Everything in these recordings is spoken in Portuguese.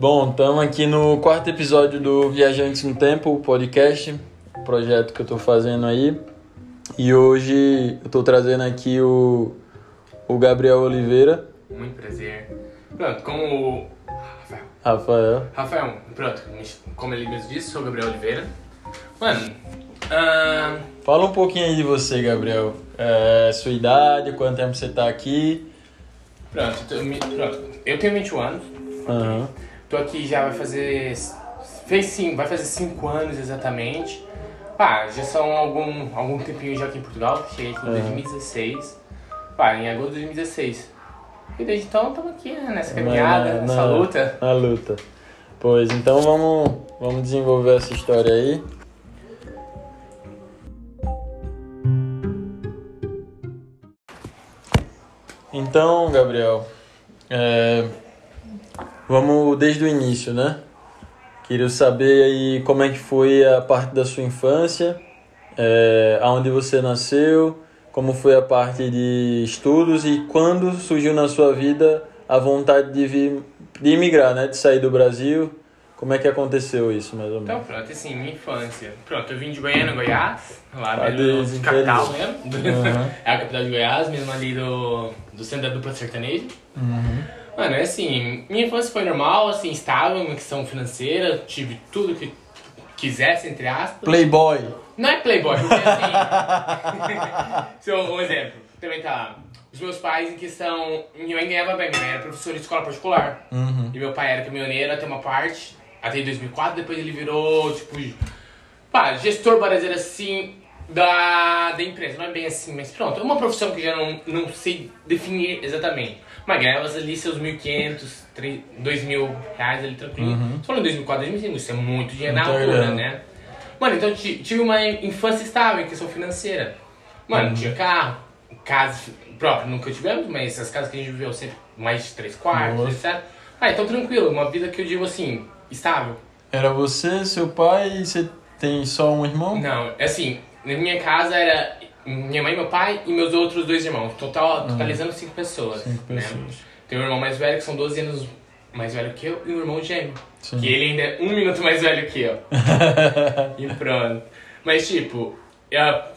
Bom, estamos aqui no quarto episódio do Viajantes no Tempo, podcast, projeto que eu estou fazendo aí. E hoje eu estou trazendo aqui o, o Gabriel Oliveira. Muito prazer. Pronto, como o Rafael. Rafael. Rafael, pronto, como ele mesmo disse, sou o Gabriel Oliveira. Mano, ah, Fala um pouquinho aí de você, Gabriel. É, sua idade, quanto tempo você está aqui. pronto, eu, pronto, eu tenho 21 anos. Aham. Tô aqui já vai fazer. Fez sim, vai fazer 5 anos exatamente. Ah, já são algum, algum tempinho já aqui em Portugal. Cheguei aqui em Uhum. 2016. Pá, em agosto de 2016. E desde então estamos aqui, né, nessa caminhada, na- nessa luta. Na luta. Pois, então vamos, vamos desenvolver essa história aí. Então, Gabriel, é, vamos desde o início, né? Queria saber aí como é que foi a parte da sua infância, é, aonde você nasceu, como foi a parte de estudos e quando surgiu na sua vida a vontade de vir, de imigrar, né? De sair do Brasil. Como é que aconteceu isso, mais ou Então, menos? pronto, assim, minha infância. Pronto, eu vim de Goiânia, Goiás, lá mesmo, dos capital mesmo. Uhum. É a capital de Goiás, mesmo ali do, do centro da dupla sertaneja. Uhum. Mano, é assim, minha infância foi normal, assim, estável, uma questão financeira, tive tudo que quisesse, entre aspas. Playboy. Não é playboy, porque assim... se eu- um exemplo, também tá... Os meus pais, em questão... Minha mãe ganhava bem, minha mãe era professora de escola particular. Uhum. E meu pai era caminhoneiro até uma parte, até em 2004, depois ele virou, tipo, pá, gestor, para dizer assim, da, da empresa. Não é bem assim, mas pronto, é uma profissão que eu já não, não sei definir exatamente. Mas ganhava ali seus 1.500, 3 2.000 reais ali tranquilo. Uhum. Você falou em 2004, 2005, isso é muito dinheiro na altura, né? Mano, então ti- tive uma infância estável em questão financeira. Mano, tinha carro, casa própria, nunca tivemos, mas as casas que a gente viveu sempre mais de três quartos, Nossa. etc. Ah, então tranquilo, uma vida que eu digo assim, estável. Era você, seu pai e você tem só um irmão? Não, assim, na minha casa era minha mãe, meu pai e meus outros dois irmãos. Total, totalizando cinco pessoas. Cinco né? pessoas. Tem um irmão mais velho, que são 12 anos mais velho que eu, e um irmão gêmeo. Sim. Que ele ainda é um minuto mais velho que eu. e pronto. Mas, tipo, a,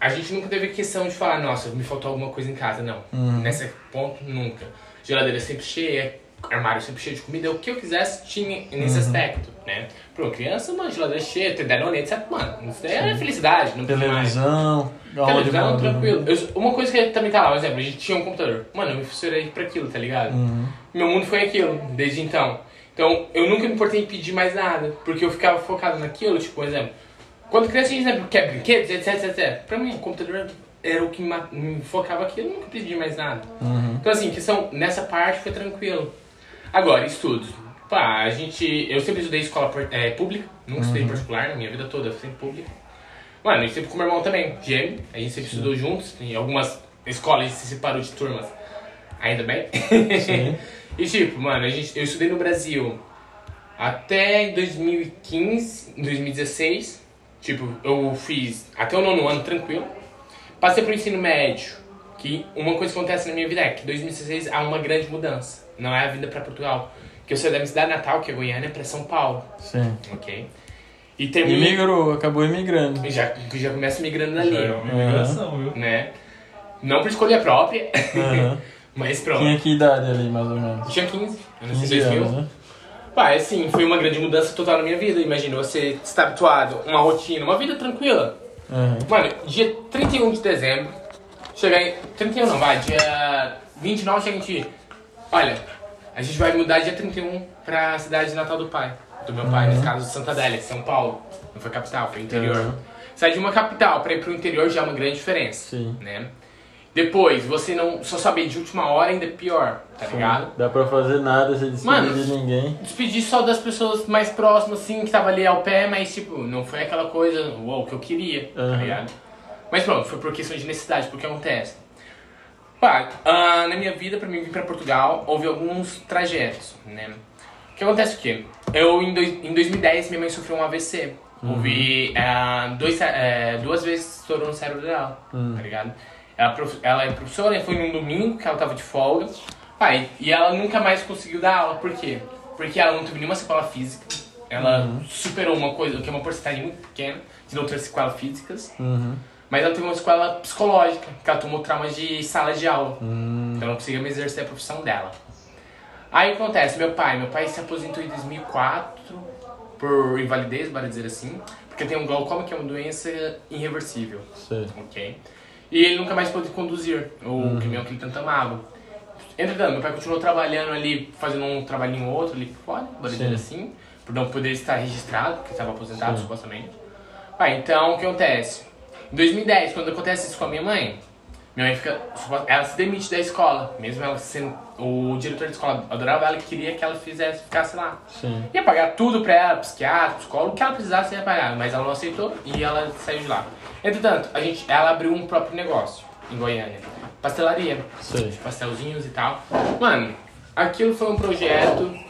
a gente nunca teve questão de falar, nossa, me faltou alguma coisa em casa. Não. Uhum. Nesse ponto, nunca. Geladeira sempre cheia, armário sempre cheio de comida. O que eu quisesse tinha nesse aspecto, né? Pra uma criança, uma geladeira cheia, ter Danone, etc. Mano, isso daí é felicidade, não. Televisão, Televisão, tranquilo. Eu- uma coisa que também tá lá, por exemplo, a gente tinha um computador. Mano, eu me fissurei pra aquilo, tá ligado? Uhum. Meu mundo foi aquilo, desde então. Então, eu nunca me importei em pedir mais nada, porque eu ficava focado naquilo, tipo, por exemplo, quando criança a gente né, quer brinquedos, etc, etc, etc. Pra mim, o computador era o que me focava aquilo, eu nunca pedi mais nada. Uhum. Então, assim, questão, nessa parte foi tranquilo. Agora, estudos. Pá, a gente, eu sempre estudei escola é, pública, nunca estudei em particular, na minha vida toda, sempre pública. Mano, e sempre com meu irmão também, gêmeo, a gente sempre estudou juntos, em algumas escolas a gente se separou de turmas, ainda bem. Sim. e tipo, mano, a gente, eu estudei no Brasil até 2015, 2016, tipo, eu fiz até o nono ano tranquilo, passei pro ensino médio, que uma coisa que acontece na minha vida é que 2016 há uma grande mudança, não é a vida pra Portugal, que eu saí da minha cidade natal, que é Goiânia, pra São Paulo, Sim. ok? E termino... Imigrou, acabou imigrando. Já, já começa migrando dali, Já é uma imigração, viu? né? Não por escolha própria, Uhum. mas pronto. Tinha que idade ali, mais ou menos? Tinha 15, eu nasci em 15 2000. anos, né? Pá, assim, foi uma grande mudança total na minha vida. Imagina, você está habituado a uma rotina, uma vida tranquila. Uhum. Mano, dia 31 de dezembro, chegar em... 31 não, vai, dia 29 chega em ti. Olha, a gente vai mudar dia 31 pra cidade de Natal do pai. Do meu pai, nesse caso, Santa Adélia, São Paulo. Não foi capital, foi interior. Uhum. Sair de uma capital pra ir pro interior já é uma grande diferença. Sim. Né? Depois, você não só saber de última hora ainda é pior, tá ligado? Dá pra fazer nada sem despedir Mano, de ninguém. Despedi só das pessoas mais próximas, assim, que tava ali ao pé, mas, tipo, não foi aquela coisa, uou, que eu queria, tá Aham. ligado? Mas pronto, foi por questão de necessidade, porque acontece. Pá, ah, na minha vida, pra mim vir pra Portugal, houve alguns trajetos, né? O que acontece o quê? Eu, em, dois, em 2010, minha mãe sofreu um AVC. Houve ah, dois, eh, duas vezes estourou no cérebro dela, tá ligado? Ela, prof- ela é professora, foi num domingo que ela tava de folga. Ah, e, e ela nunca mais conseguiu dar aula, por quê? porque ela não teve nenhuma sequela física. Ela Uhum. superou uma coisa, que é uma porcentagem muito pequena de não ter sequelas físicas. Uhum. Mas ela teve uma sequela psicológica, que ela tomou traumas de sala de aula. Hum. Então ela não conseguia exercer a profissão dela. Aí acontece, meu pai, meu pai se aposentou em 2004 por invalidez, bora dizer assim, porque tem um glaucoma que é uma doença irreversível, Sei. ok? E ele nunca mais pôde conduzir o caminhão que ele tanto amava. Entretanto, meu pai continuou trabalhando ali, fazendo um trabalhinho ou outro ali fora, bora dizer Sim. assim, por não poder estar registrado, porque estava aposentado Sim. supostamente. Ah, então o que acontece? Em 2010, quando acontece isso com a minha mãe, minha mãe fica. Ela se demite da escola, mesmo ela sendo. O diretor da escola adorava ela e queria que ela fizesse, ficasse lá. Sim. Ia pagar tudo pra ela, psiquiatra, psicólogo, o que ela precisasse ia pagar, mas ela não aceitou e ela saiu de lá. Entretanto, a gente, ela abriu um próprio negócio em Goiânia. Pastelaria. Sei. Pastelzinhos e tal. Mano, aquilo foi um projeto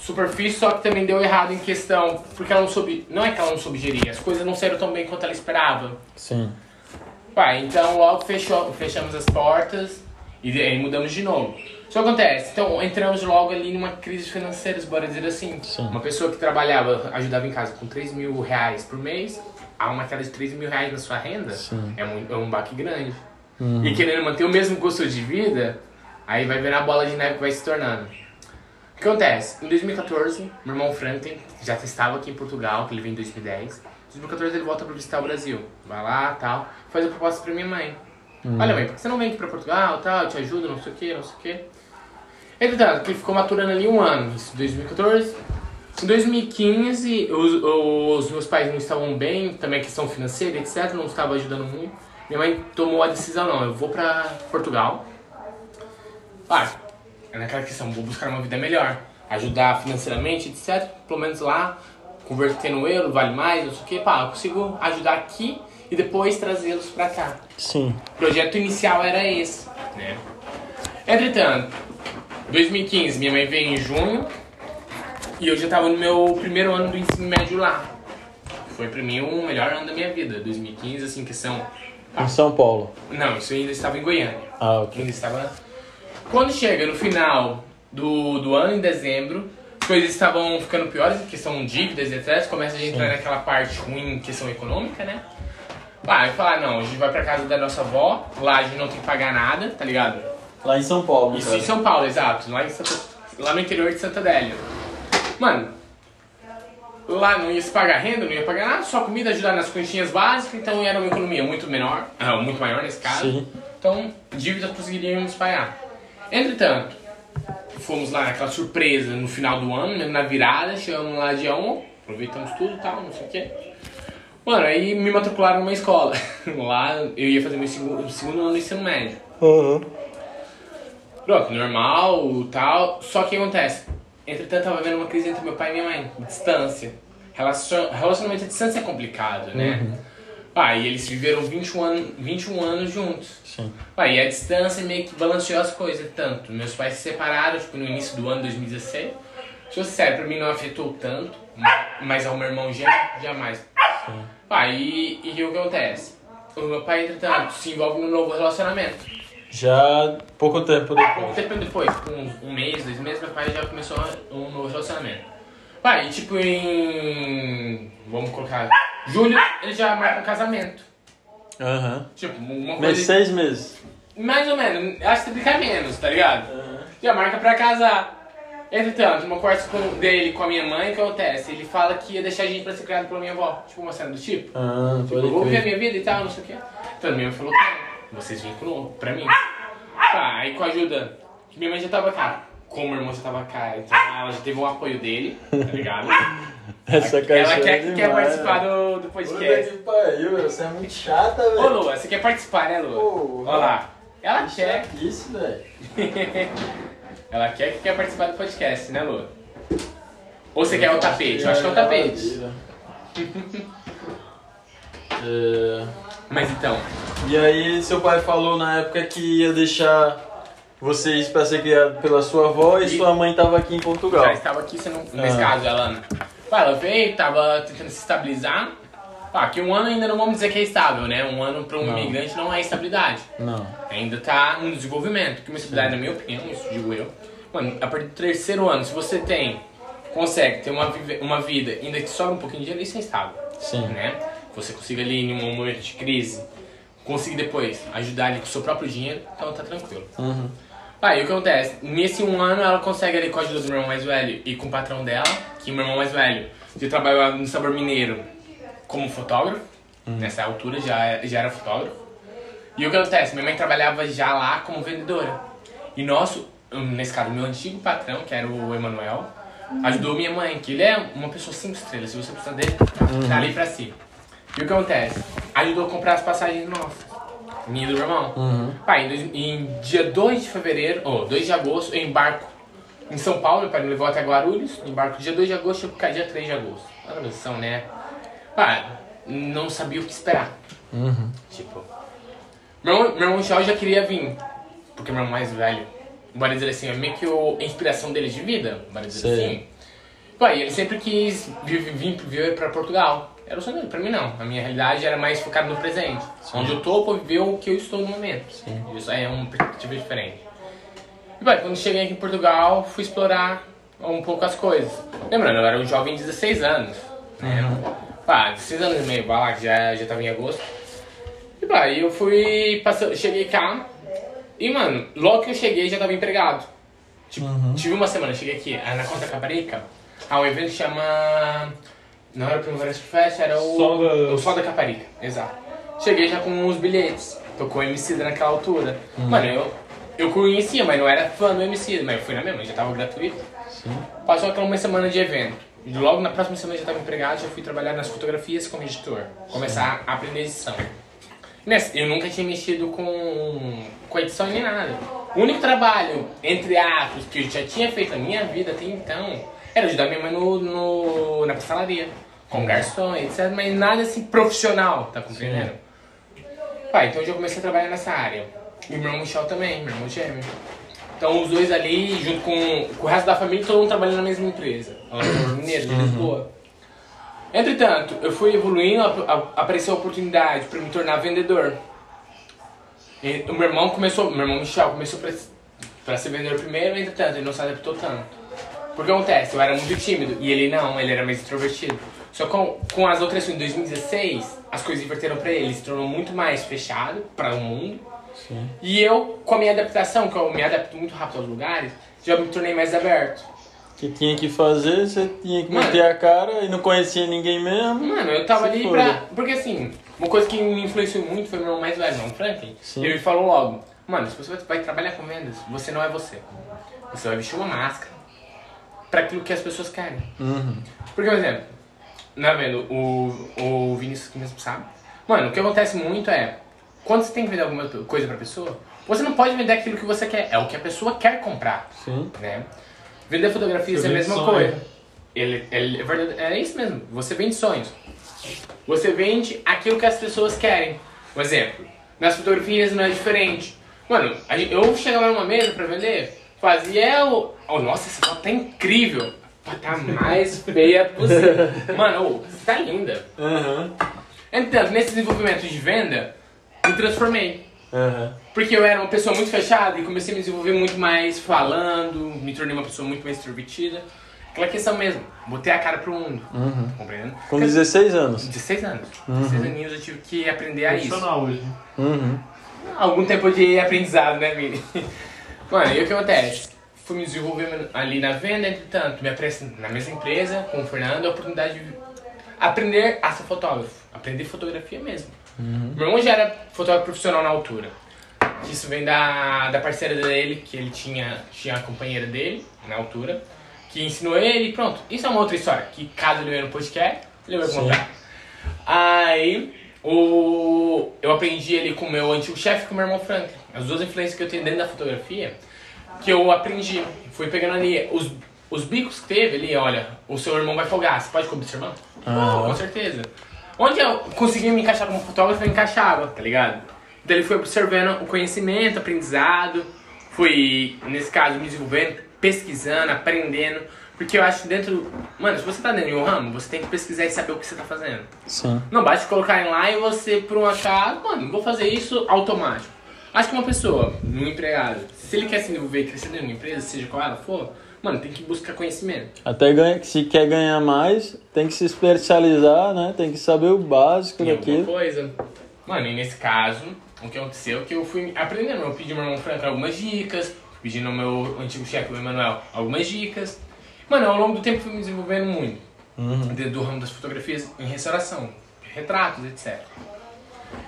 super fixe, só que também deu errado em questão, porque ela não soube. Não é que ela não soube gerir, as coisas não saíram tão bem quanto ela esperava. Sim. Pai, então logo fechou, fechamos as portas e aí mudamos de novo. Isso acontece, então entramos logo ali numa crise financeira, bora dizer assim. Sim. Uma pessoa que trabalhava, ajudava em casa com 3 mil reais por mês, há uma queda de 3 mil reais na sua renda, Sim. é, muito, é um baque grande. Uhum. E querendo manter o mesmo custo de vida, aí vai ver a bola de neve que vai se tornando. O que acontece? Em 2014, meu irmão Franklin já estava aqui em Portugal, que ele veio em 2010. Em 2014 ele volta para visitar o Brasil. Vai lá, tal, faz a proposta pra minha mãe. Olha mãe, por que você não vem aqui pra Portugal, tal, eu te ajudo, não sei o que, não sei o que. Entretanto, ele ficou maturando ali um ano, isso em 2014. Em 2015, os, os meus pais não estavam bem, também a questão financeira, etc, não estava ajudando muito. Minha mãe tomou a decisão, não, eu vou pra Portugal. Ah, é naquela questão, vou buscar uma vida melhor. Ajudar financeiramente, etc. Pelo menos lá, converter no euro, vale mais, não sei o que. Pá, eu consigo ajudar aqui e depois trazê-los pra cá. Sim. O projeto inicial era esse, né? Entretanto, 2015, minha mãe veio em junho e eu já tava no meu primeiro ano do ensino médio lá. Foi pra mim o melhor ano da minha vida, 2015, assim, que são... Em São Paulo. Não, isso ainda estava em Goiânia. Ah, ok. Ainda estava... Quando chega no final do, do ano, em dezembro, as coisas estavam ficando piores, questão de dívidas, etc. Começa a entrar Sim. naquela parte ruim, questão econômica, né? Ah, eu falar, não, a gente vai pra casa da nossa avó, lá a gente não tem que pagar nada, tá ligado? Lá em São Paulo, Isso em caso. São Paulo, exato, lá, em Santa- lá no interior de Santa Adélia. Mano, lá não ia se pagar renda, não ia pagar nada, só comida, ajudar nas continhas básicas, então era uma economia muito menor, ah, muito maior nesse caso. Sim. Então, dívida conseguiríamos pagar. Entretanto, fomos lá naquela surpresa no final do ano, né, na virada, chegamos lá dia 1, aproveitamos tudo e tal, não sei o quê. Mano, aí me matricularam numa escola. Lá eu ia fazer meu segundo, segundo ano do ensino médio. Uhum. Pronto, normal, tal. Só que o que acontece? Entretanto, tava havendo uma crise entre meu pai e minha mãe. Distância. Relacion... Relacionamento à distância é complicado, né? Ah, e eles viveram 21, an... 21 anos juntos. Sim. Ah, e a distância meio que balanceou as coisas tanto. Meus pais se separaram, tipo, no início do ano 2016. Deixa eu sério, pra mim não afetou tanto. Mas ao meu irmão já, jamais. Sim. Ah, e, e o que acontece? O meu pai, entretanto, se envolve num novo relacionamento. Já pouco tempo Pouco depois. tempo depois, um, um mês, dois meses, meu pai já começou um novo relacionamento. Pai, e tipo em. Vamos colocar. Julho, ele já marca um casamento. Aham. Tipo, uma coisa. seis meses. Mais ou menos, acho que fica menos, tá ligado? Aham. Já marca pra casar. Entretanto, uma conversa com, dele com a minha mãe, o que acontece? Ele fala que ia deixar a gente pra ser criado pela minha avó. Tipo, uma cena do tipo. Ah, Tipo, eu vou viver a minha vida e tal, não sei o quê. Então minha mãe falou que não, vocês com, pra mim. Tá, aí com a ajuda, minha mãe já tava cá. Como a irmã já tava cá, então ela já teve o apoio dele, tá ligado? Essa caixa ela quer, é quer participar né? do, do Puta podcast. que pariu, você é muito chata, Ô velho. Lua, você quer participar, né, Lua? Porra. Olha lá. Ela quer, Isso, velho. ela quer que quer participar do podcast, né, Lua? Ou você quer o tapete? Eu acho que é o tapete. É, Mas então, E aí seu pai falou na época que ia deixar vocês pra ser criado pela sua avó e, sua mãe tava aqui em Portugal. já estava aqui, você não, nesse Ah. caso, ela, ela veio, tava tentando se estabilizar. Pá, que um ano ainda não vamos dizer que é estável, né? Um ano para um Não. imigrante não é estabilidade. Não. Ainda tá no desenvolvimento. Que uma estabilidade, na minha opinião, isso digo eu. Mano, a partir do terceiro ano, se você tem consegue ter uma, uma vida, ainda que sobra um pouquinho de dinheiro, isso é estável. Sim. Né? Você consiga ali, em um momento de crise, conseguir depois ajudar ali com o seu próprio dinheiro, então tá tranquilo. Uhum. Aí o que acontece? Nesse um ano ela consegue ali com a ajuda do meu irmão mais velho e com o patrão dela, que meu irmão mais velho já trabalhava no sabor mineiro como fotógrafo, nessa altura já, já era fotógrafo. E o que acontece? Minha mãe trabalhava já lá como vendedora. E nosso, nesse caso, meu antigo patrão, que era o Emanuel, ajudou minha mãe, que ele é uma pessoa cinco estrelas, se você precisar dele, tá ali pra si. E o que acontece? Ajudou a comprar as passagens nossas. Minha e do meu irmão. Uhum. Pai, em, em dia 2 de fevereiro, ou 2 de agosto, eu embarco em São Paulo, meu pai me levou até Guarulhos, embarco dia 2 de agosto, chego cá dia 3 de agosto. Olha a noção, né? Pai, não sabia o que esperar. Uhum. Tipo, meu irmão, meu irmão já queria vir, porque meu irmão mais velho, bora dizer assim, é meio que o, a inspiração dele de vida, bora dizer Sei. assim. Pai, ele sempre quis vir, vir, vir pra Portugal. Era o sonho dele, pra mim não. A minha realidade era mais focada no presente. Onde eu tô, pra viver o que eu estou no momento. Isso aí é uma perspectiva diferente. E, pai, quando cheguei aqui em Portugal, fui explorar um pouco as coisas. Lembrando, eu era um jovem de 16 anos. Né? Pá, 16 anos e meio, vai lá, que já, já tava em agosto. E pá, eu fui, passou, cheguei cá. E, mano, logo que eu cheguei, já tava empregado. Tipo, tive uma semana, cheguei aqui, ah, na Conta Caparica, há um evento que chama... Não era o Primavera Fest, era o... Sol da- O Sol da Caparica, exato. Cheguei já com os bilhetes, tocou MC naquela altura. Mano, eu, eu conhecia, mas não era fã do MC, mas eu fui na mesma, já tava gratuito. Sim. Passou aquela uma semana de evento. Logo na próxima semana eu já estava empregado, já fui trabalhar nas fotografias como editor. Começar a aprender edição. Nessa, eu nunca tinha mexido com, com edição nem nada. O único trabalho, entre aspas, que eu já tinha feito na minha vida até então, era ajudar minha mãe no, no, na pastelaria. Com garçom, etc. Mas nada assim profissional, tá compreendendo? Pai, então eu já comecei a trabalhar nessa área. E meu irmão Michel também, meu irmão gêmeo. Então os dois ali, junto com, com o resto da família, todo mundo trabalhando na mesma empresa. É mineiro, de Lisboa. Entretanto, eu fui evoluindo, ap- ap- apareceu a oportunidade para me tornar vendedor. E o meu irmão começou, meu irmão Michel começou para ser vendedor primeiro, entretanto, ele não se adaptou tanto. Porque acontece, eu era muito tímido e ele não, ele era mais extrovertido. Só com, com as outras em 2016, as coisas inverteram para ele, ele se tornou muito mais fechado para o mundo. Sim. E eu, com a minha adaptação, que eu me adapto muito rápido aos lugares, já me tornei mais aberto. que tinha que fazer, você tinha que Mano. meter a cara e não conhecia ninguém mesmo. Mano, eu tava Se ali for. pra. Porque assim, uma coisa que me influenciou muito foi meu irmão mais velho, não, Franklin. Sim. Ele falou logo: Mano, se você vai- vai trabalhar com vendas, você não é você. Você vai vestir uma máscara pra aquilo que as pessoas querem. Uhum. Porque, por exemplo, não é vendo, o, o Vinícius que mesmo sabe. Mano, o que acontece muito é, quando você tem que vender alguma coisa pra pessoa, você não pode vender aquilo que você quer, é o que a pessoa quer comprar, Sim. né? Vender fotografias é a mesma vende coisa. sonho. Ele, ele, é, verdade- é isso mesmo, você vende sonhos. Você vende aquilo que as pessoas querem. Um exemplo, nas fotografias não é diferente. Mano, eu chegava numa mesa pra vender, fazia o. Oh, nossa, essa foto tá incrível! Pô, Tá a mais feia possível. Mano, você tá linda. Aham. Então, nesse desenvolvimento de venda, me transformei. Aham. Porque eu era uma pessoa muito fechada e comecei a me desenvolver muito mais falando, me tornei uma pessoa muito mais extrovertida. Aquela questão mesmo, botei a cara pro mundo. Uhum. Compreendendo? Com 16 anos. 16 anos. 16 aninhos eu tive que aprender a isso. Hoje. Uhum. Algum tempo de aprendizado, né, Vini? Mano, e o que acontece? Fui me desenvolvendo ali na venda, entretanto, me aparece na mesma empresa, com o Fernando, a oportunidade de aprender a ser fotógrafo. Aprender fotografia mesmo. Meu irmão já era fotógrafo profissional na altura. Isso vem da, da parceira dele, que ele tinha, tinha a companheira dele na altura, que ensinou ele e pronto. Isso é uma outra história, que caso ele venha no podcast, ele vai Sim. contar. Aí, o, eu aprendi ali com o meu antigo chefe com o meu irmão Franklin. As duas influências que eu tenho dentro da fotografia, que eu aprendi. Fui pegando ali os, os bicos que teve ali, olha, o seu irmão vai folgar, você pode cobrir seu irmão? Aham. Com certeza. Onde eu consegui me encaixar como fotógrafo, eu encaixava, tá ligado? Então ele foi observando o conhecimento, aprendizado, fui, nesse caso, me desenvolvendo, pesquisando, aprendendo. Porque eu acho que dentro. Mano, se você tá dentro de um ramo, você tem que pesquisar e saber o que você tá fazendo. Sim. Não basta colocarem lá e você, por um acaso, mano, vou fazer isso automático. Acho que uma pessoa, um empregado, se ele quer se desenvolver e crescer dentro da empresa, seja qual ela for, mano, tem que buscar conhecimento. Até ganha, se quer ganhar mais, tem que se especializar, né? Tem que saber o básico Em alguma daquilo. coisa. Mano, e nesse caso, o que aconteceu é que eu fui aprendendo. Eu pedi ao meu irmão Franco algumas dicas, pedi ao meu antigo chefe, o Emanuel, algumas dicas. Mano, ao longo do tempo fui me desenvolvendo muito. Uhum. Dentro do ramo das fotografias em restauração, retratos, etc.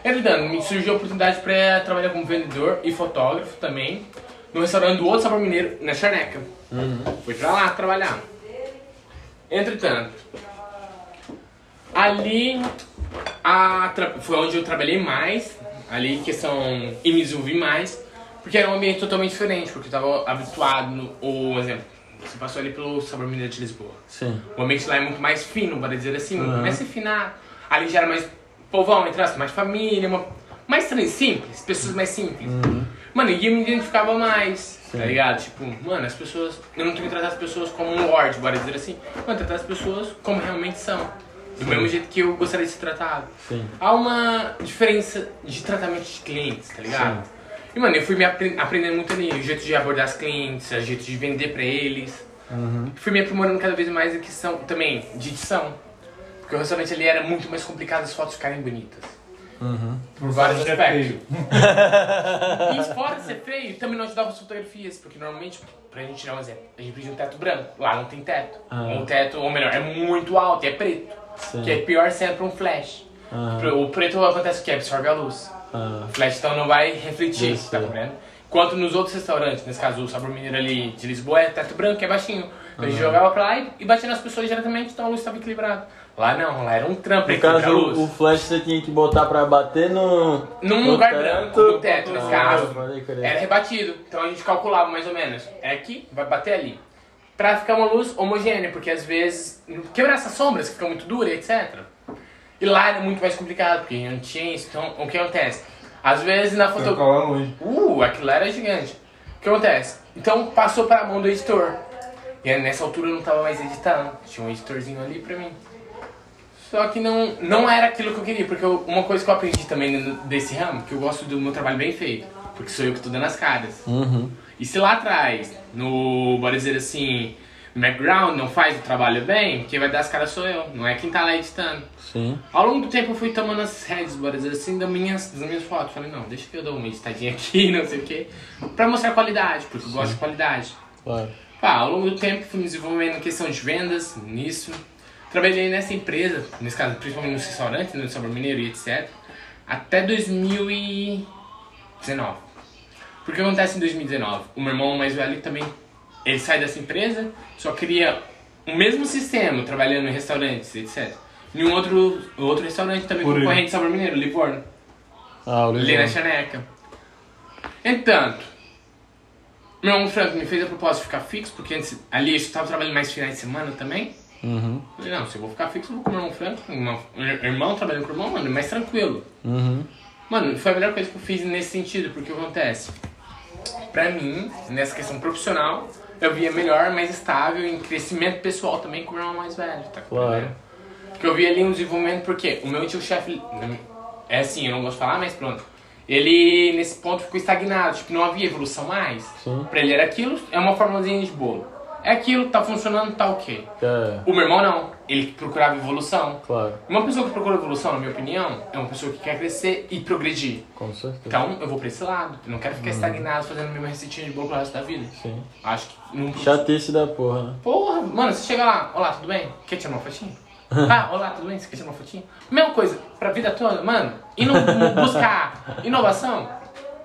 Entretanto, me surgiu a oportunidade para trabalhar como vendedor e fotógrafo também no restaurante do Outro Sabor Mineiro, na Charneca. Fui pra lá trabalhar. Entretanto, ali a foi onde eu trabalhei mais, ali questão e me desenvolvi mais, porque era um ambiente totalmente diferente, porque eu estava habituado no, o exemplo, você passou ali pelo Sabor Mineiro de Lisboa. Sim. O ambiente lá é muito mais fino, para dizer assim, Uhum. mais refinado. Ali já era mais povão, entre aspas, mais família, uma, mais simples, pessoas mais simples. Mano, e eu me identificava mais, tá ligado? Tipo, mano, as pessoas. Eu não tenho que tratar as pessoas como um lord, bora dizer assim. Mano, tratar as pessoas como realmente são. Do mesmo jeito que eu gostaria de ser tratado. Sim. Há uma diferença de tratamento de clientes, tá ligado? E, mano, eu fui me apre- aprendendo muito ali, o jeito de abordar os clientes, o jeito de vender pra eles. Fui me aprimorando cada vez mais em questão também de edição. Porque o restaurante ali era muito mais complicado as fotos ficarem bonitas. Por vários é aspectos. E fora de ser feio, também não ajudava as fotografias, porque normalmente, pra gente tirar um exemplo, a gente precisa de um teto branco. Lá não tem teto. Ah. Ou teto, ou melhor, é muito alto, e é preto. Sim. Que é pior sempre pra um flash. Aham. O preto acontece o que? Absorve a luz. Ah, O flash então não vai refletir, Isso. tá compreendendo? Enquanto nos outros restaurantes, nesse caso o Sabor Mineiro ali de Lisboa, é teto branco, é baixinho. Então a gente jogava pra lá e, e batia nas pessoas diretamente, então a luz estava equilibrada. Lá não, lá era um trampo pra no caso, luz. o flash você tinha que botar pra bater no. Num no lugar teto. branco, no teto, nesse Ah, caso, era rebatido. Então a gente calculava mais ou menos. É aqui, vai bater ali. Pra ficar uma luz homogênea, porque às vezes quebrar essas sombras que ficam muito duras, etc. E lá era muito mais complicado, porque não tinha isso. Então o que acontece? Às vezes na fotografia. Uh, aquilo lá era gigante. O que acontece? Então passou para a mão do editor. E nessa altura eu não tava mais editando. Tinha um editorzinho ali pra mim. Só que não, não era aquilo que eu queria, porque eu- uma coisa que eu aprendi também desse ramo, que eu gosto do meu trabalho bem feito, porque sou eu que tô dando as caras. Uhum. E se lá atrás, no, bora dizer assim, background, não faz o trabalho bem, quem vai dar as caras sou eu, não é quem tá lá editando. Sim. Ao longo do tempo eu fui tomando as rédeas, bora dizer assim, das minhas, das minhas fotos. Falei, não, deixa que eu dou uma editadinha aqui, não sei o quê. Pra mostrar qualidade, porque eu gosto de qualidade. Claro. Pá, ao longo do tempo fui me desenvolvendo em questão de vendas, nisso. Trabalhei nessa empresa, nesse caso, principalmente no restaurante, no Sabor Mineiro e etc. Até 2019. Porque acontece em 2019? O meu irmão mais velho também, ele sai dessa empresa, só queria o mesmo sistema, trabalhando em restaurantes, etc. Em um outro, outro restaurante também Por concorrente de Sabor Mineiro, Livorno. Ah, o Ali na. Chaneca. Entanto, meu irmão Franco me fez a proposta de ficar fixo, porque antes, ali eu estava trabalhando mais finais de semana também. Uhum. Falei, não, se eu vou ficar fixo, eu vou com o meu irmão Franco. Irmão, trabalhando com irmão, mano, é mais tranquilo. Uhum. Mano, foi a melhor coisa que eu fiz nesse sentido, porque o que acontece? Pra mim, nessa questão profissional, eu via melhor, mais estável em crescimento pessoal também com o irmão mais velho, tá Claro. Porque eu vi ali um desenvolvimento, porque o meu antigo chefe, é assim, eu não gosto de falar, mas pronto. Ele, nesse ponto, ficou estagnado, tipo, não havia evolução mais. Sim. Pra ele era aquilo, é uma formulazinha de bolo. É aquilo, tá funcionando, tá ok. É, O meu irmão não, ele procurava evolução. claro. Uma pessoa que procura evolução, na minha opinião, é uma pessoa que quer crescer e progredir. Com certeza. Então, eu vou pra esse lado. Eu não quero ficar estagnado fazendo a mesma receitinha de bolo pro resto da vida. Sim. Acho que não... Chatice da porra, né? Porra, mano, você chega lá, olá, tudo bem? Quer tirar uma fotinha? ah, olá, tudo bem? Você quer tirar uma fotinha? Mesma coisa, pra vida toda, mano, e não buscar inovação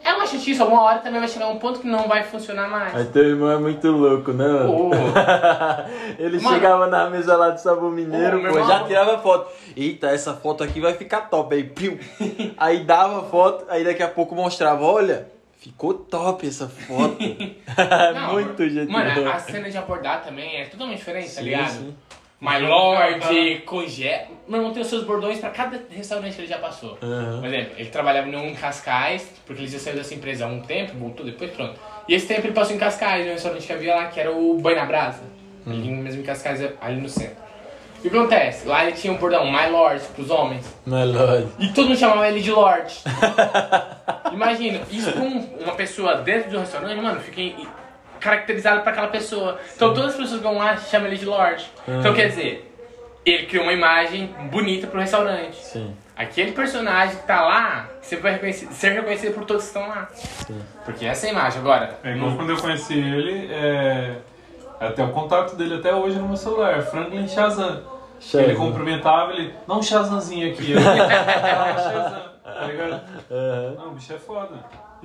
é uma chatice, alguma hora também vai chegar um ponto que não vai funcionar mais. Aí teu irmão é muito louco, né, mano? Pô. Ele Mano. chegava na mesa lá do Sabor Mineiro, meu pô, já tirava foto. Eita, essa foto aqui vai ficar top. Aí, piu. Aí dava foto, aí daqui a pouco mostrava, olha, ficou top essa foto. Não, muito gente Mano, a cena de abordar também é totalmente diferente, tá Sim, ligado? sim. My Lord, Congé. Meu irmão tem os seus bordões pra cada restaurante que ele já passou. Por exemplo, ele trabalhava num em Cascais, porque ele já saiu dessa empresa há um tempo, voltou depois, pronto. E esse tempo ele passou em Cascais, no restaurante que havia lá, que era o Boi na Brasa. Ali mesmo em Cascais, ali no centro. E o que acontece? Lá ele tinha um bordão, My Lord, pros homens. My Lord. E todo mundo chamava ele de Lorde. Imagina, isso com uma pessoa dentro do restaurante, mano, fica caracterizado pra aquela pessoa. Então todas as pessoas que vão lá chamam ele de Lorde. Então Uhum. quer dizer, ele criou uma imagem bonita pro restaurante. Sim, Aquele personagem que tá lá, você vai reconhecer- ser reconhecido por todos que estão lá. sim. Porque essa é a imagem. Agora, É igual quando eu conheci ele, é... até o contato dele até hoje no meu celular, Franklin Shazam. Shazam. Ele cumprimentava, ele, dá um Shazamzinho aqui. Eu, "Ah, Shazam, tá ligado? Aham. Não, o bicho é foda.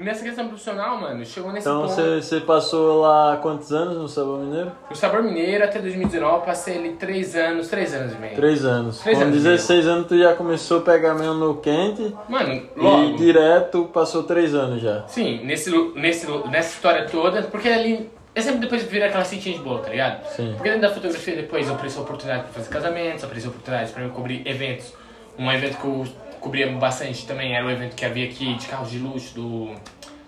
E nessa questão profissional, mano, chegou nesse Então ponto. você, você passou lá quantos anos no Sabor Mineiro? O Sabor Mineiro até 2019, eu passei ali 3 anos, 3 anos e meio. Três anos. Três Com anos e 16 anos tu já começou a pegar mesmo no quente Mano, e logo. direto passou três anos já. Sim, nesse, nesse, nessa história toda, porque ali. Eu sempre depois vira aquela cintinha de boa, tá ligado? Sim. Porque dentro da fotografia depois eu apareceu oportunidade pra fazer casamentos, apareceu oportunidade pra eu cobrir eventos. Um evento que eu cobria bastante também era o evento que havia aqui de carros de luxo do.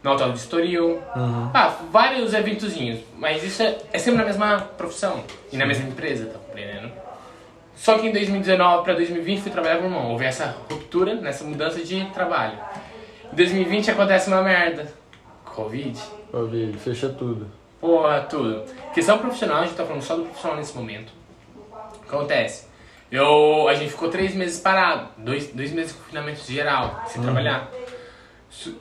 No Autódromo de Estoril. Uhum. Ah, vários eventozinhos. Mas isso é, é sempre na mesma profissão e na mesma empresa, tá compreendendo? Só que em 2019 pra 2020 fui trabalhar com o irmão. Houve essa ruptura, nessa mudança de trabalho. Em 2020 acontece uma merda. Covid. Covid, fecha tudo. Porra, tudo. Questão profissional, a gente tá falando só do profissional nesse momento. Acontece. Eu, a gente ficou três meses parado. Dois, dois meses de confinamento geral, sem trabalhar.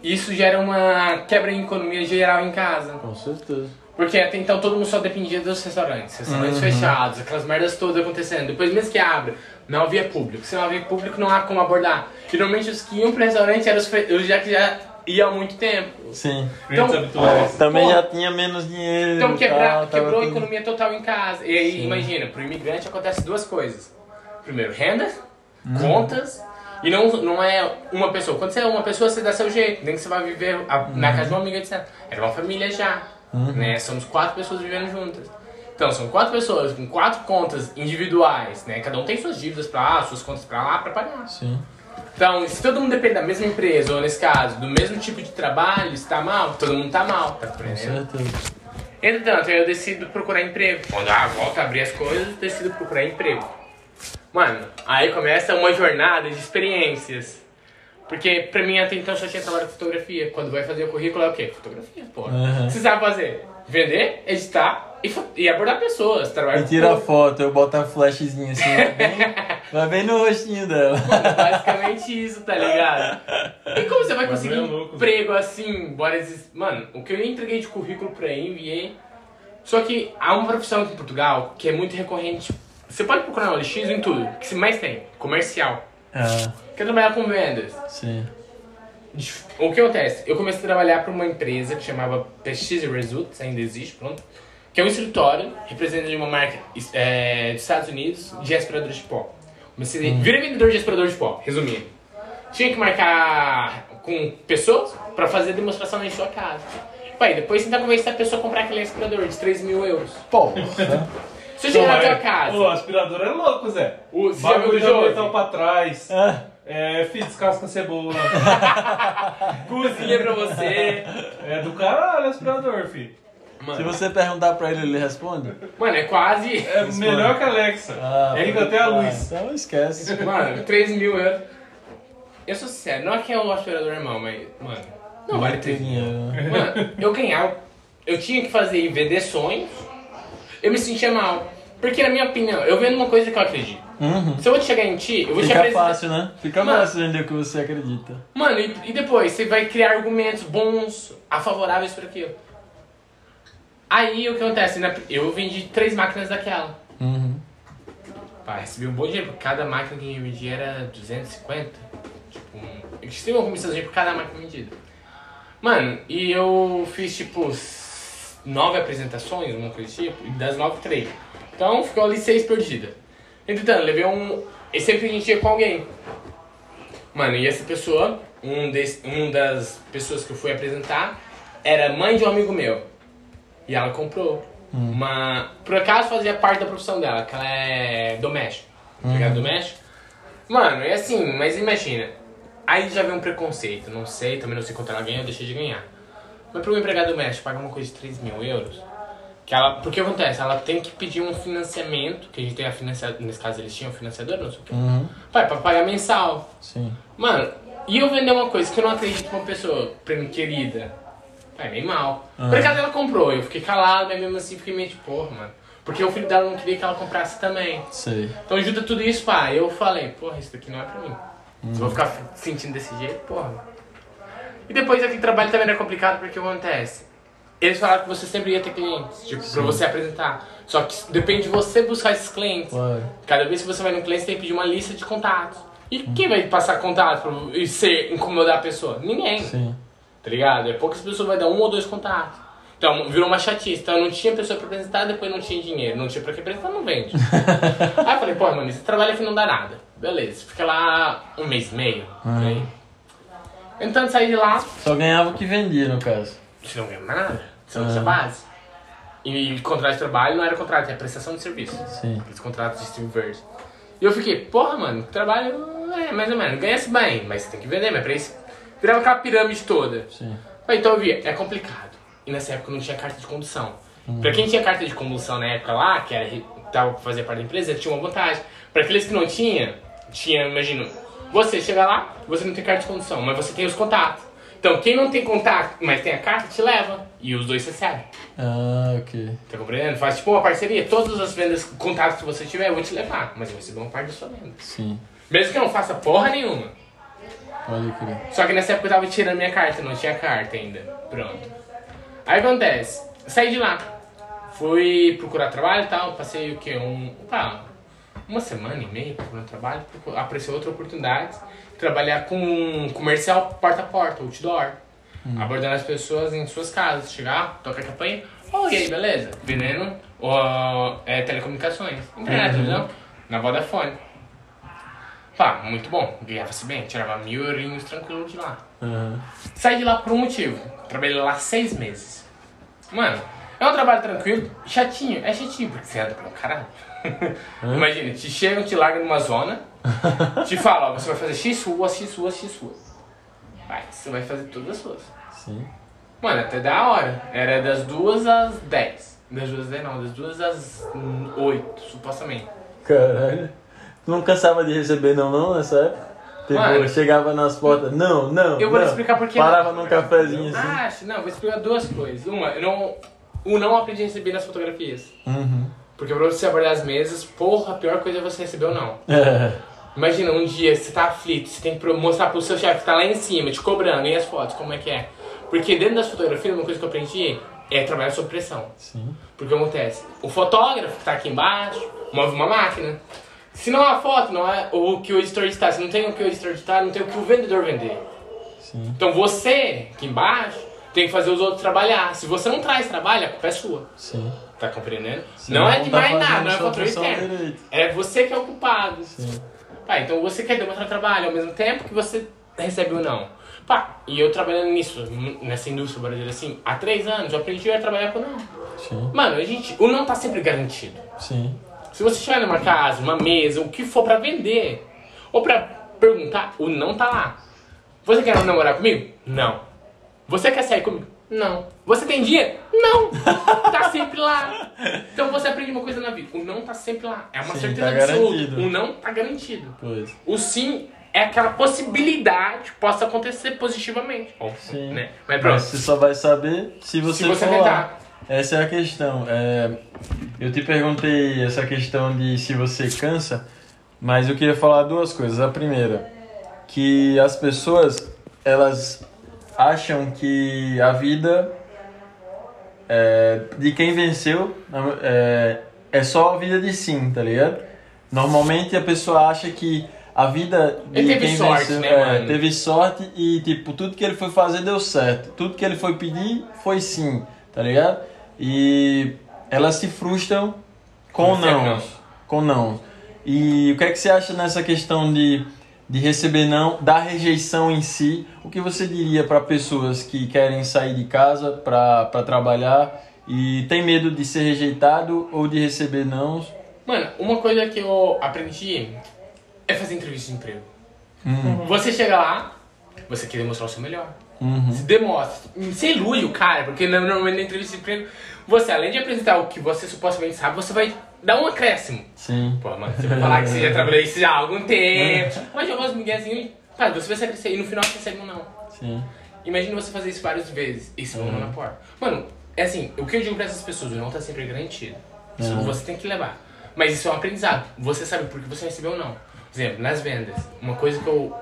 Isso, gera uma quebra em economia geral em casa. Com certeza. Porque até então todo mundo só dependia dos restaurantes. Restaurantes fechados, aquelas merdas todas acontecendo. Depois mesmo que abre, não havia público. Se não havia público, não há como abordar. Geralmente os que iam pro restaurante eram os, fe- os já que já iam há muito tempo. Sim. Então, habituais. Também Pô. já tinha menos dinheiro. Então quebra, tal, quebrou a economia total em casa. E aí, Sim. imagina, pro imigrante acontece duas coisas. Primeiro, renda, contas. E não, não é uma pessoa. Quando você é uma pessoa, você dá seu jeito. Nem que você vai viver a- na casa de uma amiga, etc. Era uma família já. Né? Somos quatro pessoas vivendo juntas. Então, são quatro pessoas com quatro contas individuais, né? Cada um tem suas dívidas pra lá, suas contas pra lá, pra pagar. Sim. Então, se todo mundo depende da mesma empresa, ou nesse caso, do mesmo tipo de trabalho, se tá mal, todo mundo tá mal, tá Com certeza. Entretanto, eu decido procurar emprego. Quando ah, volta a abrir as coisas, decido procurar emprego. Mano, aí começa uma jornada de experiências. Porque pra mim até então só tinha trabalho com fotografia. Quando vai fazer o currículo é o quê? Fotografia, porra. Uhum. Você sabe fazer? Vender, editar e, e abordar pessoas. Trabalhar E com tira a corpo. foto, eu boto a flashzinha assim, vai bem, vai bem no rostinho dela. Mano, basicamente isso, tá ligado? E como você vai Mas conseguir é um louco, emprego assim, bora esses... Mano, o que eu entreguei de currículo pra enviei. Só que há uma profissão aqui em Portugal que é muito recorrente. Você pode procurar no LX em tudo, que se mais tem, comercial. Ah, Quer trabalhar com vendas. sim. O que acontece? Eu comecei a trabalhar para uma empresa que chamava PX Results, ainda existe, pronto. Que é um escritório representante de uma marca é, dos Estados Unidos de aspiradores de pó. Comecei a virei vendedor de aspirador de pó, resumindo. Tinha que marcar com pessoas para fazer demonstração na sua casa. Pai, depois tentar convencer a pessoa a comprar aquele aspirador de 3 mil euros. Pô, Se eu chegar na Pô, tua é- casa, O aspirador é louco, Zé. o, você já viu do pra trás. ah, É, filho, descasca a cebola. Cozinha pra você. É do caralho o aspirador, filho. se Mano, você perguntar pra ele, ele responde? mano, é quase. É melhor que a Alexa. Ah, é liga até a luz. Então esquece. Mano, 3 mil euros. Eu sou sincero, não é que é o aspirador irmão, mas. Mano, não vale 3 mil. dinheiro, né? Mano, eu ganhava. Eu tinha que fazer e vender sonhos. Eu me sentia mal. Porque, na minha opinião, eu vendo uma coisa que eu acredito. Uhum. Se eu vou chegar em ti, eu vou te Fica apresentar. fácil, né? Fica Mano. fácil vender o que você acredita. Mano, e, e depois você vai criar argumentos bons, a favoráveis para aquilo. Aí o que acontece? né? Eu vendi três máquinas daquela. Uhum. Pá, recebi um bom dinheiro, porque cada máquina que eu vendi era 250. Tipo, um... eu tinha uma comissãozinha por cada máquina vendida. Mano, e eu fiz tipo nove apresentações, uma coisa tipo, e das nove, três. Então ficou ali seis perdidas. Entretanto, levei um. E sempre a gente ia com alguém. Mano, e essa pessoa, um, desse, um das pessoas que eu fui apresentar, era mãe de um amigo meu. E ela comprou. Uma. Por acaso fazia parte da profissão dela, que ela é doméstica. Tá ligado? Doméstica. Mano, é assim, mas imagina. Aí já vem um preconceito, não sei, também não sei quanto ela ganha, eu deixei de ganhar. Mas para um empregado doméstico pagar uma coisa de 3 mil euros, que ela, porque acontece, ela tem que pedir um financiamento, que a gente tem a financiadora, nesse caso eles tinham financiador, não sei o quê. Uhum. Pai, pra pagar mensal. Sim. Mano, E eu vender uma coisa que eu não acredito pra uma pessoa, pra mim, querida. É meio mal. Ah. Por acaso ela comprou, eu fiquei calado, mas mesmo assim fiquei meio tipo, porra, mano. Porque o filho dela não queria que ela comprasse também. Sei. Então junta tudo isso, pá. Eu falei, porra, isso daqui não é pra mim. Se eu vou Uhum. ficar sentindo desse jeito, porra. E depois aqui trabalho também era complicado porque o que acontece? Eles falaram que você sempre ia ter clientes, tipo, pra você apresentar. Só que depende de você buscar esses clientes. Claro. Cada vez que você vai num cliente, você tem que pedir uma lista de contatos. E quem vai passar contato pra, e ser, incomodar a pessoa? Ninguém, Sim. tá ligado? É poucas pessoas vai dar um ou dois contatos. Então, virou uma chatice. Então, não tinha pessoa pra apresentar, depois não tinha dinheiro. Não tinha pra que apresentar, não vende. Aí eu falei, pô, mano, esse trabalho aqui não dá nada. Beleza, fica lá um mês e meio. por aí. Então, saí de lá, Só ganhava o que vendia, no caso. você não ganha mais nada. Você não Ah. tinha base. E contrato de trabalho não era contrato, era prestação de serviço. Sim. Aqueles contratos de stream verde. E eu fiquei, porra, mano, trabalho é mais ou menos, ganha-se bem, mas você tem que vender, mas pra isso. Virava aquela pirâmide toda. Sim. Aí, então eu via, é complicado. E nessa época não tinha carta de condução. Pra quem tinha carta de condução na época lá, que era, tava pra fazer parte da empresa, tinha uma vantagem. Pra aqueles que não tinha, tinha, imagina, você chega lá, você não tem carta de condução, mas você tem os contatos. Então quem não tem contato, mas tem a carta, te leva. E os dois recebem. Ah, ok. Tá compreendendo? Faz tipo uma parceria. Todas as vendas, contatos que você tiver, eu vou te levar. Mas eu vou receber uma parte da sua venda. Sim. Mesmo que eu não faça porra nenhuma. Pode crer. Só que nessa época eu tava tirando minha carta, não tinha carta ainda. Pronto. Aí acontece, saí de lá. Fui procurar trabalho e tal, passei o quê? Um. Pá, uma semana e meia procurando trabalho, apareceu outra oportunidade. Trabalhar com comercial porta a porta, outdoor. Abordando as pessoas em suas casas. Chegar, tocar a campanha. Oh, e aí, beleza? Vendendo ó, é, telecomunicações. Internet, Uhum. entendeu? Na Vodafone. Pá, muito bom. Ganhava-se bem. Tirava mil eurinhos tranquilo de lá. Aham. Saí de lá por um motivo. Trabalhei lá seis meses. Mano, é um trabalho tranquilo, chatinho. É chatinho, porque você anda pra um Imagina, te chegam, te largam numa zona, te falam, ó, você vai fazer X ruas, X ruas, X ruas. Vai, você vai fazer todas as suas. Sim. Mano, até da hora. Era das duas às dez. Das duas às dez não, das duas às hum, oito, supostamente. Caralho. Tu não cansava de receber não, não, nessa época? Tipo, Mano. chegava nas portas, não, não, Eu vou não. explicar por que Parava não. num cafezinho assim. Ah, não, vou explicar duas coisas. Uma, eu não, o não aprendi a receber nas fotografias. Uhum. Porque pra você abordar as mesas, porra, a pior coisa é você receber ou não. Imagina, um dia você tá aflito, você tem que mostrar pro seu chefe que tá lá em cima, te cobrando, e as fotos, como é que é? Porque dentro das fotografias, uma coisa que eu aprendi é trabalhar sob pressão. Sim. Porque acontece, o fotógrafo que tá aqui embaixo, move uma máquina. Se não há foto, não é o que o editor está. Se não tem o que o editor está, não tem o que o vendedor vender. Sim. Então você, aqui embaixo, tem que fazer os outros trabalhar. Se você não traz trabalho, a culpa é sua. Sim. Tá compreendendo? Você não é de tá mais fazendo nada, não é controle externo. direito. É você que é o culpado. Sim. Pá, então você quer demonstrar trabalho ao mesmo tempo que você recebe ou não. Pá, e eu trabalhando nisso, nessa indústria, bora dizer assim, há três anos, eu aprendi a trabalhar com não. Sim. Mano, a gente, o não tá sempre garantido. Sim. Se você chegar numa casa, uma mesa, o que for pra vender, ou pra perguntar, o não tá lá. Você quer namorar comigo? Não. Você quer sair comigo? Não. Você tem dinheiro? Não. tá sempre lá. Então você aprende uma coisa na vida. O não tá sempre lá. É uma Sim, certeza tá absoluta. garantido. O não tá garantido. Pois. O sim é aquela possibilidade que possa acontecer positivamente. Sim. Né? Mas Mas pronto. você só vai saber se você, Se você for lá. tentar. Essa é a questão. É, eu te perguntei essa questão de se você cansa, mas eu queria falar duas coisas. A primeira, que as pessoas elas acham que a vida é, de quem venceu é, é só a vida de sim, tá ligado? Normalmente a pessoa acha que a vida de Ele teve quem sorte, venceu né, é, teve sorte e tipo tudo que ele foi fazer deu certo, tudo que ele foi pedir foi sim, tá ligado? E elas se frustram com não. com não. E o que é que você acha nessa questão de, de receber não, da rejeição em si? O que você diria para pessoas que querem sair de casa para trabalhar e tem medo de ser rejeitado ou de receber não? Mano, uma coisa que eu aprendi é fazer entrevista de emprego. Hum, Você chega lá, você quer demonstrar o seu melhor. uhum, Se demonstra. Você ilude o cara, porque normalmente na entrevista de emprego, você além de apresentar o que você supostamente sabe, você vai dar um acréscimo. sim. Pô, mano, você vai falar que você já trabalhou isso já há algum tempo. Mas jogou os miguezinhos Cara, você vai crescer e no final você recebe um não. Sim. Imagina você fazer isso várias vezes e você uhum. na porta. Mano, é assim, o que eu digo pra essas pessoas, o não tá sempre garantido. Isso uhum. você tem que levar. Mas isso é um aprendizado. Você sabe por que você recebeu ou não. Por exemplo, nas vendas, uma coisa que eu.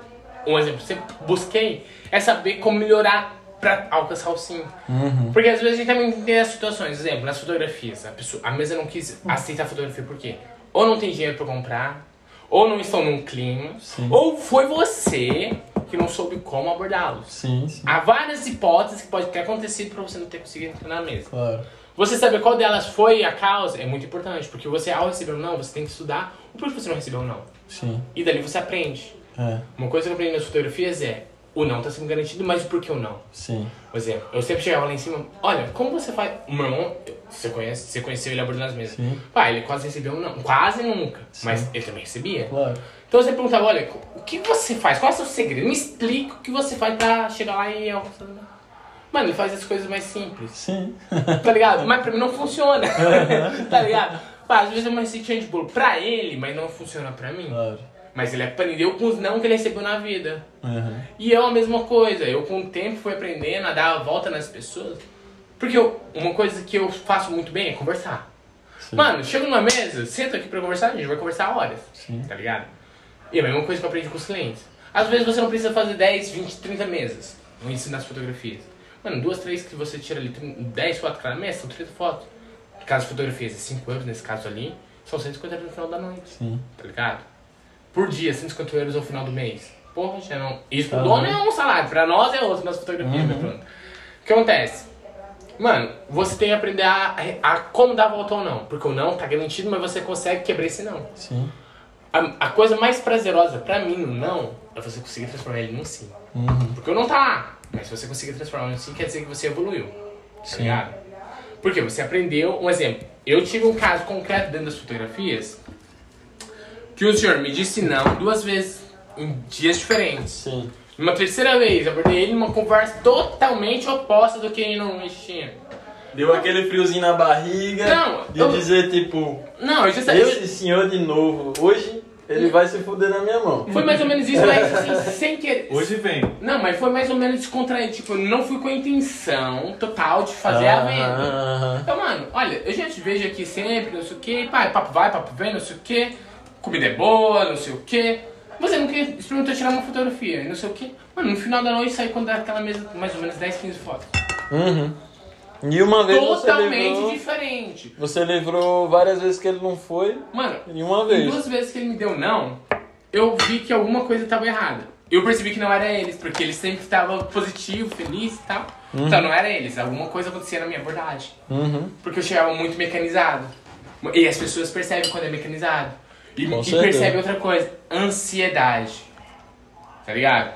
Um exemplo, sempre busquei é saber como melhorar pra alcançar o sim. Uhum. Porque às vezes a gente também tem as situações, por exemplo, nas fotografias, a, pessoa, a mesa não quis aceitar a fotografia por quê? Ou não tem dinheiro pra comprar, ou não estão num clima, sim. ou foi você que não soube como abordá-los. Sim, sim. Há várias hipóteses que pode ter acontecido para você não ter conseguido entrar na mesa. Claro. Você saber qual delas foi a causa é muito importante, porque você, ao receber um não, você tem que estudar o porquê você não recebeu um não. Sim. E dali você aprende. É. Uma coisa que eu aprendi nas fotografias é o não está sendo garantido, mas por que o não? Sim. Por exemplo, eu sempre chegava lá em cima, olha, como você faz. O meu irmão, você conhece, você conheceu ele abordando as mesas. Sim. Pai, ele quase recebeu um não. Quase nunca. Sim. Mas ele também recebia. Claro. Então você perguntava, olha, o que você faz? Qual é o seu segredo? Me explica o que você faz pra chegar lá e alcançar. Mano, ele faz as coisas mais simples. Sim. Tá ligado? Mas pra mim não funciona. tá ligado? Pá, às vezes é uma receitinha de bolo pra ele, mas não funciona pra mim. Claro. Mas ele aprendeu com os não que ele recebeu na vida. Uhum. E eu a mesma coisa. Eu com o tempo fui aprendendo a dar a volta nas pessoas. Porque eu, uma coisa que eu faço muito bem é conversar. Sim. Mano, chega numa mesa, senta aqui pra conversar, a gente vai conversar horas. Sim. Tá ligado? E a mesma coisa que eu aprendi com os clientes. Às vezes você não precisa fazer 10, 20, 30 mesas no ensino das fotografias. Mano, duas, três que você tira ali, 10 fotos cada mesa, são 30 fotos. No caso de fotografias, é 5 euros nesse caso ali, são 150 euros no final da noite. Sim. Tá ligado? Por dia, 150 euros ao final do mês. Porra, já não. Isso pro dono é um salário, pra nós é outro nas fotografias, né, uhum. O que acontece? Mano, você tem que aprender a, a como dar a volta ou não. Porque o não tá garantido, mas você consegue quebrar esse não. Sim. A, a coisa mais prazerosa pra mim no não é você conseguir transformar ele num sim. Uhum. Porque eu não tá lá. Mas se você conseguir transformar num sim, quer dizer que você evoluiu. Tá sim. ligado? Porque você aprendeu. Um exemplo. Eu tive um caso concreto dentro das fotografias que o senhor me disse não duas vezes em dias diferentes. Sim. Uma terceira vez, eu abordei ele numa conversa totalmente oposta do que ele normalmente tinha. Deu aquele friozinho na barriga Não, de eu- dizer, tipo, Não, eu já sabia. esse senhor de novo, hoje ele vai se fuder na minha mão. Foi mais ou menos isso, mas assim, sem querer. Hoje vem. Não, mas foi mais ou menos descontraído. Tipo, eu não fui com a intenção total de fazer a venda. Então, mano, olha, eu já te vejo aqui sempre, não sei o que, pai, papo vai, papo vem, não sei o que, comida é boa, não sei o que. Você nunca experimentou tirar uma fotografia, não sei o que. Mano, no final da noite sai quando dá aquela mesa, mais ou menos 10, 15 fotos. Uhum. E uma vez você Totalmente livrou, diferente. você livrou várias vezes que ele não foi Mano, e uma vez. duas vezes que ele me deu não, eu vi que alguma coisa estava errada. Eu percebi que não era eles, porque eles sempre estavam positivo, feliz e tal. Então não era eles, alguma coisa acontecia na minha abordagem. Uhum. Porque eu chegava muito mecanizado. E as pessoas percebem quando é mecanizado. E, e percebem outra coisa, ansiedade. Tá ligado?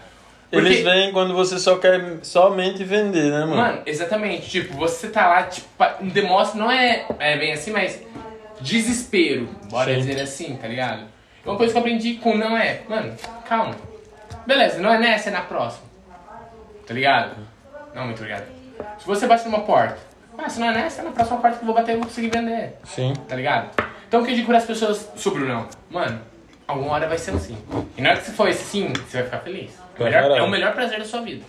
Eles Porque- vêm quando você só quer somente vender, né, mano? Mano, exatamente. Tipo, você tá lá, tipo, demonstra, não é, é bem assim, mas desespero, bora Sim. dizer assim, tá ligado? Uma coisa que eu aprendi com não é, mano, calma. Beleza, não é nessa, é na próxima. Tá ligado? Não, muito obrigado. Se você bate numa porta, ah, se não é nessa, é na próxima porta que eu vou bater eu vou conseguir vender. Sim. Tá ligado? Então o que eu digo para as pessoas sobre o não? Mano, alguma hora vai ser um sim. E na hora que você for esse sim, você vai ficar feliz. É o melhor- é o melhor prazer da sua vida.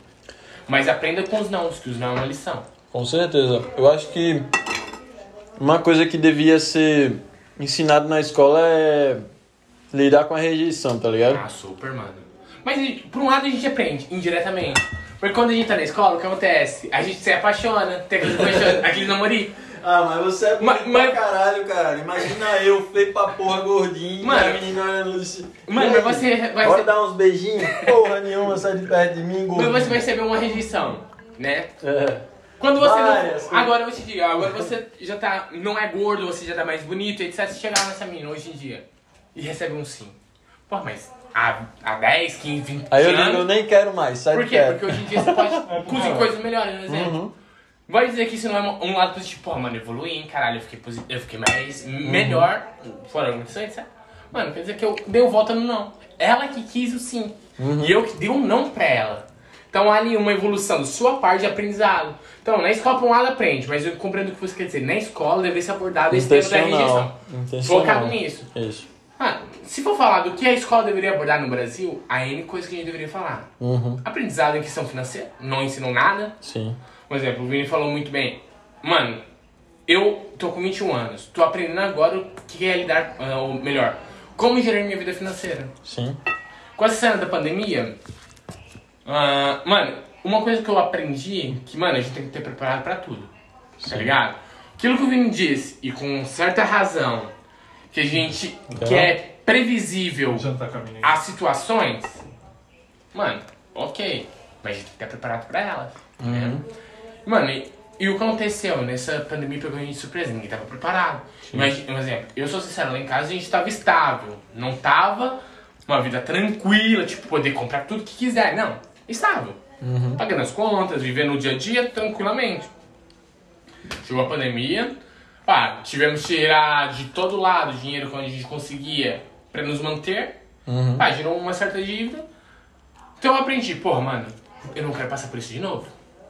Mas aprenda com os não, que os não é uma lição. Com certeza. Eu acho que uma coisa que devia ser ensinado na escola é lidar com a rejeição, tá ligado? Ah, super, mano. Mas por um lado a gente aprende, indiretamente. Porque quando a gente tá na escola, o que acontece? A gente se apaixona, tem aquele, aquele. Ah, mas você é Mas- mas- caralho, cara. Imagina eu, feio pra porra, gordinho, Mano. a menina olhando. Mano, "E aí, mas você vai Bora ser- dar uns beijinhos? Porra nenhuma, sai de perto de mim, gordinho. Mas você vai receber uma rejeição, né? É. Quando você Várias, não. Agora eu te digo, agora você já tá. Não é gordo, você já tá mais bonito, etc. Você chegar nessa mina hoje em dia e recebe um sim. Pô, mas há, há 10, 15, 20 Aí eu anos. digo, eu nem quero mais, sai Por quê? Porque hoje em dia você pode conseguir coisas melhores, por exemplo. Uhum. Vai dizer que isso não é um lado positivo. Pô, mano, evoluí, hein, caralho, eu fiquei, posi- eu fiquei mais. melhor. Fora a isso, etc. Mano, quer dizer que eu dei o volta no não. Ela que quis o sim. E eu que dei um não pra ela. Então há ali uma evolução da sua parte de aprendizado. Então, na escola, por um lado, aprende, mas eu compreendo o que você quer dizer. Na escola, deveria ser abordado esse tema da rejeição. Focado nisso. Isso. Ah, se for falar do que a escola deveria abordar no Brasil, há N coisas que a gente deveria falar. Uhum. Aprendizado em questão financeira, não ensinam nada. Sim. Por exemplo, o Vini falou muito bem. Mano, eu tô com 21 anos, tô aprendendo agora o que é lidar, ah, ou melhor, como gerir minha vida financeira. Sim. Com essa cena da pandemia, ah, mano, uma coisa que eu aprendi, que, mano, a gente tem que ter preparado pra tudo. Tá ligado? Aquilo que o Vini disse, e com certa razão, que a gente Então? que é previsível a menina. as situações, mano, ok. Mas a gente tem que estar preparado pra elas. né? Mano, e, e o que aconteceu nessa pandemia pegou a gente de surpresa, ninguém tava preparado. Imagina, um exemplo, eu sou sincero, lá em casa a gente tava estável. Não tava uma vida tranquila, tipo, poder comprar tudo que quiser. Não, estável. Pagando as contas, vivendo o dia a dia tranquilamente. Chegou a pandemia, pá, tivemos que tirar de todo lado o dinheiro que a gente conseguia pra nos manter. Uhum. Pá, gerou uma certa dívida. Então eu aprendi, pô, mano, eu não quero passar por isso de novo.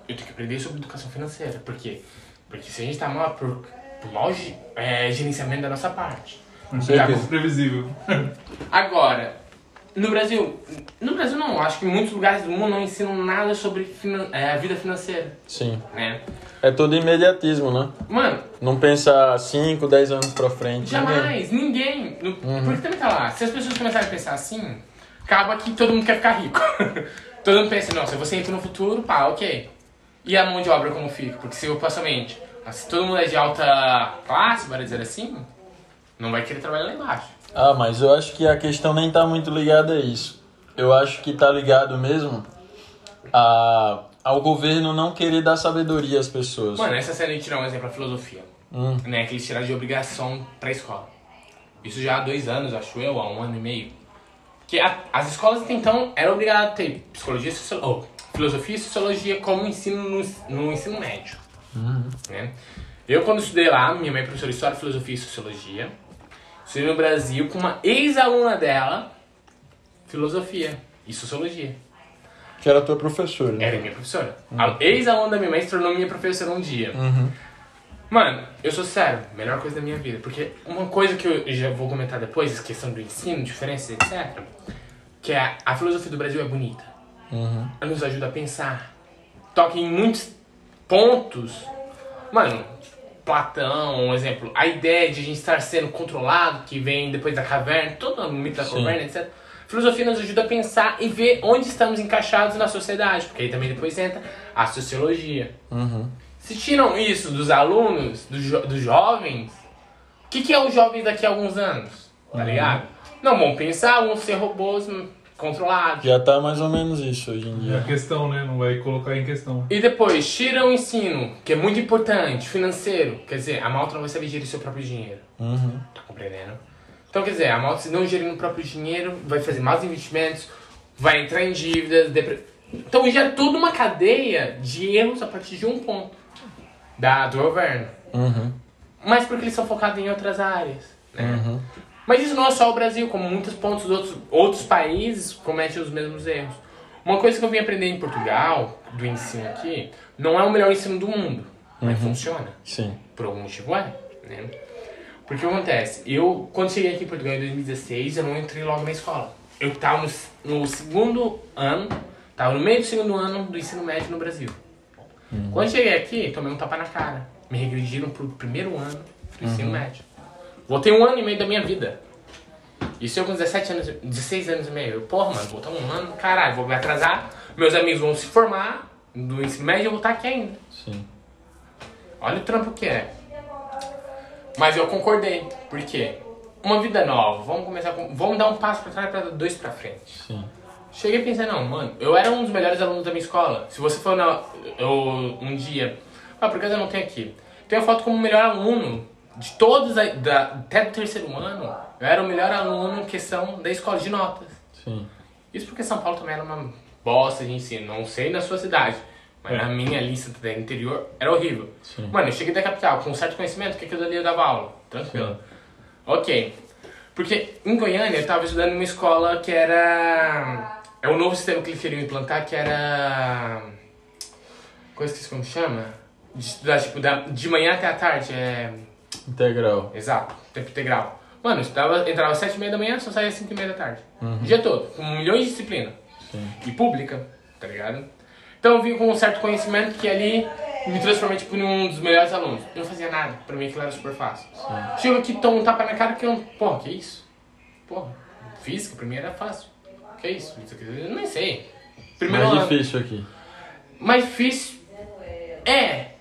Eu tenho que aprender sobre educação financeira. Por quê? Porque se a gente tá mal por, por mau ge- é, gerenciamento da nossa parte. É previsível. Agora, no Brasil, no Brasil não, acho que muitos lugares do mundo não ensinam nada sobre finan- é, a vida financeira, Sim. né? É todo imediatismo, né? Mano, Não pensar 5, 10 anos pra frente. Ninguém. Jamais, ninguém. No- Porque também tá lá, se as pessoas começarem a pensar assim, acaba que todo mundo quer ficar rico. todo mundo pensa, nossa, você entra no futuro, pá, ok. E a mão de obra como fica? Porque se eu passo a mente, mas se todo mundo é de alta classe, para dizer assim, não vai querer trabalhar lá embaixo. Ah, mas eu acho que a questão nem tá muito ligada a isso. Eu acho que tá ligado mesmo a, ao governo não querer dar sabedoria às pessoas. Mano, essa de tirar um exemplo, a filosofia. Hum. Né, que eles tiraram de obrigação pra escola. Isso já há dois anos, acho eu, há um ano e meio. Que a- as escolas até então eram obrigadas a ter psicologia, socio- oh, filosofia e sociologia como ensino no, no ensino médio. Né? Eu, quando estudei lá, minha mãe é professora de História, Filosofia e Sociologia. Estudei no Brasil com uma ex-aluna dela, Filosofia e Sociologia. Que era tua professora. né? Era minha professora. A ex-aluna da minha mãe se tornou minha professora um dia. Uhum. Mano, eu sou sério, melhor coisa da minha vida. Porque uma coisa que eu já vou comentar depois, questão do ensino, diferenças, etc. Que é a filosofia do Brasil é bonita. Uhum. Nos ajuda a pensar. Toca em muitos pontos. Mano, Platão, um exemplo. A ideia de a gente estar sendo controlado, que vem depois da caverna, todo o mito da Sim. caverna, etc. Filosofia nos ajuda a pensar e ver onde estamos encaixados na sociedade. Porque aí também depois entra a sociologia. Uhum. Se tiram isso dos alunos, dos, jo- dos jovens, o que, que é os jovens daqui a alguns anos? Tá ligado? Não vão pensar, vão ser robôs controlados. Já tá mais ou menos isso hoje em É a dia. questão, né? Não vai colocar em questão. E depois, tira o ensino, que é muito importante, financeiro. Quer dizer, a malta não vai saber gerir seu próprio dinheiro. Uhum. Tá compreendendo? Então, quer dizer, a malta, se não gerir o próprio dinheiro, vai fazer mais investimentos, vai entrar em dívidas. depre- Então, gera toda uma cadeia de erros a partir de um ponto da, do governo. Uhum. Mas porque eles são focados em outras áreas. Né? Uhum. Mas isso não é só o Brasil, como muitos pontos outros, outros países cometem os mesmos erros. Uma coisa que eu vim aprender em Portugal, do ensino aqui, não é o melhor ensino do mundo, mas funciona. Sim. Por algum motivo é, né? Porque o que acontece? Eu, quando cheguei aqui em Portugal em 2016, eu não entrei logo na escola. Eu tava no, no segundo ano, tava no meio do segundo ano do ensino médio no Brasil. Quando cheguei aqui, tomei um tapa na cara. Me regrediram pro primeiro ano do ensino médio. Voltei um ano e meio da minha vida. Isso eu com 17 anos, 16 anos e meio. Eu, porra, mano, voltar um ano, caralho, vou me atrasar. Meus amigos vão se formar do ensino médio e eu vou estar aqui ainda. Sim. Olha o trampo que é. Mas eu concordei. Por quê? Uma vida nova. Vamos começar com. Vamos dar um passo pra trás pra dar dois pra frente. Sim. Cheguei e pensei, não, mano, eu era um dos melhores alunos da minha escola. Se você for na, eu, um dia. Ah, por acaso eu não tenho aqui. Tenho a foto como melhor aluno de todos, a- da, até do terceiro ano. Eu era o melhor aluno em questão da escola de notas. Sim. Isso porque São Paulo também era uma bosta de ensino. Não sei na sua cidade, mas É. na minha lista do interior era horrível. Sim. Mano, eu cheguei da capital com um certo conhecimento, o que, que eu dali eu dava aula? Tranquilo. Ok. Porque em Goiânia eu tava estudando em uma escola que era. É o novo sistema que eles queriam implantar, que era. Coisa que como chama? De estudar, tipo, da, de manhã até a tarde. É. Integral. Exato, tempo integral. Mano, eu estudava, entrava às 7 e meia da manhã, só saía às 5 e meia da tarde. O dia todo, com milhões de disciplinas. Sim. E pública, tá ligado? Então eu vim com um certo conhecimento que ali me transformei tipo, em um dos melhores alunos. Eu não fazia nada, pra mim aquilo era super fácil. Chego aqui, tomo um tapa na cara que eu. Porra, que isso? Porra, física pra mim era fácil. Que isso? Isso aqui, eu nem sei. Primeiro Mais ano. difícil aqui. Mais difícil. É.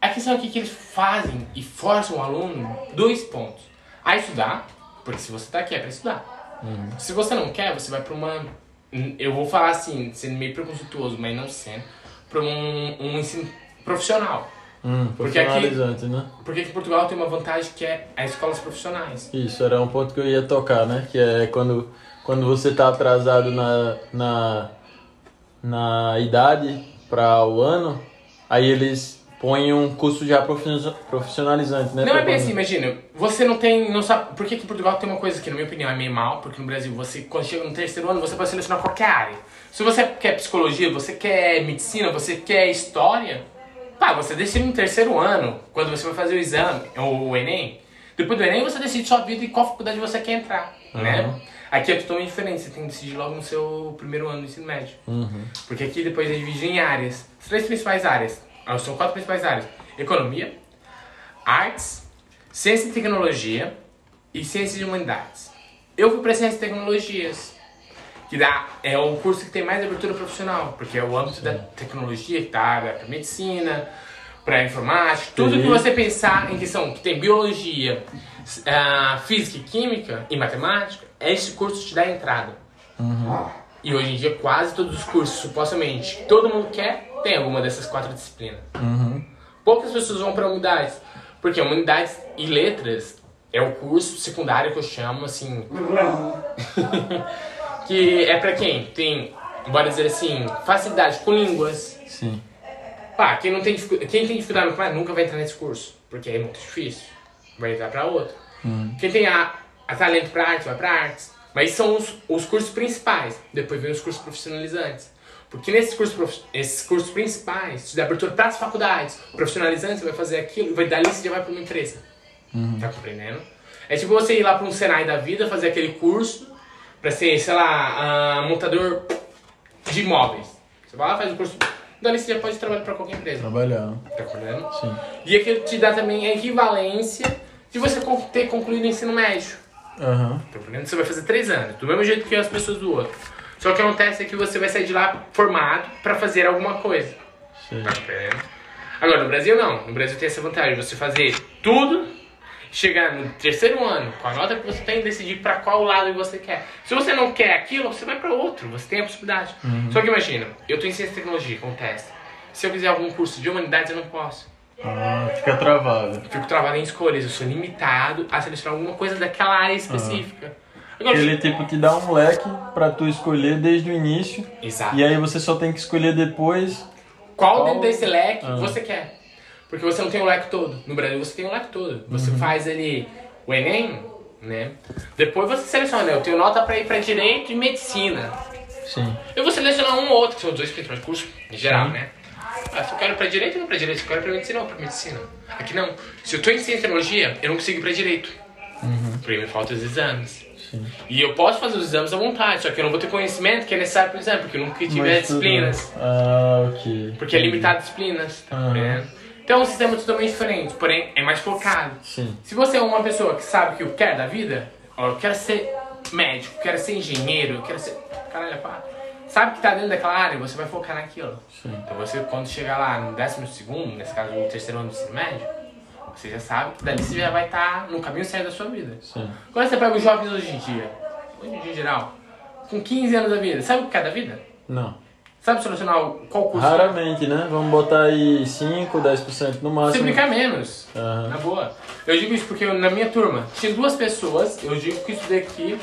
A questão aqui é que eles fazem e forçam o aluno dois pontos. A estudar, porque se você tá aqui é pra estudar. Se você não quer, você vai pra uma. Eu vou falar assim, sendo meio preconceituoso, mas não sendo. Pra um, um ensino profissional. Hum, Porque aqui- né? Porque aqui em Portugal tem uma vantagem que é as escolas profissionais. Isso, era um ponto que eu ia tocar, né? Que é quando, quando você tá atrasado na, na, na idade para o ano, aí eles põem um curso já profissionaliza- profissionalizante, né? Não é bem assim, imagina, você não tem, não sabe, por que que em Portugal tem uma coisa que na minha opinião é meio mal, porque no Brasil você, quando chega no terceiro ano, você pode selecionar qualquer área. Se você quer psicologia, você quer medicina, você quer história, pá, você decide no terceiro ano, quando você vai fazer o exame, ou o Enem, depois do Enem você decide sua vida e qual faculdade você quer entrar, né? Uhum. Aqui é totalmente diferente, você tem que decidir logo no seu primeiro ano do ensino médio. Uhum. Porque aqui depois é dividido em áreas. As três principais áreas. Ah, São quatro principais áreas. Economia, artes, ciência e tecnologia e ciências de humanidades. Eu fui para ciências e tecnologias. Que dá, é o curso que tem mais abertura profissional. Porque é o âmbito da tecnologia que tá para medicina, para informática. Tudo Sim. que você pensar em questão que tem biologia, ah, física e química e matemática, esse curso te dá entrada. E hoje em dia, quase todos os cursos, supostamente, que todo mundo quer, tem alguma dessas quatro disciplinas. Uhum. Poucas pessoas vão para humanidades, porque humanidades e letras é o curso secundário que eu chamo, assim. que é para quem tem, bora dizer assim, facilidade com línguas. Sim. Pá, quem, não tem, quem tem dificuldade no nunca vai entrar nesse curso, porque é muito difícil. Vai entrar para outro. Quem tem a, a talento para arte vai para artes. Mas são os, os cursos principais. Depois vem os cursos profissionalizantes. Porque nesses cursos, esses cursos principais, te dá abertura para as faculdades. Profissionalizantes, você vai fazer aquilo, vai dali você já vai para uma empresa. Tá compreendendo? É tipo você ir lá para um Senai da vida, fazer aquele curso para ser, sei lá, ah, montador de imóveis. Você vai lá, faz o curso. Dali você já pode trabalhar para qualquer empresa. Trabalhar. Tá compreendendo? Sim. E aquilo te dá também a equivalência de você ter concluído o ensino médio. Aham. Tá? Você vai fazer três anos, do mesmo jeito que as pessoas do outro. Só que acontece é que você vai sair de lá formado pra fazer alguma coisa. Sim. Tá compreendendo? Agora, no Brasil não. No Brasil tem essa vantagem, você fazer tudo, chegar no terceiro ano, com a nota que você tem, e decidir pra qual lado você quer. Se você não quer aquilo, você vai pra outro, você tem a possibilidade. Só que imagina, eu tô em ciência e tecnologia, acontece. Se eu fizer algum curso de humanidades, eu não posso. Ah, fica travado. Fico travado em escolhas, eu sou limitado a selecionar alguma coisa daquela área específica. Agora, Ele tipo te dá um leque pra tu escolher desde o início. Exato. E aí você só tem que escolher depois. Qual Qual- dentro desse leque Ah. você quer? Porque você não tem o leque todo. No Brasil você tem o leque todo. Você faz ali o Enem, né? Depois você seleciona, eu tenho nota pra ir pra direito e medicina. Sim. Eu vou selecionar um ou outro, que são os dois principais cursos, em geral, né? Ah, se eu quero ir pra direito, eu vou pra direito. Se eu quero ir pra medicina, eu vou pra medicina. Aqui não. Se eu tô em ciência e tecnologia, eu não consigo ir pra direito. Porque me faltam os exames. Sim. E eu posso fazer os exames à vontade, só que eu não vou ter conhecimento que é necessário pro exame, porque eu nunca tive Mas disciplinas. tudo- Ah, ok. Porque é limitado a disciplinas, tá Aham. compreendendo? Então é um sistema totalmente diferente, porém é mais focado. Sim. Se você é uma pessoa que sabe o que eu quero da vida, ó, eu quero ser médico, quero ser engenheiro, eu quero ser. Caralho, pá. Sabe que tá dentro daquela área, você vai focar naquilo. Sim. Então você, quando chegar lá no décimo segundo, nesse caso no terceiro ano do ensino médio, você já sabe que dali você já vai estar no caminho certo da sua vida. Sim. Quando você pega os jovens hoje em dia, hoje em dia em geral, com 15 anos da vida, sabe o que é da vida? Não. Sabe selecionar o- qual curso? Raramente, né? Vamos botar aí 5, 10% no Se máximo. brincar menos. Aham. Na boa. Eu digo isso porque eu- na minha turma tinha duas pessoas, eu digo que eu estudei aqui.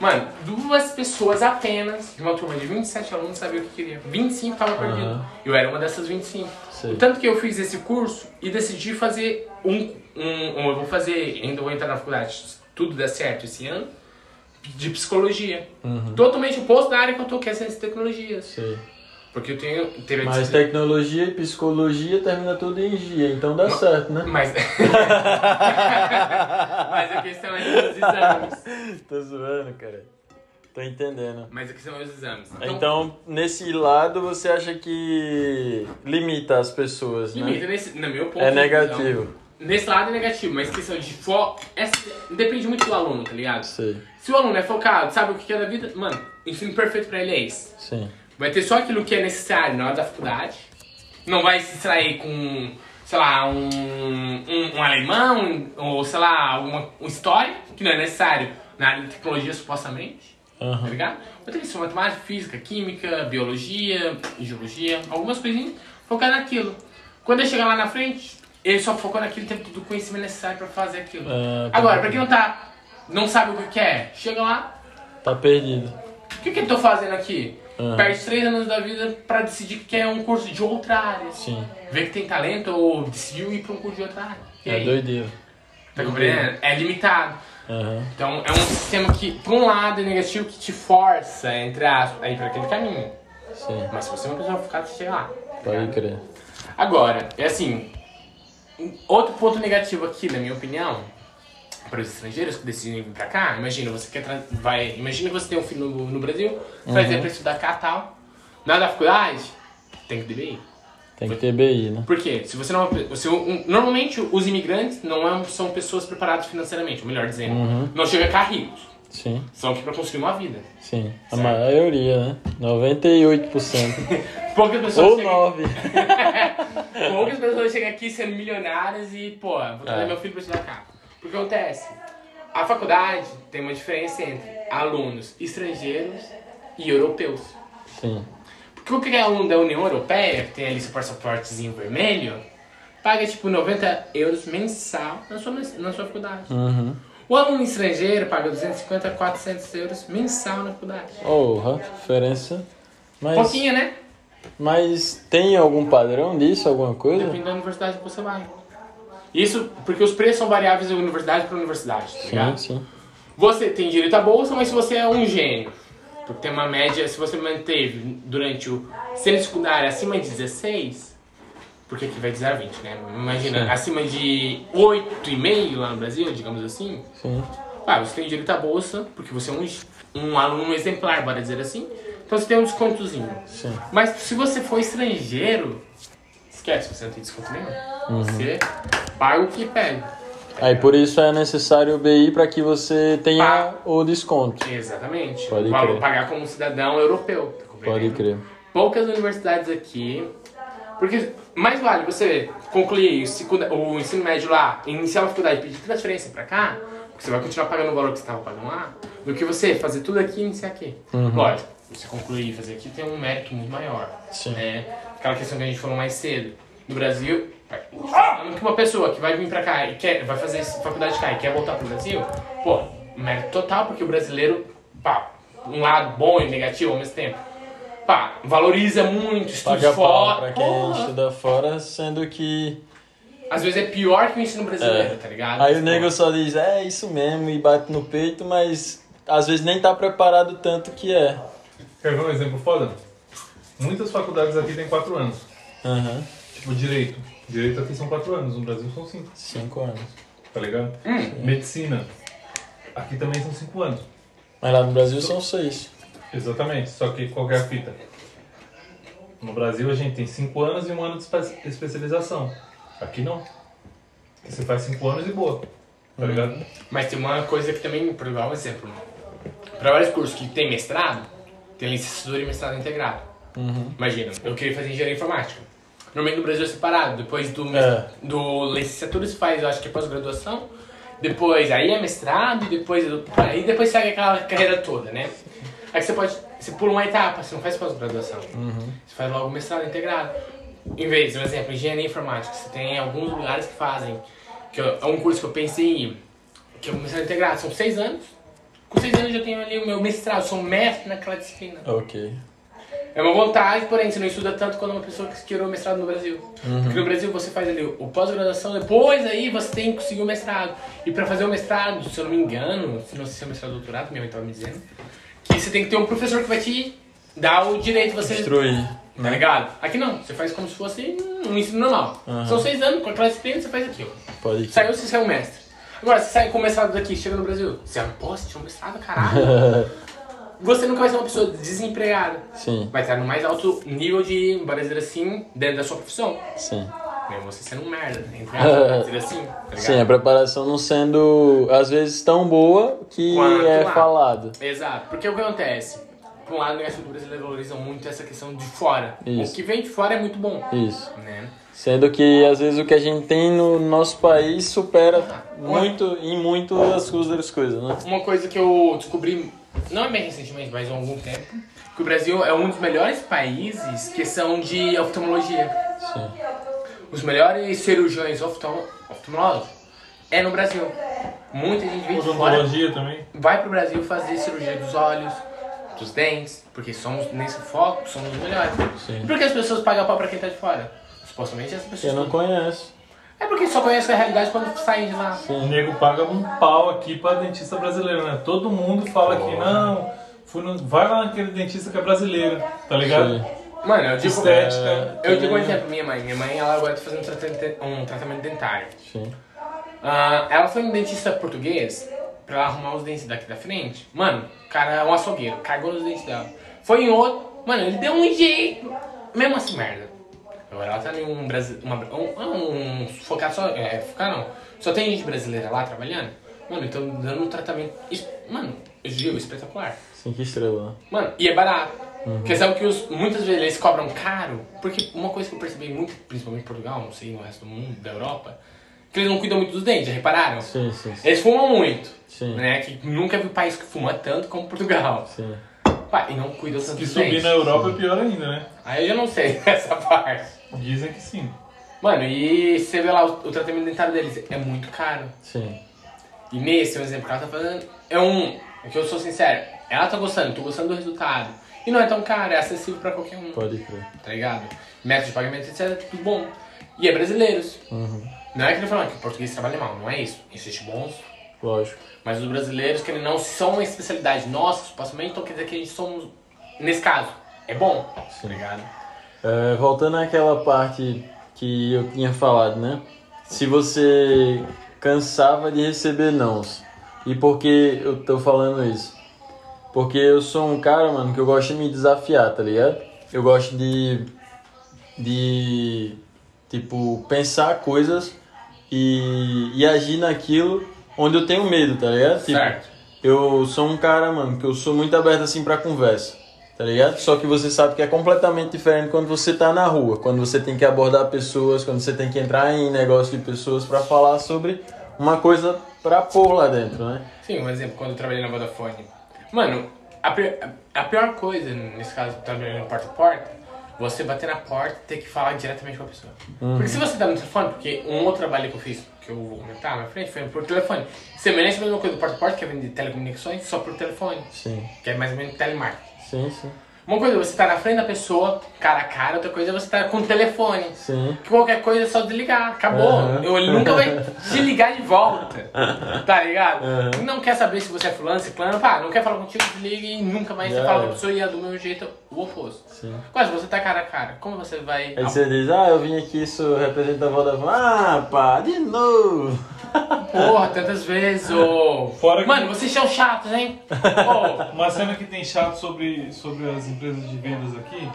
Mano, duas pessoas apenas, de uma turma de 27 alunos, sabiam o que queria. 25 tava perdido. Aham. Eu era uma dessas 25. Sei. Tanto que eu fiz esse curso e decidi fazer um, um, um- Eu vou fazer, ainda vou entrar na faculdade, se tudo der certo esse ano, de psicologia. Uhum. Totalmente oposto da área que eu tô, que é ciência e tecnologias. Sei. Porque eu tenho. Teve a Mas tecnologia e psicologia termina tudo em GIA, então dá certo, né? Mas. Mas a questão é os exames. Tô zoando, cara. Tô entendendo. Mas a questão é os exames. Então, nesse lado, você acha que limita as pessoas, né? limita nesse, no meu ponto É negativo. visão. Nesse lado é negativo, mas questão de foco. essa- depende muito do aluno, tá ligado? Sei, Se o aluno é focado, sabe o que é da vida, mano, o ensino perfeito pra ele é esse. sim. Vai ter só aquilo que é necessário na hora da faculdade. Não vai se distrair com, sei lá, um, um, um alemão, ou sei lá, uma, uma história, que não é necessário na área de tecnologia, supostamente. Tá Aham. ligado? Vai ter isso, matemática, física, química, biologia, geologia, algumas coisinhas, focar naquilo. Quando ele chegar lá na frente, ele só focou naquilo e tem todo o conhecimento necessário pra fazer aquilo. Ah, tá Agora, bom. pra quem não tá, não sabe o que quer, chega lá, Tá perdido. o que, que eu tô fazendo aqui? Aham. Perde três anos da vida pra decidir que quer um curso de outra área. Sim. Vê que tem talento ou decidiu ir pra um curso de outra área. E É aí? doideira. Tá compreendendo? É limitado. Aham. Então é um sistema que, por um lado, é negativo que te força, entre aspas, a ir pra aquele caminho. Sim. Mas se você é uma pessoa focada, você chega lá. Pode crer. Agora, é assim. Outro ponto negativo aqui, na minha opinião, para os estrangeiros que decidem vir pra cá, imagina, você quer vai, imagina que você tem um filho no, no Brasil, vai vir pra estudar cá e tal. Na da faculdade, tem que DBI. Tem que ter BI, né? Por quê? Se você não. Se, um- normalmente os imigrantes não é- são pessoas preparadas financeiramente, ou melhor dizendo, não chega cá ricos. Sim, São aqui pra construir uma vida. sim. A Certo. maioria, né? 98%. Poucas pessoas Ou chegam 9%. Poucas pessoas chegam aqui sendo milionárias e, pô, vou trazer É. meu filho pra estudar cá. Porque acontece? A faculdade tem uma diferença entre alunos estrangeiros e europeus. Sim. Porque o que é aluno da União Europeia, que tem ali seu passaportezinho vermelho, paga tipo 90 euros mensal na sua, na sua faculdade. Uhum. O aluno estrangeiro paga 250 a 400 euros mensal na faculdade. Porra, diferença. Mas, Pouquinho, né? mas tem algum padrão disso, alguma coisa? Depende da universidade que você vai. Isso porque os preços são variáveis de universidade para universidade, tá Sim, ligado? sim. Você tem direito à bolsa, mas se você é um gênio, porque tem uma média, se você manteve durante o sendo secundário acima de 16, porque aqui vai de 0 a 20, né? Imagina, Sim. acima de 8,5 lá no Brasil, digamos assim, Sim. ah, você tem direito à bolsa, porque você é um, um aluno exemplar, bora dizer assim, então você tem um descontozinho. Sim. Mas se você for estrangeiro, esquece, você não tem desconto nenhum. Uhum. Você paga o que pede. Aí por isso é necessário o BI para que você tenha o desconto. Exatamente. Pode o valor crer. pagar como um cidadão europeu. tá Pode crer. Poucas universidades aqui. Porque mais vale você concluir o, ensino médio lá, iniciar uma faculdade e pedir transferência pra cá, porque você vai continuar pagando o valor que você estava pagando lá, do que você fazer tudo aqui e iniciar aqui. Uhum. Lógico, você concluir e fazer aqui tem um mérito muito maior. Sim. né? Aquela questão que a gente falou mais cedo. No Brasil, falando que uma pessoa que vai vir pra cá e quer, vai fazer faculdade cá e quer voltar pro Brasil, pô, mérito total, porque o brasileiro, pá, um lado bom e negativo ao mesmo tempo. Pá, valoriza muito, estuda Paga fora. pra quem porra. estuda fora, sendo que. Às vezes é pior que o ensino brasileiro, tá ligado? Aí o nego só diz, é isso mesmo, e bate no peito, mas às vezes nem tá preparado tanto que é. Quer ver um exemplo foda? Muitas faculdades aqui têm 4 anos. Aham. Tipo, direito. Direito aqui são 4 anos, no Brasil são 5, Cinco anos. tá ligado? Medicina. Aqui também são 5 anos. Mas lá no Brasil são seis. Exatamente, só que qual que é a fita? No Brasil a gente tem 5 anos e um ano de espe- especialização. Aqui não. Aqui você faz 5 anos e boa. Tá ligado? Mas tem uma coisa que também, por igual um exemplo, para vários cursos que tem mestrado, tem licenciatura e mestrado integrado. Uhum. Imagina, eu queria fazer engenharia informática. Normalmente no Brasil é separado, depois do, É. do licenciatura se faz, eu acho que é pós-graduação, depois aí é mestrado, e depois, aí depois segue aquela carreira toda, né? Aí você pode, você pula uma etapa, você não faz pós-graduação, você faz logo mestrado integrado. Em vez, por exemplo, engenharia informática, você tem alguns lugares que fazem, que é um curso que eu pensei em ir, que é o mestrado integrado, são seis anos. Com seis anos eu já tenho ali o meu mestrado, sou mestre naquela disciplina. Ok. É uma vontade, porém você não estuda tanto quanto uma pessoa que tirou mestrado no Brasil. Porque no Brasil você faz ali o pós-graduação, depois aí você tem que conseguir o mestrado. E pra fazer o mestrado, se eu não me engano, se não sei se é mestrado ou doutorado, minha mãe tava me dizendo, que você tem que ter um professor que vai te dá o direito de você. Destruir. Tá ligado? Aqui não, você faz como se fosse um ensino normal. Aham. São seis anos, com aquela disciplina você faz aquilo. Pode Saiu, você saiu mestre. Agora, você sai com o mestrado daqui, chega no Brasil. Você é um poste, tinha um mestrado, caralho. você nunca vai ser uma pessoa desempregada. Sim, Vai estar no mais alto nível de, bora dizer assim, dentro da sua profissão. sim. Mesmo você sendo um merda, entre aspas, dizer assim, tá? Sim, a preparação não sendo, às vezes, tão boa que Quanto é lá. falado. Exato, porque o que acontece? Por um lado, né, assim, o brasileiro valoriza muito essa questão de fora. Isso. O que vem de fora é muito bom, Isso. né? Sendo que, às vezes, o que a gente tem no nosso país supera muito, em muito as outras coisas, né? Uma coisa que eu descobri, não é bem recentemente, mas há algum tempo, que o Brasil é um dos melhores países que são de oftalmologia. Sim. Os melhores cirurgiões oftal- oftalmológicos é no Brasil. Muita gente vem de fora, também. vai pro Brasil fazer cirurgia dos olhos, dos dentes, porque somos nesse foco, somos os melhores. Sim. Por que as pessoas pagam pau pra quem tá de fora? Supostamente as pessoas. Eu não conheço. É porque só conhece a realidade quando saem de lá. O nego paga um pau aqui pra dentista brasileiro, né? Todo mundo fala que não, fui no- vai lá naquele dentista que é brasileiro, tá ligado? Sim. Mano, eu digo. Estética. Eu digo um exemplo, minha mãe. Minha mãe, ela agora tá fazendo um tratamento, um tratamento dentário. Sim. Ah, ela foi no dentista português pra ela arrumar os dentes daqui da frente. Mano, o cara é um açougueiro, cagou nos dentes dela. Foi em outro, mano, ele deu um jeito. Mesmo assim, merda. Agora ela tá em um Brasil. Uma, um, um focado só. É, focar não. Só tem gente brasileira lá trabalhando. Mano, então dando um tratamento. Mano, eu digo espetacular. Cinco estrelas, né? Mano, e é barato. Porque sabe que os, muitas vezes eles cobram caro? Porque uma coisa que eu percebi muito, principalmente em Portugal, não sei no resto do mundo, da Europa, que eles não cuidam muito dos dentes, já repararam? Sim, sim, sim. Eles fumam muito, Sim. né? Que nunca vi país que fuma tanto como Portugal. Sim. Pá, e não cuidam tanto Que dos subir dentes. na Europa é pior ainda, né? Aí eu já não sei essa parte. Dizem que sim. Mano, e você vê lá o, o tratamento dentário deles, é muito caro. Sim. E nesse, um exemplo que ela tá fazendo, é um, que eu sou sincero, ela tá gostando, tô gostando do resultado. E não é tão caro, é acessível pra qualquer um. Pode crer. tá ligado? Método de pagamento, etc, tudo bom. E é brasileiros. Uhum. Não é que ele falando que o português trabalha mal, não é isso. Existem bons, Lógico. mas os brasileiros que não são uma especialidade nossa, supostamente, então quer dizer que a gente somos, nesse caso, é bom, tá ligado? É, voltando àquela parte que eu tinha falado, né? Se você cansava de receber nãos. E por que eu tô falando isso? Porque eu sou um cara, mano, que eu gosto de me desafiar, tá ligado? Eu gosto de. de. tipo, pensar coisas e, e agir naquilo onde eu tenho medo, tá ligado? Tipo, Certo. eu sou um cara, mano, que eu sou muito aberto assim pra conversa, tá ligado? Só que você sabe que é completamente diferente quando você tá na rua, quando você tem que abordar pessoas, quando você tem que entrar em negócio de pessoas pra falar sobre uma coisa pra pôr lá dentro, né? Sim, um exemplo, quando eu trabalhei na Vodafone. Mano, a, pi- a pior coisa, nesse caso, trabalhando porta a porta, você bater na porta e ter que falar diretamente com a pessoa. Porque se você tá no telefone, porque um outro trabalho que eu fiz, que eu vou comentar na frente, foi por telefone. Semelhante à mesma coisa do porta a porta, que é vender telecomunicações, só por telefone. Sim, Que é mais ou menos telemarketing. Sim, sim. Uma coisa é você tá na frente da pessoa, cara a cara, outra coisa é você tá com o telefone. Sim. Que qualquer coisa é só desligar, acabou. Eu- Ele nunca vai te ligar de volta. Tá ligado? Não quer saber se você é fulano, ciclano, pá, não quer falar contigo, desliga e nunca mais você Já fala com a pessoa e é do meu jeito o oposto. Sim. Agora, se você tá cara a cara, como você vai. Aí você diz, ah, eu vim aqui, isso representa a Vodafone. Ah, pá, de novo. Porra, tantas vezes, ô. Fora que- Mano, vocês são chatos, hein? Ô. Uma cena que tem chato sobre, sobre as empresas de vendas aqui,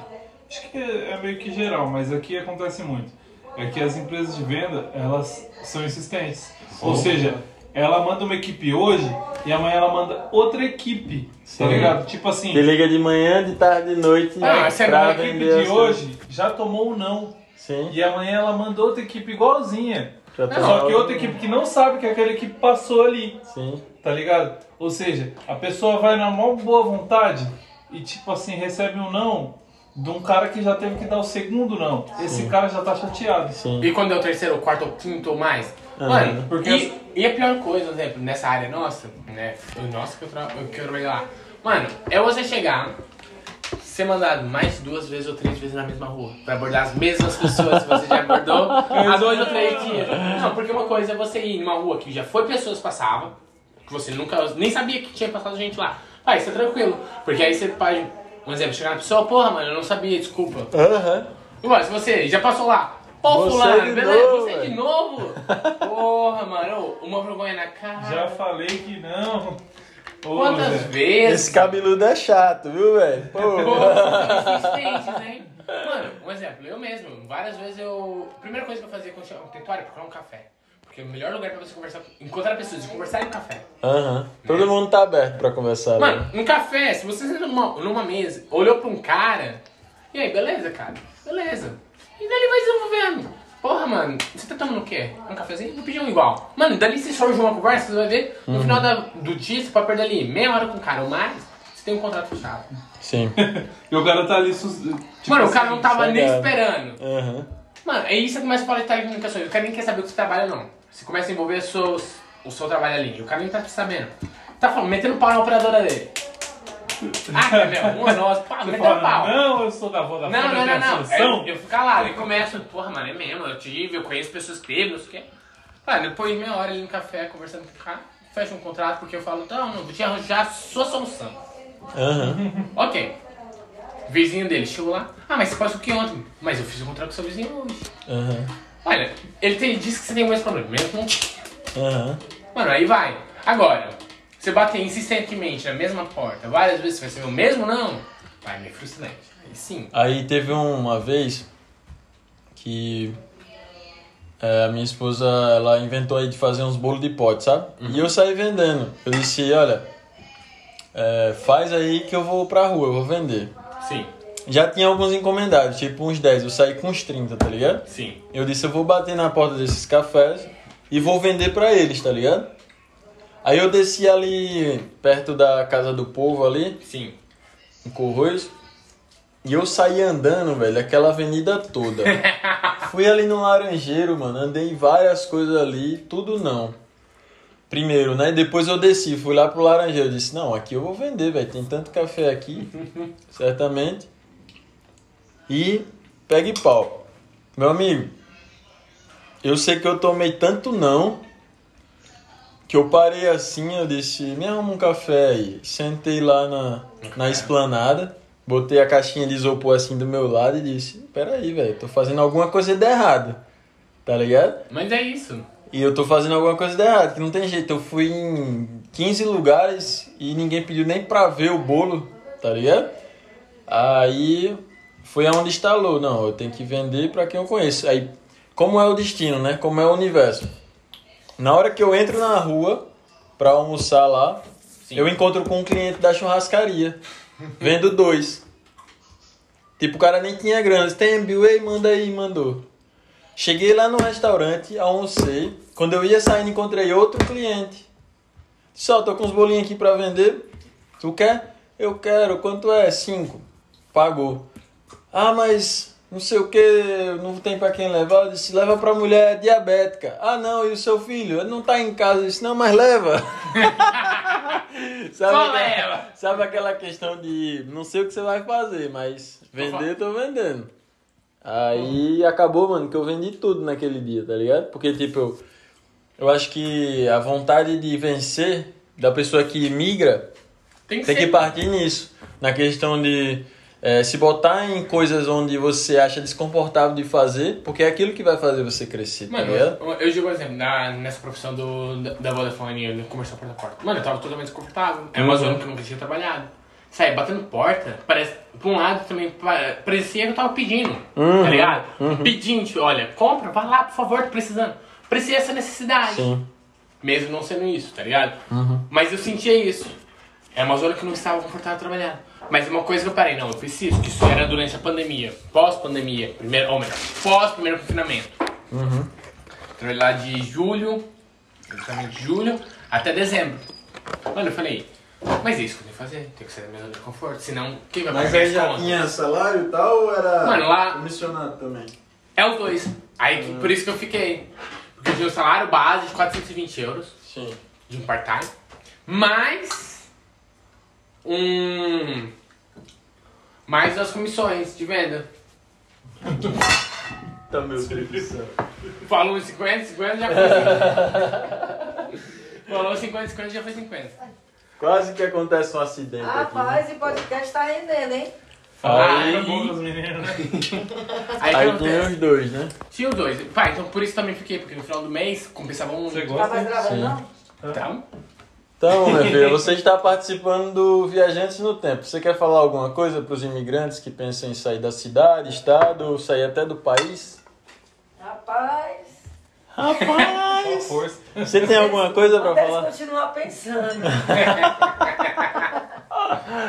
acho que é, é meio que geral, mas aqui acontece muito. É que as empresas de venda, elas são insistentes. Ou seja, ela manda uma equipe hoje e amanhã ela manda outra equipe, tá Sim. ligado? Tipo assim, Te liga de manhã, de tarde, de noite. Ah, essa é pra a equipe de hoje já tomou o não. Sim. E amanhã ela manda outra equipe igualzinha. Já tá Só que outra equipe que não sabe que aquela equipe passou ali. Sim. Tá ligado? Ou seja, a pessoa vai na maior boa vontade e, tipo assim, recebe um não de um cara que já teve que dar o segundo não. Esse cara já tá chateado. Sim. E quando é o terceiro, o quarto, ou quinto ou mais? Mano, Porque e, e a pior coisa, por exemplo, nessa área nossa, né? eu- Nossa, que eu, tra... eu quero ver lá. Mano, é você chegar, ser mandado mais duas vezes ou três vezes na mesma rua. Pra abordar as mesmas pessoas que você já abordou há dois ou três dias. Não, porque uma coisa é você ir numa rua que já foi pessoas passavam, que você nunca nem sabia que tinha passado gente lá. Ah, isso é tranquilo. Porque aí você pode Um exemplo, chegar na pessoa, porra, mano, eu não sabia, desculpa. Aham. Igual, se você já passou lá, pô, Você fulano, de beleza? novo, você de velho. novo? Porra, mano, uma vergonha na cara. Já falei que não. Ô, Quantas vezes? Esse cabeludo é chato, viu, velho? Pô. Pô, insistentes, hein? Mano, um exemplo, eu mesmo, várias vezes eu. A primeira coisa que eu fazia quando chegava no território é procurar um café. Porque o melhor lugar pra você conversar, encontrar pessoas e conversar é no café. Aham. Todo mundo tá aberto pra conversar. né? Mano, um café, se você senta numa, numa mesa, olhou pra um cara, e aí, beleza, cara? Beleza. E daí ele vai desenvolvendo. Porra, mano, você tá tomando o quê? Um cafezinho? Vou pedir um igual. Mano, dali se surge uma conversa, você vai ver, no final da- do dia você pode perder ali meia hora com o cara ou mais, você tem um contrato fechado. Sim. E o cara tá ali. Tipo Mano, o cara não assim, tava nem esperando. Aham. Mano, aí você começa a falar de telecomunicações. O cara nem quer saber o que você trabalha, não. Você começa a envolver seus, o seu trabalho ali. O cara nem tá sabendo. Tá falando, metendo pau na operadora dele. Ah, meu, uma nossa, pá, Você metendo fala, pau. não, eu sou da Vodafone, Não, não, não, tenho não. solução. Eu, eu fico calado e começo, porra, mano, é mesmo, eu tive, eu conheço pessoas que teve, não sei o quê. Ah, depois de meia hora ali no café, conversando com o cara, fecha um contrato porque eu falo, não, não, vou te arranjar a sua solução. Aham. Ok. Vizinho dele chegou lá, ah, mas você faz o que ontem? Mas eu fiz um contrato com seu vizinho hoje. Aham. Olha, ele tem, disse que você tem o mesmo problema, mesmo não tinha. Aham. Mano, aí vai. Agora, você bater insistentemente na mesma porta várias vezes, você vai ser o mesmo não? Vai, meio frustrante. Aí sim. Aí teve uma vez que é, a minha esposa ela inventou aí de fazer uns bolos de pote, sabe? E eu saí vendendo. Eu disse, olha, é, faz aí que eu vou pra rua, eu vou vender. Sim, Já tinha alguns encomendados, tipo uns 10, eu saí com uns 30, tá ligado? sim. Eu disse, eu vou bater na porta desses cafés e vou vender pra eles, tá ligado? Aí eu desci ali perto da casa do povo ali, Sim. em Corroios. E eu saí andando, velho, aquela avenida toda. Fui ali no Laranjeiro, mano, andei várias coisas ali, tudo não. Primeiro, né? Depois eu desci, fui lá pro Laranjeiro. Disse, não, aqui eu vou vender, velho. Tem tanto café aqui, certamente. E pegue pau. Meu amigo, eu sei que eu tomei tanto não que eu parei assim, eu disse, me arruma um café aí. Sentei lá na, na esplanada, botei a caixinha de isopor assim do meu lado e disse, peraí, velho, tô fazendo alguma coisa de errado. Tá ligado? Mas é isso. E eu tô fazendo alguma coisa de errado, que não tem jeito. Eu fui em 15 lugares e ninguém pediu nem pra ver o bolo, tá ligado? Aí foi aonde instalou. Não, eu tenho que vender pra quem eu conheço. Aí, como é o destino, né? Como é o universo. Na hora que eu entro na rua pra almoçar lá, Sim. eu encontro com um cliente da churrascaria. Vendo dois. Tipo, o cara nem tinha grana. Tem, Bill, ei, manda aí, mandou. Cheguei lá no restaurante, almocei. Quando eu ia saindo, encontrei outro cliente. Disse, ó, tô com uns bolinhos aqui pra vender. Tu quer? Eu quero. Quanto é? Cinco. Pagou. Ah, mas não sei o que, não tem pra quem levar. Eu disse, leva pra mulher diabética. Ah, não, e o seu filho? Ele não tá em casa. Eu disse, não, mas leva. sabe, Só leva. sabe aquela questão de não sei o que você vai fazer, mas vender, tô vendendo. Aí acabou, mano, que eu vendi tudo naquele dia, tá ligado? Porque, tipo, eu, eu acho que a vontade de vencer da pessoa que migra Tem que tem que partir nisso. Na questão de eh, se botar em coisas onde você acha desconfortável de fazer, porque é aquilo que vai fazer você crescer, tá Mano, ligado? eu, eu digo um exemplo, na, nessa profissão do, da, da Vodafone, comercial porta a porta. Mano, eu tava totalmente desconfortável. É uma Uhum. zona que eu nunca tinha trabalhado. Sabe, batendo porta, parece, por um lado também, pa- parecia que eu tava pedindo, Uhum. tá ligado? Pedindo, tipo, olha, compra, vai lá, por favor, tô precisando. Precisa essa necessidade. Sim. Mesmo não sendo isso, tá ligado? Uhum. Mas eu sentia isso. É uma zona que eu não estava confortável trabalhando. Mas uma coisa que eu parei, não, eu preciso, que isso era durante a pandemia, pós-pandemia, primeiro, ou melhor, pós-primeiro confinamento. Uhum. Trabalhei lá de julho, exatamente julho, até dezembro. Mano, eu falei, mas é isso que eu tenho que fazer, tem que sair da minha zona de conforto, senão quem vai Mas pagar aí as já tinha salário e tal ou era Mano, lá- comissionado também? É os dois. Aí, que- por isso que eu fiquei. Porque eu tinha um salário base de 420 euros. Sim. de um part-time, mais um mais as comissões de venda. Tá meu Deus do céu. Falou 50, 50 já foi 50. Falou 50, 50 já foi 50. Quase que acontece um acidente aqui. Rapaz, esse podcast tá rendendo, hein? Fala Aí- aí, né? Aí, Aí tem os dois, né? Tinha os dois. Pai, então por isso também fiquei, porque no final do mês compensava um. Você Tá gosta? mais gravando, não? Então, Então, meu filho, você está participando do Viajantes no Tempo. Você quer falar alguma coisa para os imigrantes que pensam em sair da cidade, estado, ou sair até do país? Rapaz, Rapaz! Você tem alguma coisa para falar? continuar pensando.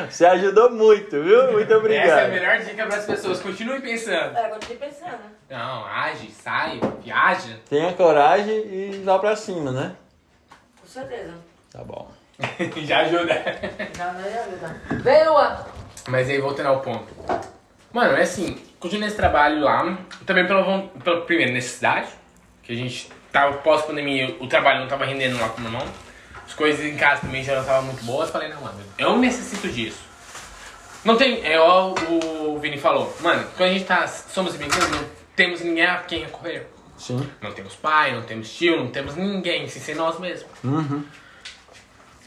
Você ajudou muito, viu? Muito essa é a obrigado. melhor dica para as pessoas. Continue pensando. É, continue pensando. Não, age, sai, viaja. Tenha coragem e vá pra cima, né? Com certeza. Tá bom. Já ajuda. Já não ia ajuda. Vem, Luan. Mas aí, voltando ao ponto. Mano, é assim, continuei esse trabalho lá, também pela, pela primeira necessidade, que a gente tava pós-pandemia, o trabalho não tava rendendo lá com o meu irmão, as coisas em casa também já não estavam muito boas, falei, não, mano, eu necessito disso. Não tem, é igual o Vini falou, mano, quando a gente tá, somos imigrantes, não temos ninguém a quem recorrer. Sim. Não temos pai, não temos tio, não temos ninguém, sem ser nós mesmos. Uhum.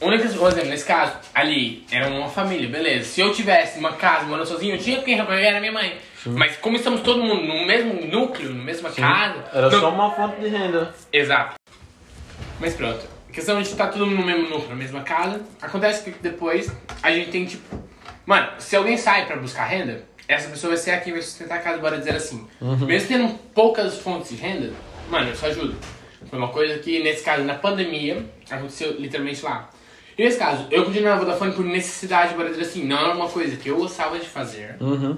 Única, por exemplo, nesse caso, ali, era uma família, beleza. Se eu tivesse uma casa morando sozinho, eu tinha quem recorrer, era minha mãe. Mas como estamos todo mundo no mesmo núcleo, na mesma casa. Era não- só uma fonte de renda. Exato. Mas pronto. A questão de estar todo mundo no mesmo núcleo, na mesma casa. Acontece que depois a gente tem tipo. Mano, se alguém sai pra buscar renda, essa pessoa vai ser a quem vai sustentar a casa, bora dizer assim. Mesmo tendo poucas fontes de renda, mano, isso ajuda. Foi uma coisa que, nesse caso, na pandemia, aconteceu literalmente lá. Nesse caso, eu continuei na Vodafone por necessidade, bora dizer assim, não era uma coisa que eu gostava de fazer, Uhum.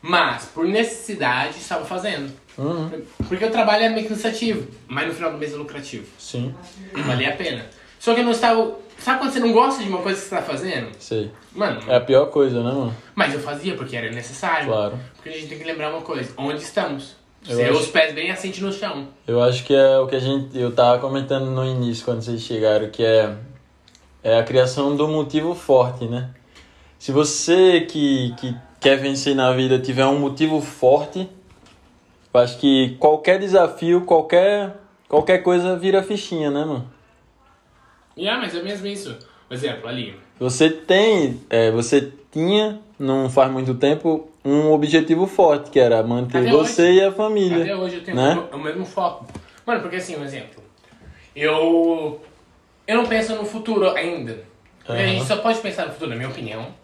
mas por necessidade estava fazendo. Uhum. Porque o trabalho é meio cansativo, mas no final do mês é lucrativo. Sim. Valia a pena. Só que eu não estava. Sabe quando você não gosta de uma coisa que você tá fazendo? Sei. Mano, É a pior coisa, né, mano? mas eu fazia porque era necessário. Claro. Porque a gente tem que lembrar uma coisa: onde estamos? Eu Ser acho- os pés bem assentes no chão. Eu acho que é o que a gente. Eu tava comentando no início, quando vocês chegaram, que é, é a criação do motivo forte, né? Se você que, que quer vencer na vida tiver um motivo forte, eu acho que qualquer desafio, qualquer, qualquer coisa vira fichinha, né, mano? É, mas é mesmo isso. Por exemplo, ali. Você tem, é, você tinha, não faz muito tempo, um objetivo forte, que era manter Até você hoje. e a família. Até hoje eu tenho né? o mesmo foco. Mano, porque assim, um exemplo. Eu. Eu não penso no futuro ainda. Porque a gente só pode pensar no futuro, na minha opinião,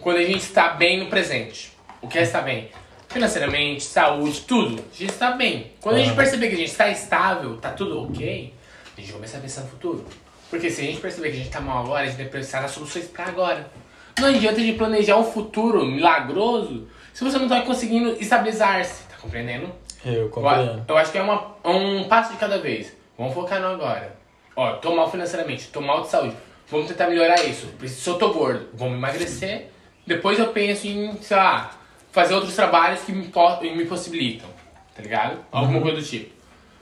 quando a gente está bem no presente. O que é estar bem? Financeiramente, saúde, tudo. A gente está bem. Quando a gente perceber que a gente está estável, tá tudo ok, a gente começa a pensar no futuro. Porque se a gente perceber que a gente tá mal agora, a gente deve pensar nas soluções pra agora. Não adianta de planejar um futuro milagroso se você não tá conseguindo estabilizar-se. Tá compreendendo? Eu Eu, compreendo. eu acho que é uma, um passo de cada vez. Vamos focar no agora. Ó, tô mal financeiramente, tô mal de saúde. Vamos tentar melhorar isso. Se eu tô gordo, vamos emagrecer. Depois eu penso em, sei lá, fazer outros trabalhos que me, me possibilitam. Tá ligado? Alguma coisa do tipo.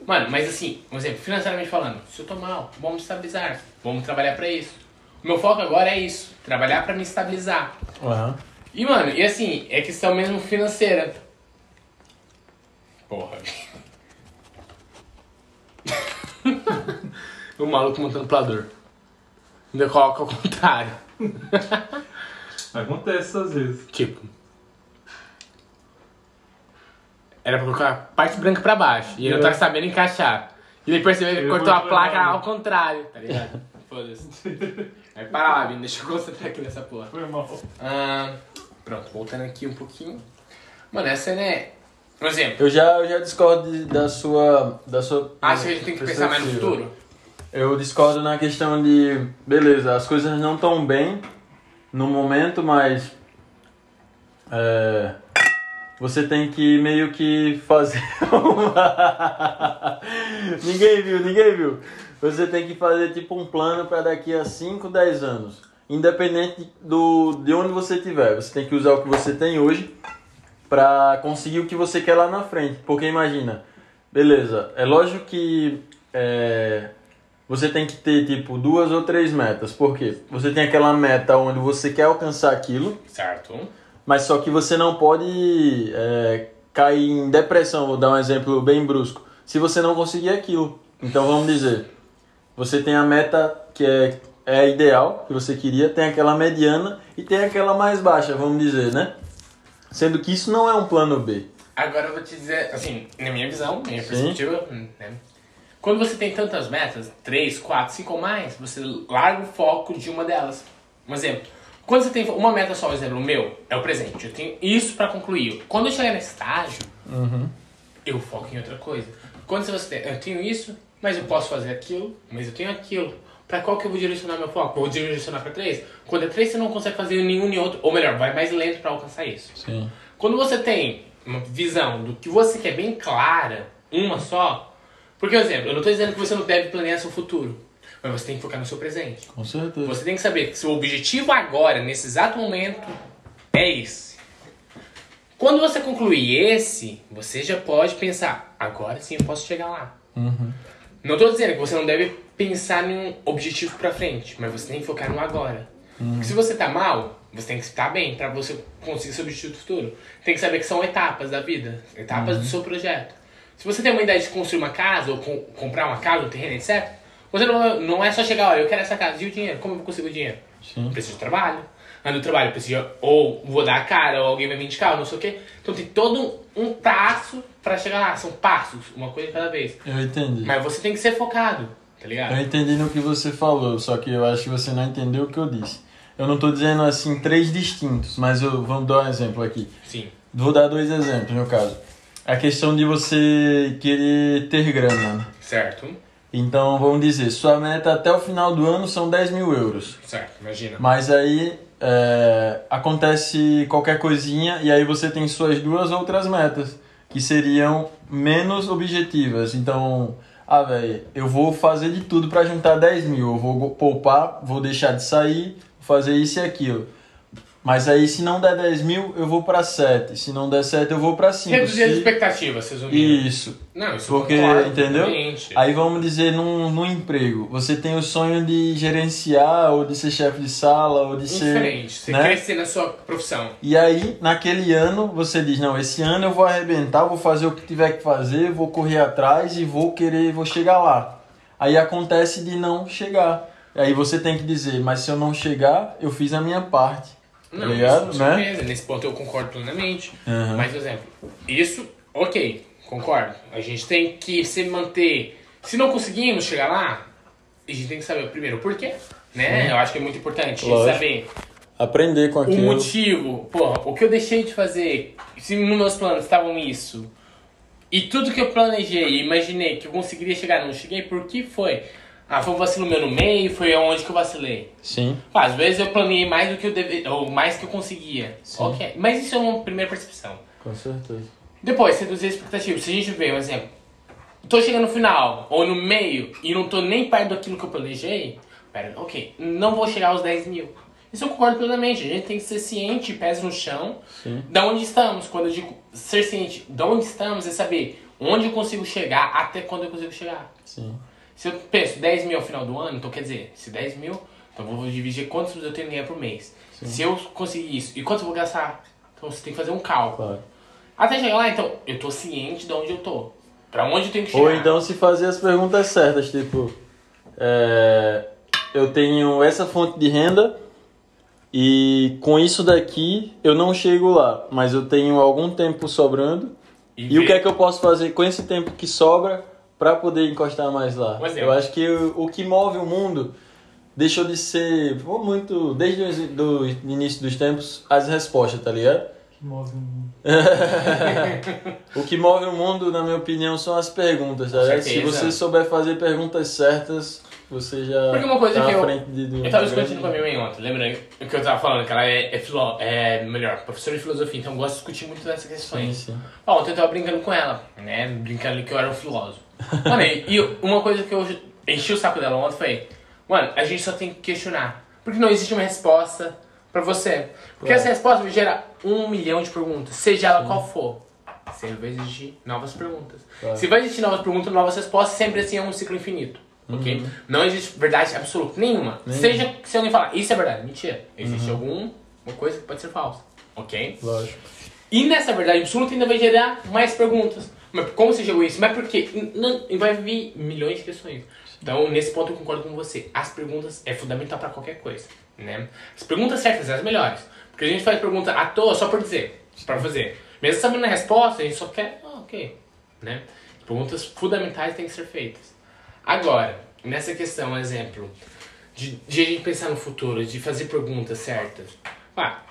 Mano, mas assim, um exemplo, financeiramente falando, se eu tô mal, vamos estabilizar. Vamos trabalhar pra isso. O meu foco agora é isso. Trabalhar pra me estabilizar. Aham. E, mano, e assim, é questão mesmo financeira. Porra. o maluco montando plador. Ainda coloca ao contrário. Acontece às vezes. Tipo. Era pra colocar a parte branca pra baixo. E ele não tá sabendo encaixar. E ele percebeu que Eu cortou a placa ao contrário, tá ligado? Foda-se. Aí para lá, Vini, deixa eu concentrar aqui nessa porra. Foi mal. Ah, pronto, voltando aqui um pouquinho. Mano, essa né. Um exemplo. Eu já, eu já discordo de- da sua. Da sua Acho que a gente tem que pensar mais no futuro? Eu discordo na questão de. Beleza, as coisas não estão bem no momento, mas. É, você tem que meio que fazer uma. ninguém viu, ninguém viu. Você tem que fazer tipo um plano para daqui a 5, 10 anos. Independente do, de onde você estiver. Você tem que usar o que você tem hoje para conseguir o que você quer lá na frente. Porque imagina, beleza, é lógico que é, você tem que ter tipo duas ou três metas. Por quê? Você tem aquela meta onde você quer alcançar aquilo, Certo. mas só que você não pode é, cair em depressão. Vou dar um exemplo bem brusco. Se você não conseguir aquilo. Então vamos dizer, você tem a meta que é, é a ideal que você queria, tem aquela mediana e tem aquela mais baixa, vamos dizer, né? Sendo que isso não é um plano B. Agora eu vou te dizer, assim, na minha visão, minha Sim. perspectiva, né? Quando você tem tantas metas, 3, 4, 5 ou mais, você larga o foco de uma delas. Um exemplo. Quando você tem uma meta só, por exemplo, o meu é o presente. Eu tenho isso pra concluir. Quando eu chegar nesse estágio, eu foco em outra coisa. Quando você tem, eu tenho isso, mas eu posso fazer aquilo, mas eu tenho aquilo. Pra qual que eu vou direcionar meu foco? Vou direcionar pra três? Quando é três, você não consegue fazer nenhum nem outro. Ou melhor, vai mais lento pra alcançar isso. Sim. Quando você tem uma visão do que você quer bem clara, uma só, porque, por exemplo, eu não estou dizendo que você não deve planejar seu futuro, mas você tem que focar no seu presente. Com certeza. Você tem que saber que seu objetivo agora, nesse exato momento, é esse. Quando você concluir esse, você já pode pensar, agora sim eu posso chegar lá. Não estou dizendo que você não deve pensar em um objetivo pra frente, mas você tem que focar no agora. Porque se você tá mal, você tem que estar bem pra você conseguir seu objetivo futuro. Tem que saber que são etapas da vida, etapas do seu projeto. Se você tem uma ideia de construir uma casa, ou com- comprar uma casa, um terreno, etc., você não, não é só chegar, olha, eu quero essa casa, e o dinheiro? Como eu vou conseguir o dinheiro? Sim. Preciso de trabalho. Mas no trabalho eu preciso, ou vou dar a cara, ou alguém vai me indicar, ou não sei o quê. Então tem todo um passo pra chegar lá, são passos, uma coisa cada vez. Eu entendi. Mas você tem que ser focado, tá ligado? Eu entendi no que você falou, só que eu acho que você não entendeu o que eu disse. Eu não tô dizendo assim três distintos, mas eu vamos dar um exemplo aqui. Sim. Vou dar dois exemplos no caso. A questão de você querer ter grana. Certo? Então vamos dizer, sua meta até o final do ano são 10 mil euros. Certo, imagina. Mas aí é, acontece qualquer coisinha e aí você tem suas duas outras metas, que seriam menos objetivas. Então, ah, velho, eu vou fazer de tudo para juntar 10 mil. Eu vou poupar, vou deixar de sair, fazer isso e aquilo. Mas aí, se não der 10 mil, eu vou para 7. Se não der 7, eu vou para 5. Reduzir as Se... expectativas, resumindo. Isso. Não, isso Porque, concordo, entendeu? totalmente. Aí vamos dizer, num, num emprego, você tem o sonho de gerenciar, ou de ser chefe de sala, ou de ser. Diferente, você né? crescer na sua profissão. E aí, naquele ano, você diz, não, esse ano eu vou arrebentar, vou fazer o que tiver que fazer, vou correr atrás e vou querer, vou chegar lá. Aí acontece de não chegar. Aí você tem que dizer, mas se eu não chegar, eu fiz a minha parte. Tá Não, ligado? isso com né? certeza. Nesse ponto eu concordo plenamente. Aham. Mas, por exemplo, isso, ok, concordo. A gente tem que se manter. Se não conseguimos chegar lá, a gente tem que saber primeiro o porquê. Né? Eu acho que é muito importante Lógico. saber Aprender com o aquilo. motivo. Porra, o que eu deixei de fazer, se nos meus planos estavam isso. E tudo que eu planejei e imaginei que eu conseguiria chegar, não cheguei, por que foi? Ah, foi um vacilo meu no meio, foi onde que eu vacilei. Sim, Ah, Às vezes eu planejei mais do que eu deveria, ou mais que eu conseguia. Ok, mas isso é uma primeira percepção. com certeza. Depois, reduzir a expectativa. Se a gente vê um exemplo, tô chegando no final, ou no meio, e não tô nem perto daquilo que eu planejei, pera, ok, não vou chegar aos 10 mil. Isso eu concordo plenamente. A gente tem que ser ciente, pés no chão, Sim. da onde estamos. Quando eu digo ser ciente de onde estamos, é saber onde eu consigo chegar, até quando eu consigo chegar. Sim. Se eu penso 10 mil ao final do ano, então quer dizer, se 10 mil, então vou dividir quantos eu tenho que ganhar por mês. Se eu conseguir isso, e quanto eu vou gastar? Então você tem que fazer um cálculo. Claro. Até chegar lá, então, eu tô ciente de onde eu tô. Pra onde eu tenho que chegar. Ou então se fazer as perguntas certas, tipo, é, eu tenho essa fonte de renda e com isso daqui eu não chego lá, mas eu tenho algum tempo sobrando e, o ver- que é que eu posso fazer com esse tempo que sobra para poder encostar mais lá? Eu acho que o, o que move o mundo deixou de ser muito desde o do início dos tempos as respostas, tá ligado? Que move o mundo. O que move o mundo, na minha opinião, são as perguntas, tá ligado? Se você souber fazer perguntas certas, você já Porque uma coisa tá que eu- frente de, de Eu tava discutindo com a minha mãe ontem, lembrando o que eu tava falando, que ela é, é, filó, é melhor, professora de filosofia, então eu gosto de discutir muito dessas Sim, questões. sim. Ó, Ontem eu tava brincando com ela, né? Brincando que eu era um filósofo. Mano, e uma coisa que eu enchi o saco dela ontem foi: Mano, a gente só tem que questionar. Porque não existe uma resposta pra você. Porque essa resposta vai gerar um milhão de perguntas, seja ela qual for. Sempre vai existir novas perguntas. Claro. Se vai existir novas perguntas, novas respostas, sempre assim é um ciclo infinito. Ok? Não existe verdade absoluta nenhuma. Uhum. Nenhuma. Seja se alguém falar, isso é verdade, mentira. Existe Uhum. alguma coisa que pode ser falsa. Ok? Lógico. E nessa verdade absoluta ainda vai gerar mais perguntas. Mas como você chegou isso? Mas por quê? Não, vai vir milhões de questões. Então, nesse ponto eu concordo com você. As perguntas é fundamental para qualquer coisa, né? As perguntas certas são as melhores. Porque a gente faz pergunta à toa só por dizer, para fazer. Mesmo sabendo a resposta, a gente só quer, ah, ok, né? Perguntas fundamentais têm que ser feitas. Agora, nessa questão, exemplo, de, de a gente pensar no futuro, de fazer perguntas certas. Ah,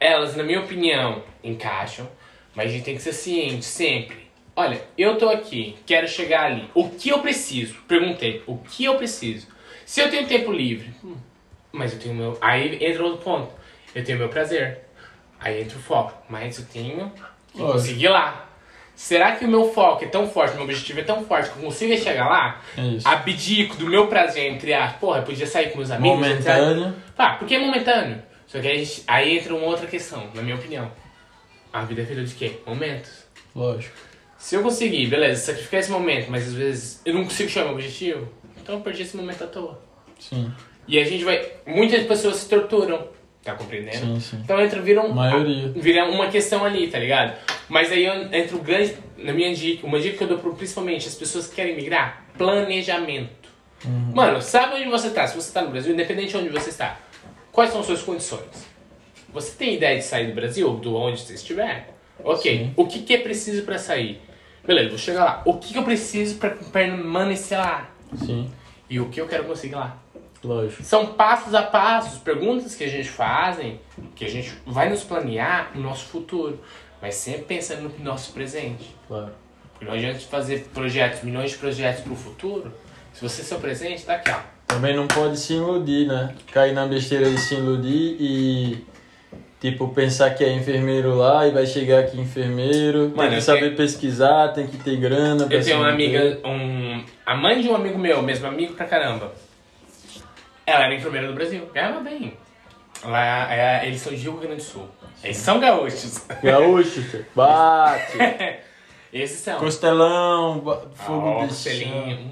elas, na minha opinião, encaixam, mas a gente tem que ser ciente sempre. Olha, eu tô aqui, quero chegar ali. O que eu preciso? Perguntei, o que eu preciso? Se eu tenho tempo livre, hum, mas eu tenho meu. Aí entra outro ponto. Eu tenho meu prazer. Aí entra o foco. Mas eu tenho que conseguir lá. Será que o meu foco é tão forte, meu objetivo é tão forte que eu consigo chegar lá? É isso. Abdico do meu prazer, entre as. Porra, eu podia sair com meus amigos. Momentâneo. Tá, porque é momentâneo. Só que aí, a gente- aí entra uma outra questão, na minha opinião. A vida é feita de quê? Momentos. Lógico. Se eu conseguir, beleza, sacrificar esse momento, mas às vezes eu não consigo chegar meu objetivo, então eu perdi esse momento à toa. Sim, E a gente vai. Muitas pessoas se torturam, tá compreendendo? sim, sim. Então entra, vira, um, Maioria. vira uma questão ali, tá ligado? Mas aí entra o grande. Na minha dica, uma dica que eu dou pro, principalmente as pessoas que querem migrar: planejamento. Uhum. Mano, sabe onde você tá? Se você tá no Brasil, independente de onde você está, quais são suas condições? Você tem ideia de sair do Brasil, do onde você estiver? Ok. Sim. O que, que é preciso pra sair? Beleza, vou chegar lá. O que, que eu preciso pra permanecer lá? Sim, E o que eu quero conseguir lá? lógico. São passos a passos, perguntas que a gente fazem, que a gente vai nos planear no nosso futuro, mas sempre pensando no nosso presente. Claro. Porque não adianta fazer projetos, milhões de projetos pro futuro, se você seu presente, tá aqui, ó. Também não pode se iludir, né? Cair na besteira de se iludir e, tipo, pensar que é enfermeiro lá e vai chegar aqui enfermeiro. Mano, tem que saber tenho- pesquisar, tem que ter grana. Eu tenho uma amiga, um, a mãe de um amigo meu, mesmo amigo pra caramba. Ela era enfermeira do Brasil, ganhava bem. Ela, é, eles são de Rio Grande do Sul. Eles são gaúchos. Gaúcho, tio. bate. Esses são. Costelão, ba- fogo Ó, de. Hum.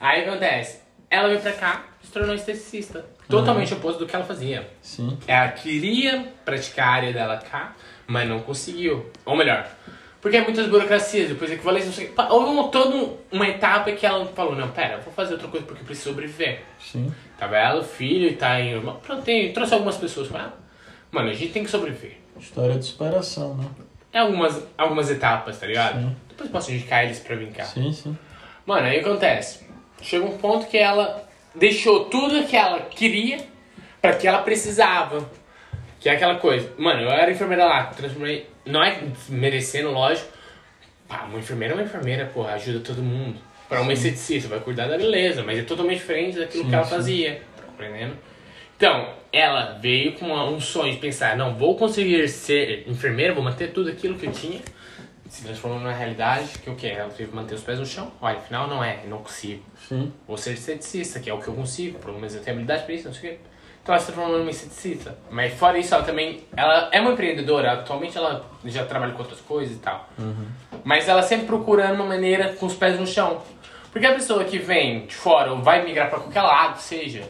Aí o que acontece? Ela veio pra cá, se tornou esteticista. Totalmente oposto do que ela fazia. Sim, Ela queria praticar a área dela cá, mas não conseguiu. Ou melhor, porque é muitas burocracias, depois equivalência, não sei Houve uma, toda um- uma etapa que ela falou, não, pera, vou fazer outra coisa porque eu preciso sobreviver. sim. Tava ela, o filho tá em... Pronto, tem, trouxe algumas pessoas com ela. Mano, a gente tem que sobreviver. História de superação, né? É algumas, algumas etapas, tá ligado? Sim. Depois posso indicar eles pra cá. Sim, sim. Mano, aí acontece? Chega um ponto que ela deixou tudo que ela queria pra que ela precisava. Que é aquela coisa. Mano, eu era enfermeira lá, transformei. Não é merecendo, lógico. Pá, uma enfermeira é uma enfermeira, porra, ajuda todo mundo. Pra uma esteticista, vai cuidar da beleza, mas é totalmente diferente daquilo Sim, que ela sim. fazia. Tá compreendendo? Então, ela veio com um sonho de pensar: não, vou conseguir ser enfermeira, vou manter tudo aquilo que eu tinha se transformou numa realidade que o que? Ela teve que manter os pés no chão. Olha, afinal não é, não consigo. Sim, Vou ser esteticista, que é o que eu consigo, pelo menos eu tenho habilidade pra isso, não sei o quê. Então ela se transformou numa esteticista. Mas fora isso, ela também. Ela é uma empreendedora, atualmente ela já trabalha com outras coisas e tal. Mas ela sempre procurando uma maneira com os pés no chão. Porque a pessoa que vem de fora ou vai migrar pra qualquer lado, seja,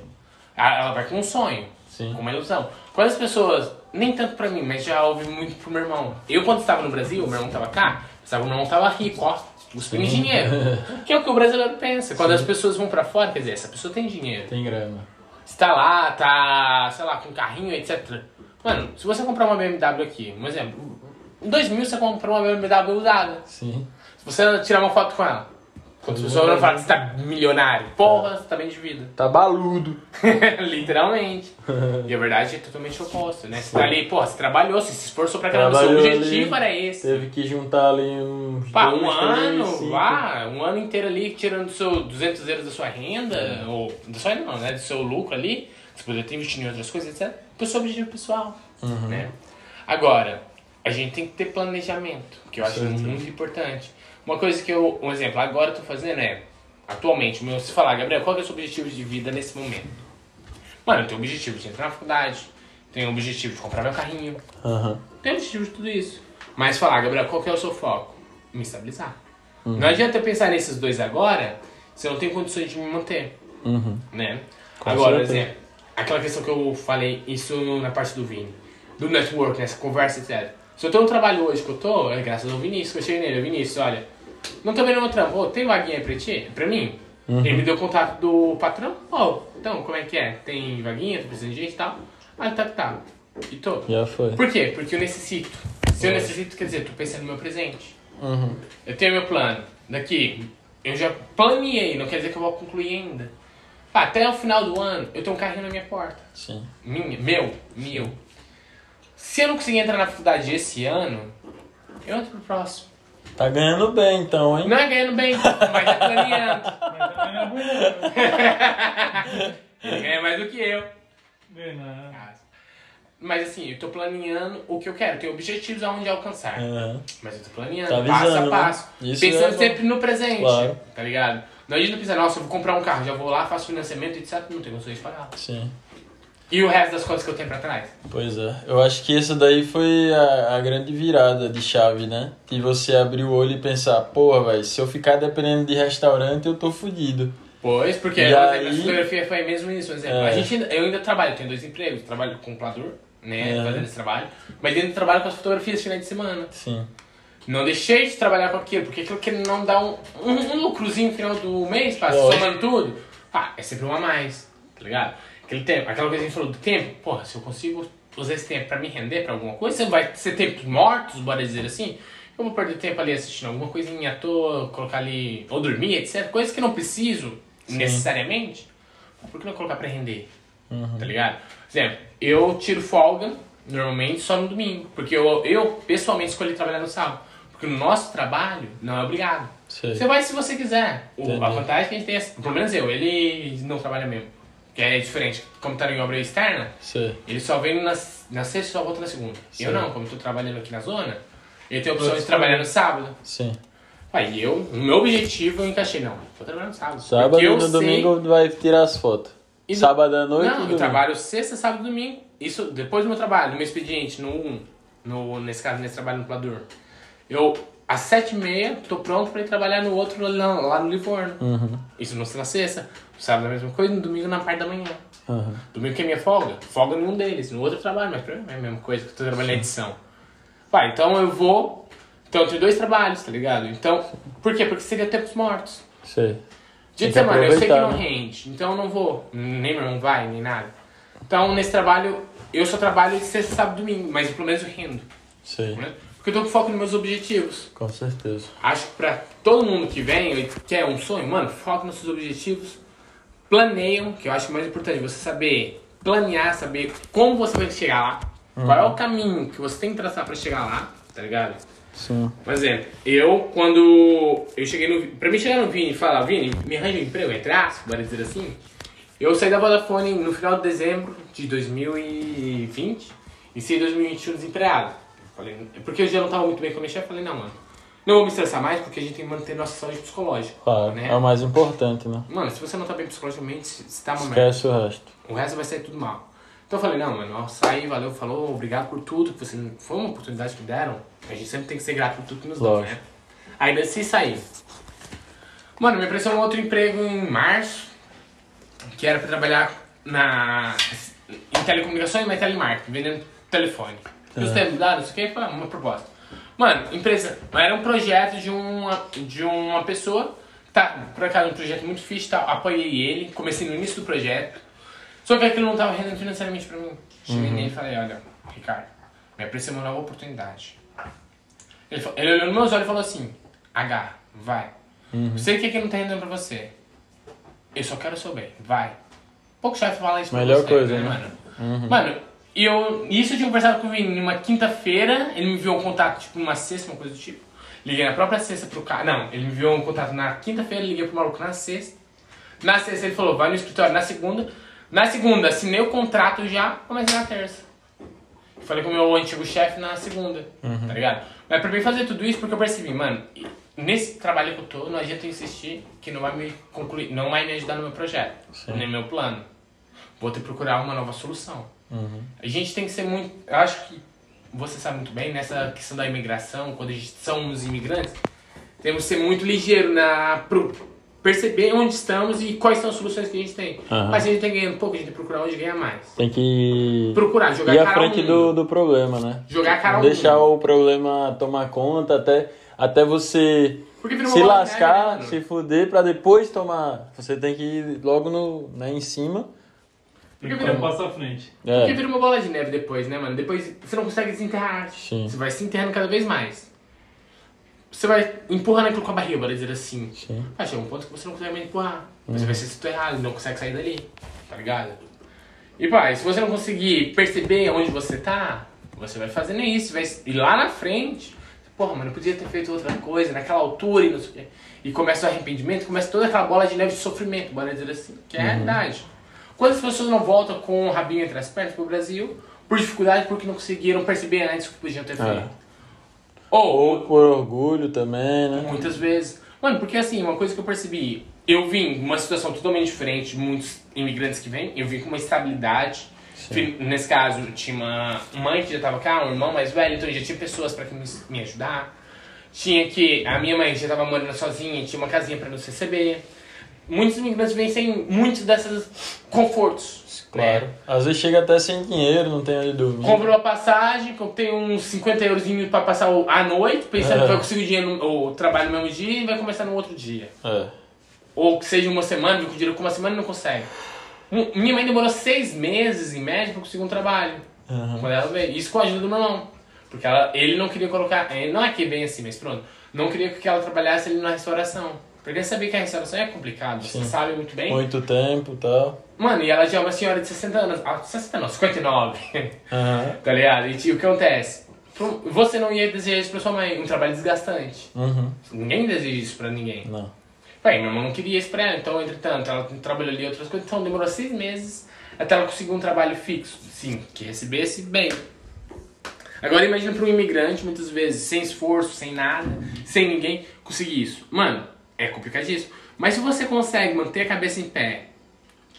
ela ela vai com um sonho sim. com uma ilusão. Quando as pessoas, nem tanto pra mim, mas já ouvi muito pro meu irmão. Eu, quando estava no Brasil, meu irmão tava cá, pensava que meu irmão tava rico, ó, cuspindo Sim. dinheiro. Que é o que o brasileiro pensa. Quando as pessoas vão pra fora, quer dizer, essa pessoa tem dinheiro. Tem grana. Se tá lá, tá, sei lá, com carrinho, etc. Mano, se você comprar uma BMW aqui, um exemplo, em 2 mil você compra uma BMW usada. Sim. Se você tirar uma foto com ela, quando as pessoas vão falar que você tá milionário, porra, você tá bem de vida. Tá baludo. Literalmente. E a verdade é totalmente oposto, né? Você tá ali, pô, você trabalhou, você se esforçou pra caramba, seu Trabalhou objetivo ali, era esse. Teve que juntar ali uns Pá, dois, um ano, vá, um ano inteiro ali tirando seu 200 euros da sua renda, ou da sua renda não, né? Do seu lucro ali, você poderia ter investido em outras coisas, etc. Pro seu objetivo pessoal, Uhum. né? Agora, a gente tem que ter planejamento, que eu acho Certo. muito importante. Uma coisa que eu, um exemplo, agora eu tô fazendo é, atualmente, meu, se falar, Gabriel, qual que é o seu objetivo de vida nesse momento? Mano, eu tenho o objetivo de entrar na faculdade, tenho o objetivo de comprar meu carrinho, Aham. tenho o objetivo de tudo isso. Mas falar, Gabriel, qual que é o seu foco? Me estabilizar. Não adianta eu pensar nesses dois agora se eu não tenho condições de me manter, Uhum. né? Com agora, por exemplo, aquela questão que eu falei, isso na parte do Vini, do network, nessa conversa, etc. Se eu tô no trabalho hoje que eu tô, é graças ao Vinícius, que eu cheguei nele, Vinícius, olha, não vendo meu trampo, Ô, tem vaguinha aí pra ti? Pra mim? Ele me deu o contato do patrão. Ó, então, como é que é? Tem vaguinha, tô precisando de gente e tal? Ah, tá, tá. E tô. Já foi. Por quê? Porque eu necessito. Se eu necessito, quer dizer, tô pensando no meu presente. Uhum. Eu tenho meu plano. Daqui, eu já planeei, não quer dizer que eu vou concluir ainda. Ah, até o final do ano, eu tenho um carrinho na minha porta. Sim. Minha, meu, meu. Se eu não conseguir entrar na faculdade esse ano, eu entro pro próximo. Tá ganhando bem então, hein? Não é ganhando bem, mas tá planeando. Mas é ruim, né? Ele ganha mais do que eu. Bem, né? Mas assim, eu tô planeando o que eu quero, tenho objetivos aonde alcançar. Aham. Mas eu tô planeando, Tá passo avisando, a né? passo. Isso pensando é sempre no presente, Claro. tá ligado? Não adianta pensar, nossa, eu vou comprar um carro, já vou lá, faço financiamento, etc. Não tenho condições de pagar. Sim. E o resto das coisas que eu tenho pra trás? Pois é. Eu acho que isso daí foi a, a grande virada de chave, né? De você abrir o olho e pensar, porra, velho, se eu ficar dependendo de restaurante, eu tô fudido. Pois, porque E aí- exemplo, a fotografia foi mesmo isso. Por exemplo, É. a gente, eu ainda trabalho, tenho dois empregos, trabalho com comprador, né, É. fazendo esse trabalho, mas ainda trabalho com as fotografias finais de semana. Sim. Não deixei de trabalhar com aquilo, porque aquilo que não dá um, um, um lucrozinho no final do mês, pá, somando tudo, pá, é sempre um a mais, tá ligado? Aquele tempo, aquela coisa que a gente falou do tempo, porra, se eu consigo usar esse tempo pra me render pra alguma coisa, você vai ser tempos mortos, bora dizer assim, eu vou perder tempo ali assistindo alguma coisinha à toa, colocar ali, ou dormir, etc, coisas que não preciso necessariamente, por que não colocar pra render? Tá ligado? Por exemplo, eu tiro folga normalmente só no domingo. Porque eu, eu pessoalmente escolhi trabalhar no sábado. Porque no nosso trabalho não é obrigado. Sei. Você vai se você quiser. O- a vantagem é que a gente tem, pelo menos eu, ele não trabalha mesmo. Que é diferente. Como tá em obra externa, Sei. ele só vem na, na sexta e só volta na segunda. Sim. Eu não, como tô trabalhando aqui na zona, eu tenho a opção de trabalhar no sábado. Sim. Aí eu, no meu objetivo, eu encaixei, não, vou trabalhar no sábado. Sábado e no sei- domingo vai tirar as fotos. E no- Sábado à noite Não, eu trabalho sexta, sábado e domingo. Isso depois do meu trabalho, no meu expediente, no 1, no, nesse caso, nesse trabalho no Plador. Eu, às sete e meia, tô pronto pra ir trabalhar no outro lá, lá no Livorno. Uhum. Isso não na sexta. Sábado a mesma coisa, no domingo na parte da manhã. Uhum. Domingo que é minha folga. Folga nenhum deles. No outro trabalho, mas pra mim é a mesma coisa que eu tô trabalhando na edição. Vai, então eu vou. Então eu tenho dois trabalhos, tá ligado? Então, por quê? Porque seria tempos mortos. Sei. Dia de que semana, eu sei que não né? rende, então eu não vou. Nem meu irmão vai, nem nada. Então, nesse trabalho, eu só trabalho de sexta, sábado domingo, mas pelo menos eu rendo. Sei. Né? Porque eu tô com foco nos meus objetivos. Com certeza. Acho que pra todo mundo que vem e quer um sonho, mano, foca nos seus objetivos. Planeiam, que eu acho mais importante, você saber planear, saber como você vai chegar lá. Qual é o caminho que você tem que traçar pra chegar lá, tá ligado? Sim. Por exemplo, eu quando eu cheguei no. Pra mim chegar no Vini e falar, Vini, me arranja um emprego, entre aspas, bora dizer assim. Eu saí da Vodafone no final de dezembro de 2020 e saí em 2021 desempregado. Falei, porque eu já não tava muito bem com a minha chefe, falei, não, mano. Não vou me estressar mais porque a gente tem que manter nossa saúde psicológica. Claro. Né? É o mais importante, né? Mano, se você não tá bem psicologicamente, você tá uma merda. Esquece o resto. O resto vai sair tudo mal. Então eu falei, não, mano, ó, saí, valeu, falou, obrigado por tudo, que você foi uma oportunidade que me deram. A gente sempre tem que ser grato por tudo que nos dão, né? Aí decidi sair. Mano, me apareceu um outro emprego em março, que era pra trabalhar na, em telecomunicações, mas telemarketing, vendendo telefone. Tá. Os tempos mudaram, isso aqui foi uma proposta. Mano, empresa, era um projeto de uma, de uma pessoa, tá, por acaso um projeto muito fixe, tá, apoiei ele, comecei no início do projeto, só que aquilo não tava rendendo financeiramente pra mim. Cheguei nele e falei, olha, Ricardo, me apareceu uma nova oportunidade. Ele, fa- ele olhou nos meus olhos e falou assim, H, vai. Sei que aqui não tá rendendo pra você. Eu só quero o seu bem, vai. Pouco chefe fala isso pra Melhor você, coisa, né, né? mano? Mano, e eu, isso eu tinha conversado com o Vini numa quinta-feira, ele me enviou um contato, tipo, numa sexta, uma coisa do tipo. Liguei na própria sexta pro cara. Não, ele me enviou um contato na quinta-feira, liguei pro maluco na sexta. Na sexta ele falou, vai no escritório na segunda. Na segunda, assinei o contrato já, comecei na terça. Falei com o meu antigo chefe na segunda, tá ligado? Mas pra mim fazer tudo isso porque eu percebi, mano, nesse trabalho que eu tô, não adianta eu insistir que não vai me concluir, não vai me ajudar no meu projeto, Sim. nem no meu plano. Vou ter que procurar uma nova solução. A gente tem que ser muito. Eu acho que você sabe muito bem nessa questão da imigração, quando a gente somos imigrantes, temos que ser muito ligeiro na pro, perceber onde estamos e quais são as soluções que a gente tem. Aham. Mas a gente tem ganhando pouco, a gente tem que procurar onde ganha mais. Tem que Procurar, jogar à cara ao frente do, do problema, né? Jogar a cara deixar mundo. o problema tomar conta até, até você se né, lascar, mano? se fuder pra depois tomar. Você tem que ir logo no, né, em cima. Porque dar um passo à frente. Porque É. vira uma bola de neve depois, né, mano? Depois você não consegue desenterrar. Sim. Você vai se enterrando cada vez mais. Você vai empurrando aquilo com a barriga, bora dizer assim. Sim. Vai chegar um ponto que você não consegue mais empurrar. Você vai ser errado, não consegue sair dali. Tá ligado? E pai, se você não conseguir perceber onde você tá, você vai fazendo isso. Vai... E lá na frente, porra, mano, eu podia ter feito outra coisa naquela altura e não sei o quê. E começa o arrependimento, começa toda aquela bola de neve de sofrimento, bora dizer assim, que é a realidade. Quantas pessoas não voltam com o rabinho entre as pernas pro Brasil por dificuldade porque não conseguiram perceber antes o que podiam ter feito? Ou, Ou por orgulho também, né? Muitas vezes. Mano, porque assim, uma coisa que eu percebi, eu vim uma situação totalmente diferente de muitos imigrantes que vêm, eu vim com uma estabilidade. Fi- Nesse caso, tinha uma mãe que já tava cá, um irmão mais velho, então já tinha pessoas para me, ajudar. Tinha que. A minha mãe já tava morando sozinha, tinha uma casinha para nos receber. Muitos imigrantes vêm sem muitos desses confortos. Claro. né? Às vezes chega até sem dinheiro, não tem onde dormir. Compra uma passagem, tem uns 50 euros pra passar a noite, pensando É. que vai conseguir o, dinheiro, no- o trabalho no mesmo dia e vai começar no outro dia. É. Ou que seja uma semana, com dinheiro com uma semana e não consegue. Minha mãe demorou seis meses, em média, pra conseguir um trabalho. Uhum. Quando ela veio. Isso com a ajuda do meu irmão. Porque ela, ele não queria colocar. Não é que é bem assim, mas pronto. Não queria que ela trabalhasse ali na restauração. Porque sabia que a restauração é complicado. Você sabe muito bem. Muito tempo e tal. Mano, e ela já é uma senhora de 60 anos. Ah, 60 não, 59. Aham. tá ligado? E tio, o que acontece? Você não ia desejar isso pra sua mãe. Um trabalho desgastante. Uhum. Ninguém deseja isso pra ninguém. Não. Pai, meu irmão não queria isso pra ela, então, entretanto, ela trabalhou ali outras coisas, então demorou seis meses até ela conseguir um trabalho fixo, sim, que recebesse bem. Agora imagina pra um imigrante, muitas vezes, sem esforço, sem nada, sem ninguém, conseguir isso. Mano, é complicadíssimo. Mas se você consegue manter a cabeça em pé,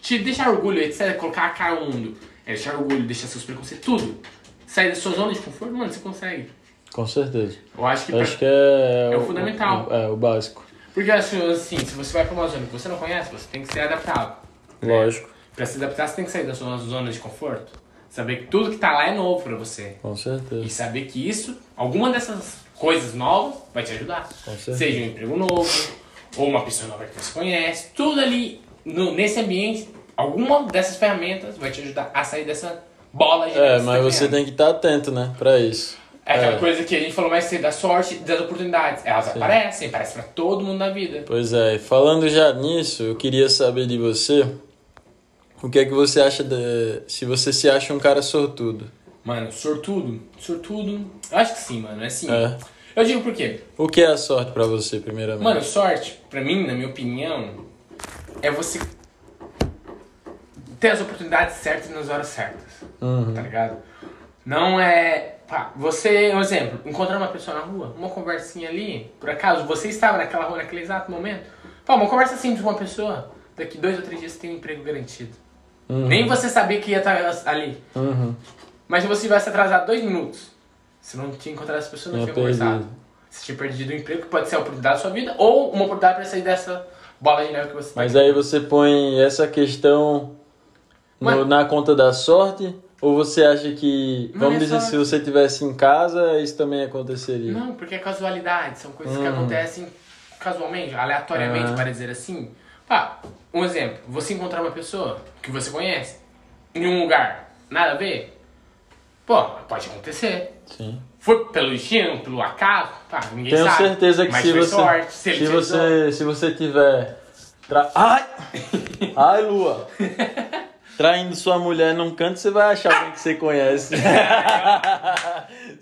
te deixar orgulho, etc., colocar a cara no mundo, é deixar orgulho, deixar seus preconceitos, tudo, sair da sua zona de conforto, mano, você consegue. Com certeza. Eu acho que... Eu pra- acho que é, É o fundamental. o- é, o básico. Porque assim, assim, se você vai pra uma zona que você não conhece, você tem que ser adaptável. Lógico. Pra se adaptar, você tem que sair da sua zona de conforto. Saber que tudo que tá lá é novo pra você. Com certeza. E saber que isso, alguma dessas coisas novas, vai te ajudar. Com certeza. Seja um emprego novo, ou uma pessoa nova que você conhece. Tudo ali, no- nesse ambiente, alguma dessas ferramentas vai te ajudar a sair dessa bola de É, mas tá você criando. tem que estar atento, né? Pra isso. É aquela É. coisa que a gente falou mais cedo, da sorte e das oportunidades. Elas aparecem, aparecem pra todo mundo na vida. Pois é, falando já nisso, eu queria saber de você o que é que você acha de, se você se acha um cara sortudo. Mano, sortudo, sortudo, eu acho que sim, mano, é sim. É. Eu digo por quê? O que é a sorte pra você, primeiramente? Mano, sorte, pra mim, na minha opinião, é você ter as oportunidades certas nas horas certas, Uhum. tá ligado? Não é. Pá, você, um exemplo, encontrar uma pessoa na rua, uma conversinha ali, por acaso você estava naquela rua naquele exato momento, pá, uma conversa simples com uma pessoa, daqui dois ou três dias você tem um emprego garantido. Uhum. Nem você sabia que ia estar ali. Uhum. Mas se você tivesse atrasado dois minutos, você não tinha encontrado essa pessoa, não Tinha conversado. Você tinha perdido o emprego, que pode ser a oportunidade da sua vida, ou uma oportunidade para sair dessa bola de neve que você Mas tá aí você põe essa questão no- na conta da sorte? Ou você acha que, vamos é dizer, sorte. se você tivesse em casa, isso também aconteceria? Não, porque é casualidade, são coisas que Uhum. acontecem casualmente, aleatoriamente, Ah. para dizer assim. Pá, um exemplo, você encontrar uma pessoa que você conhece em um lugar, nada a ver, pô, pode acontecer. Sim. Foi pelo destino, pelo acaso, pá, ninguém Tenho sabe. certeza que mas se você, sorte, se se você, se você tiver, tra... ai, ai, Lua, traindo sua mulher num canto, você vai achar alguém que você conhece.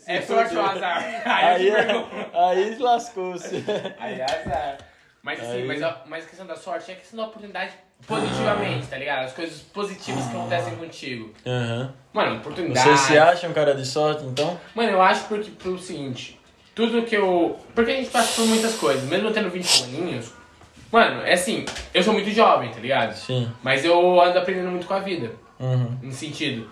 É Se sorte ou azar? Aí Aí, pergunto. aí lascou-se. Aí é azar. Mas assim, Aí- mas, a, mas a questão da sorte é a questão da oportunidade positivamente, tá ligado? As coisas positivas que acontecem contigo. Uhum. Mano, oportunidade. Você se acha um cara de sorte, então? Mano, eu acho porque, pelo seguinte, tudo que eu. Porque a gente passa por muitas coisas, mesmo eu tendo 20 aninhos. Mano, é assim, eu sou muito jovem, tá ligado? Sim. Mas eu ando aprendendo muito com a vida. Uhum. No sentido.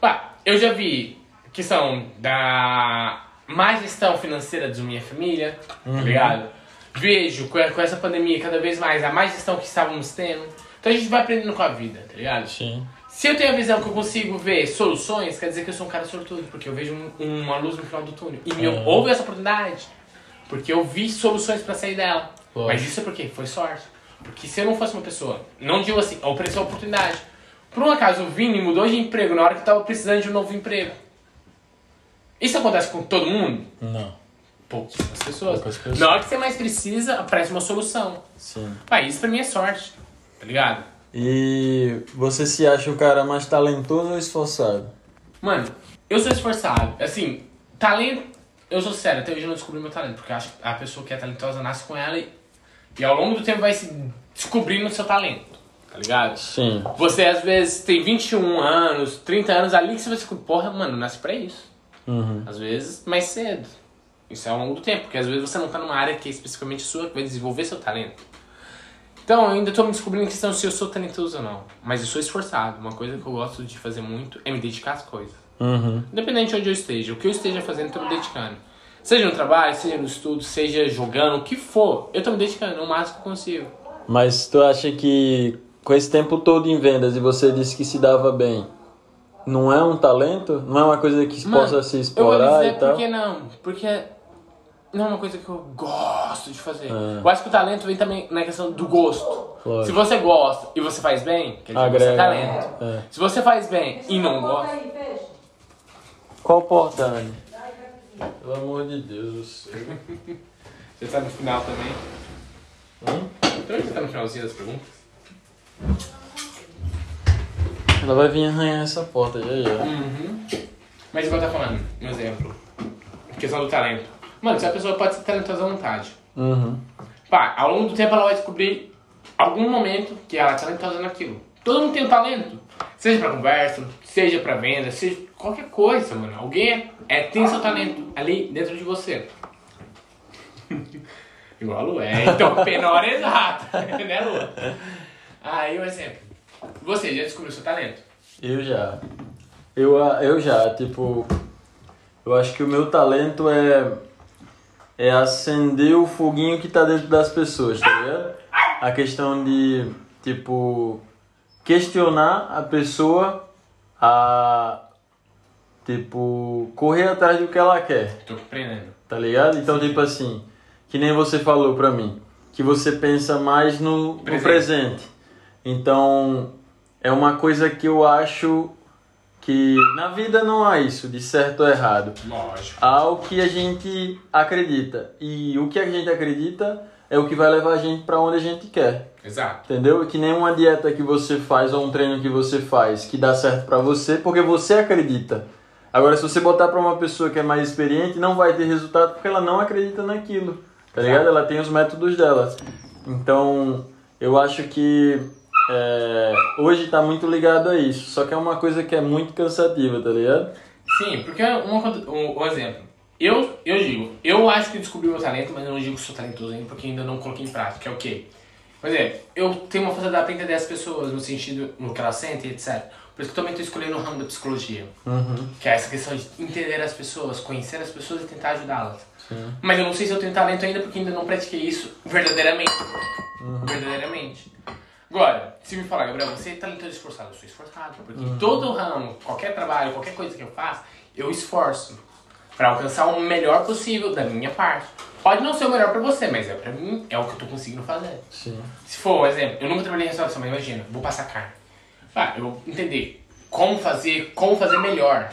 Pá, eu já vi questão da má gestão financeira da minha família, tá ligado? Vejo com essa pandemia cada vez mais a má gestão que estávamos tendo. Então a gente vai aprendendo com a vida, tá ligado? Sim. Se eu tenho a visão que eu consigo ver soluções, quer dizer que eu sou um cara sortudo, porque eu vejo um- uma luz no final do túnel. E me Uhum. houve essa oportunidade. Porque eu vi soluções pra sair dela. Lógico. Mas isso é porque foi sorte. Porque se eu não fosse uma pessoa, não digo assim, ofereceu a oportunidade. Por um acaso, o Vini mudou de emprego na hora que eu tava precisando de um novo emprego. Isso acontece com todo mundo? Não. Pouquíssimas pessoas. Pessoas. Na hora que você mais precisa, aparece uma solução. Sim. Pai, isso pra mim é sorte. Tá ligado? E você se acha o cara mais talentoso ou esforçado? Mano, eu sou esforçado. Assim, talento. Eu sou sério, até hoje eu não descobri meu talento. Porque eu acho que a pessoa que é talentosa nasce com ela e, e ao longo do tempo vai se descobrindo o seu talento. Tá ligado? Sim. Você às vezes tem 21 anos, 30 anos ali que você vai se porra, mano, nasce pra isso. Uhum. Às vezes mais cedo. Isso é ao longo do tempo, porque às vezes você não tá numa área que é especificamente sua, que vai desenvolver seu talento. Então, eu ainda tô me descobrindo em questão se eu sou talentoso ou não. Mas eu sou esforçado. Uma coisa que eu gosto de fazer muito é me dedicar às coisas. Uhum. Independente de onde eu esteja, o que eu esteja fazendo, eu tô me dedicando. Seja no trabalho, seja no estudo, seja jogando, o que for, eu tô me dedicando o máximo que eu consigo. Mas tu acha que com esse tempo todo em vendas e você disse que se dava bem, não é um talento? Não é uma coisa que Mano, possa se eu vou explorar dizer e tal? por que não. Porque não é uma coisa que eu gosto de fazer. É. Eu acho que o talento vem também na questão do gosto. Lógico. Se você gosta e você faz bem, quer dizer que você é Agrega. talento. É. Se você faz bem e não gosta, Qual porta, Anne? Pelo amor de Deus do céu. você tá no final também. Hum? Também você tá no finalzinho das perguntas. Ela vai vir arranhar essa porta já já. Uhum. Mas igual tá falando, um exemplo. Questão do talento. Mano, se a pessoa pode ser talentosa à vontade. Uhum. Pá, ao longo do tempo ela vai descobrir algum momento que ela é talentosa naquilo. Todo mundo tem um talento. Seja pra conversa, seja pra venda, seja qualquer coisa, mano. Alguém é, é- tem seu talento ali dentro de você. Igual a Lu, é. Então, na hora exata, né, Lu? Aí, um exemplo. Você já descobriu seu talento? Eu já. Eu, eu já, tipo. Eu acho que o meu talento é. É acender o foguinho que tá dentro das pessoas, tá ligado? A questão de, tipo. Questionar a pessoa a. Tipo. Correr atrás do que ela quer. Tô compreendendo. Tá ligado? Então, tipo assim, que nem você falou pra mim, que você pensa mais no no Presente. presente. Então, é uma coisa que eu acho que na vida não há isso, de certo ou errado. Lógico. Há o que a gente acredita. E o que a gente acredita é o que vai levar a gente pra onde a gente quer. Exato. Entendeu? Que nem uma dieta que você faz ou um treino que você faz que dá certo pra você porque você acredita. Agora, se você botar pra uma pessoa que é mais experiente, não vai ter resultado porque ela não acredita naquilo. Tá ligado? Ela tem os métodos dela. Então, eu acho que é, hoje tá muito ligado a isso. Só que é uma coisa que é muito cansativa, tá ligado? Sim, porque uma, coisa- um, um exemplo. Eu, eu digo, eu acho que descobri meu talento, mas eu não digo que sou talentoso ainda porque ainda não coloquei em prática, é o quê? Por exemplo, eu tenho uma facilidade para entender as pessoas no sentido no que elas sentem, etc. Por isso que eu também estou escolhendo o ramo da psicologia. Uhum. Que é essa questão de entender as pessoas, conhecer as pessoas e tentar ajudá-las. Mas eu não sei se eu tenho talento ainda porque ainda não pratiquei isso verdadeiramente. Uhum. Verdadeiramente. Agora, se me falar, Gabriel, você é talentoso esforçado, eu sou esforçado. Porque Uhum. em todo ramo, qualquer trabalho, qualquer coisa que eu faço, eu esforço para alcançar o melhor possível da minha parte. Pode não ser o melhor para você, mas é para mim, é o que eu tô conseguindo fazer. Sim. Se for, um exemplo, eu nunca trabalhei em restauração, mas imagina, vou passar carne. Ah, eu vou entender como fazer, como fazer melhor.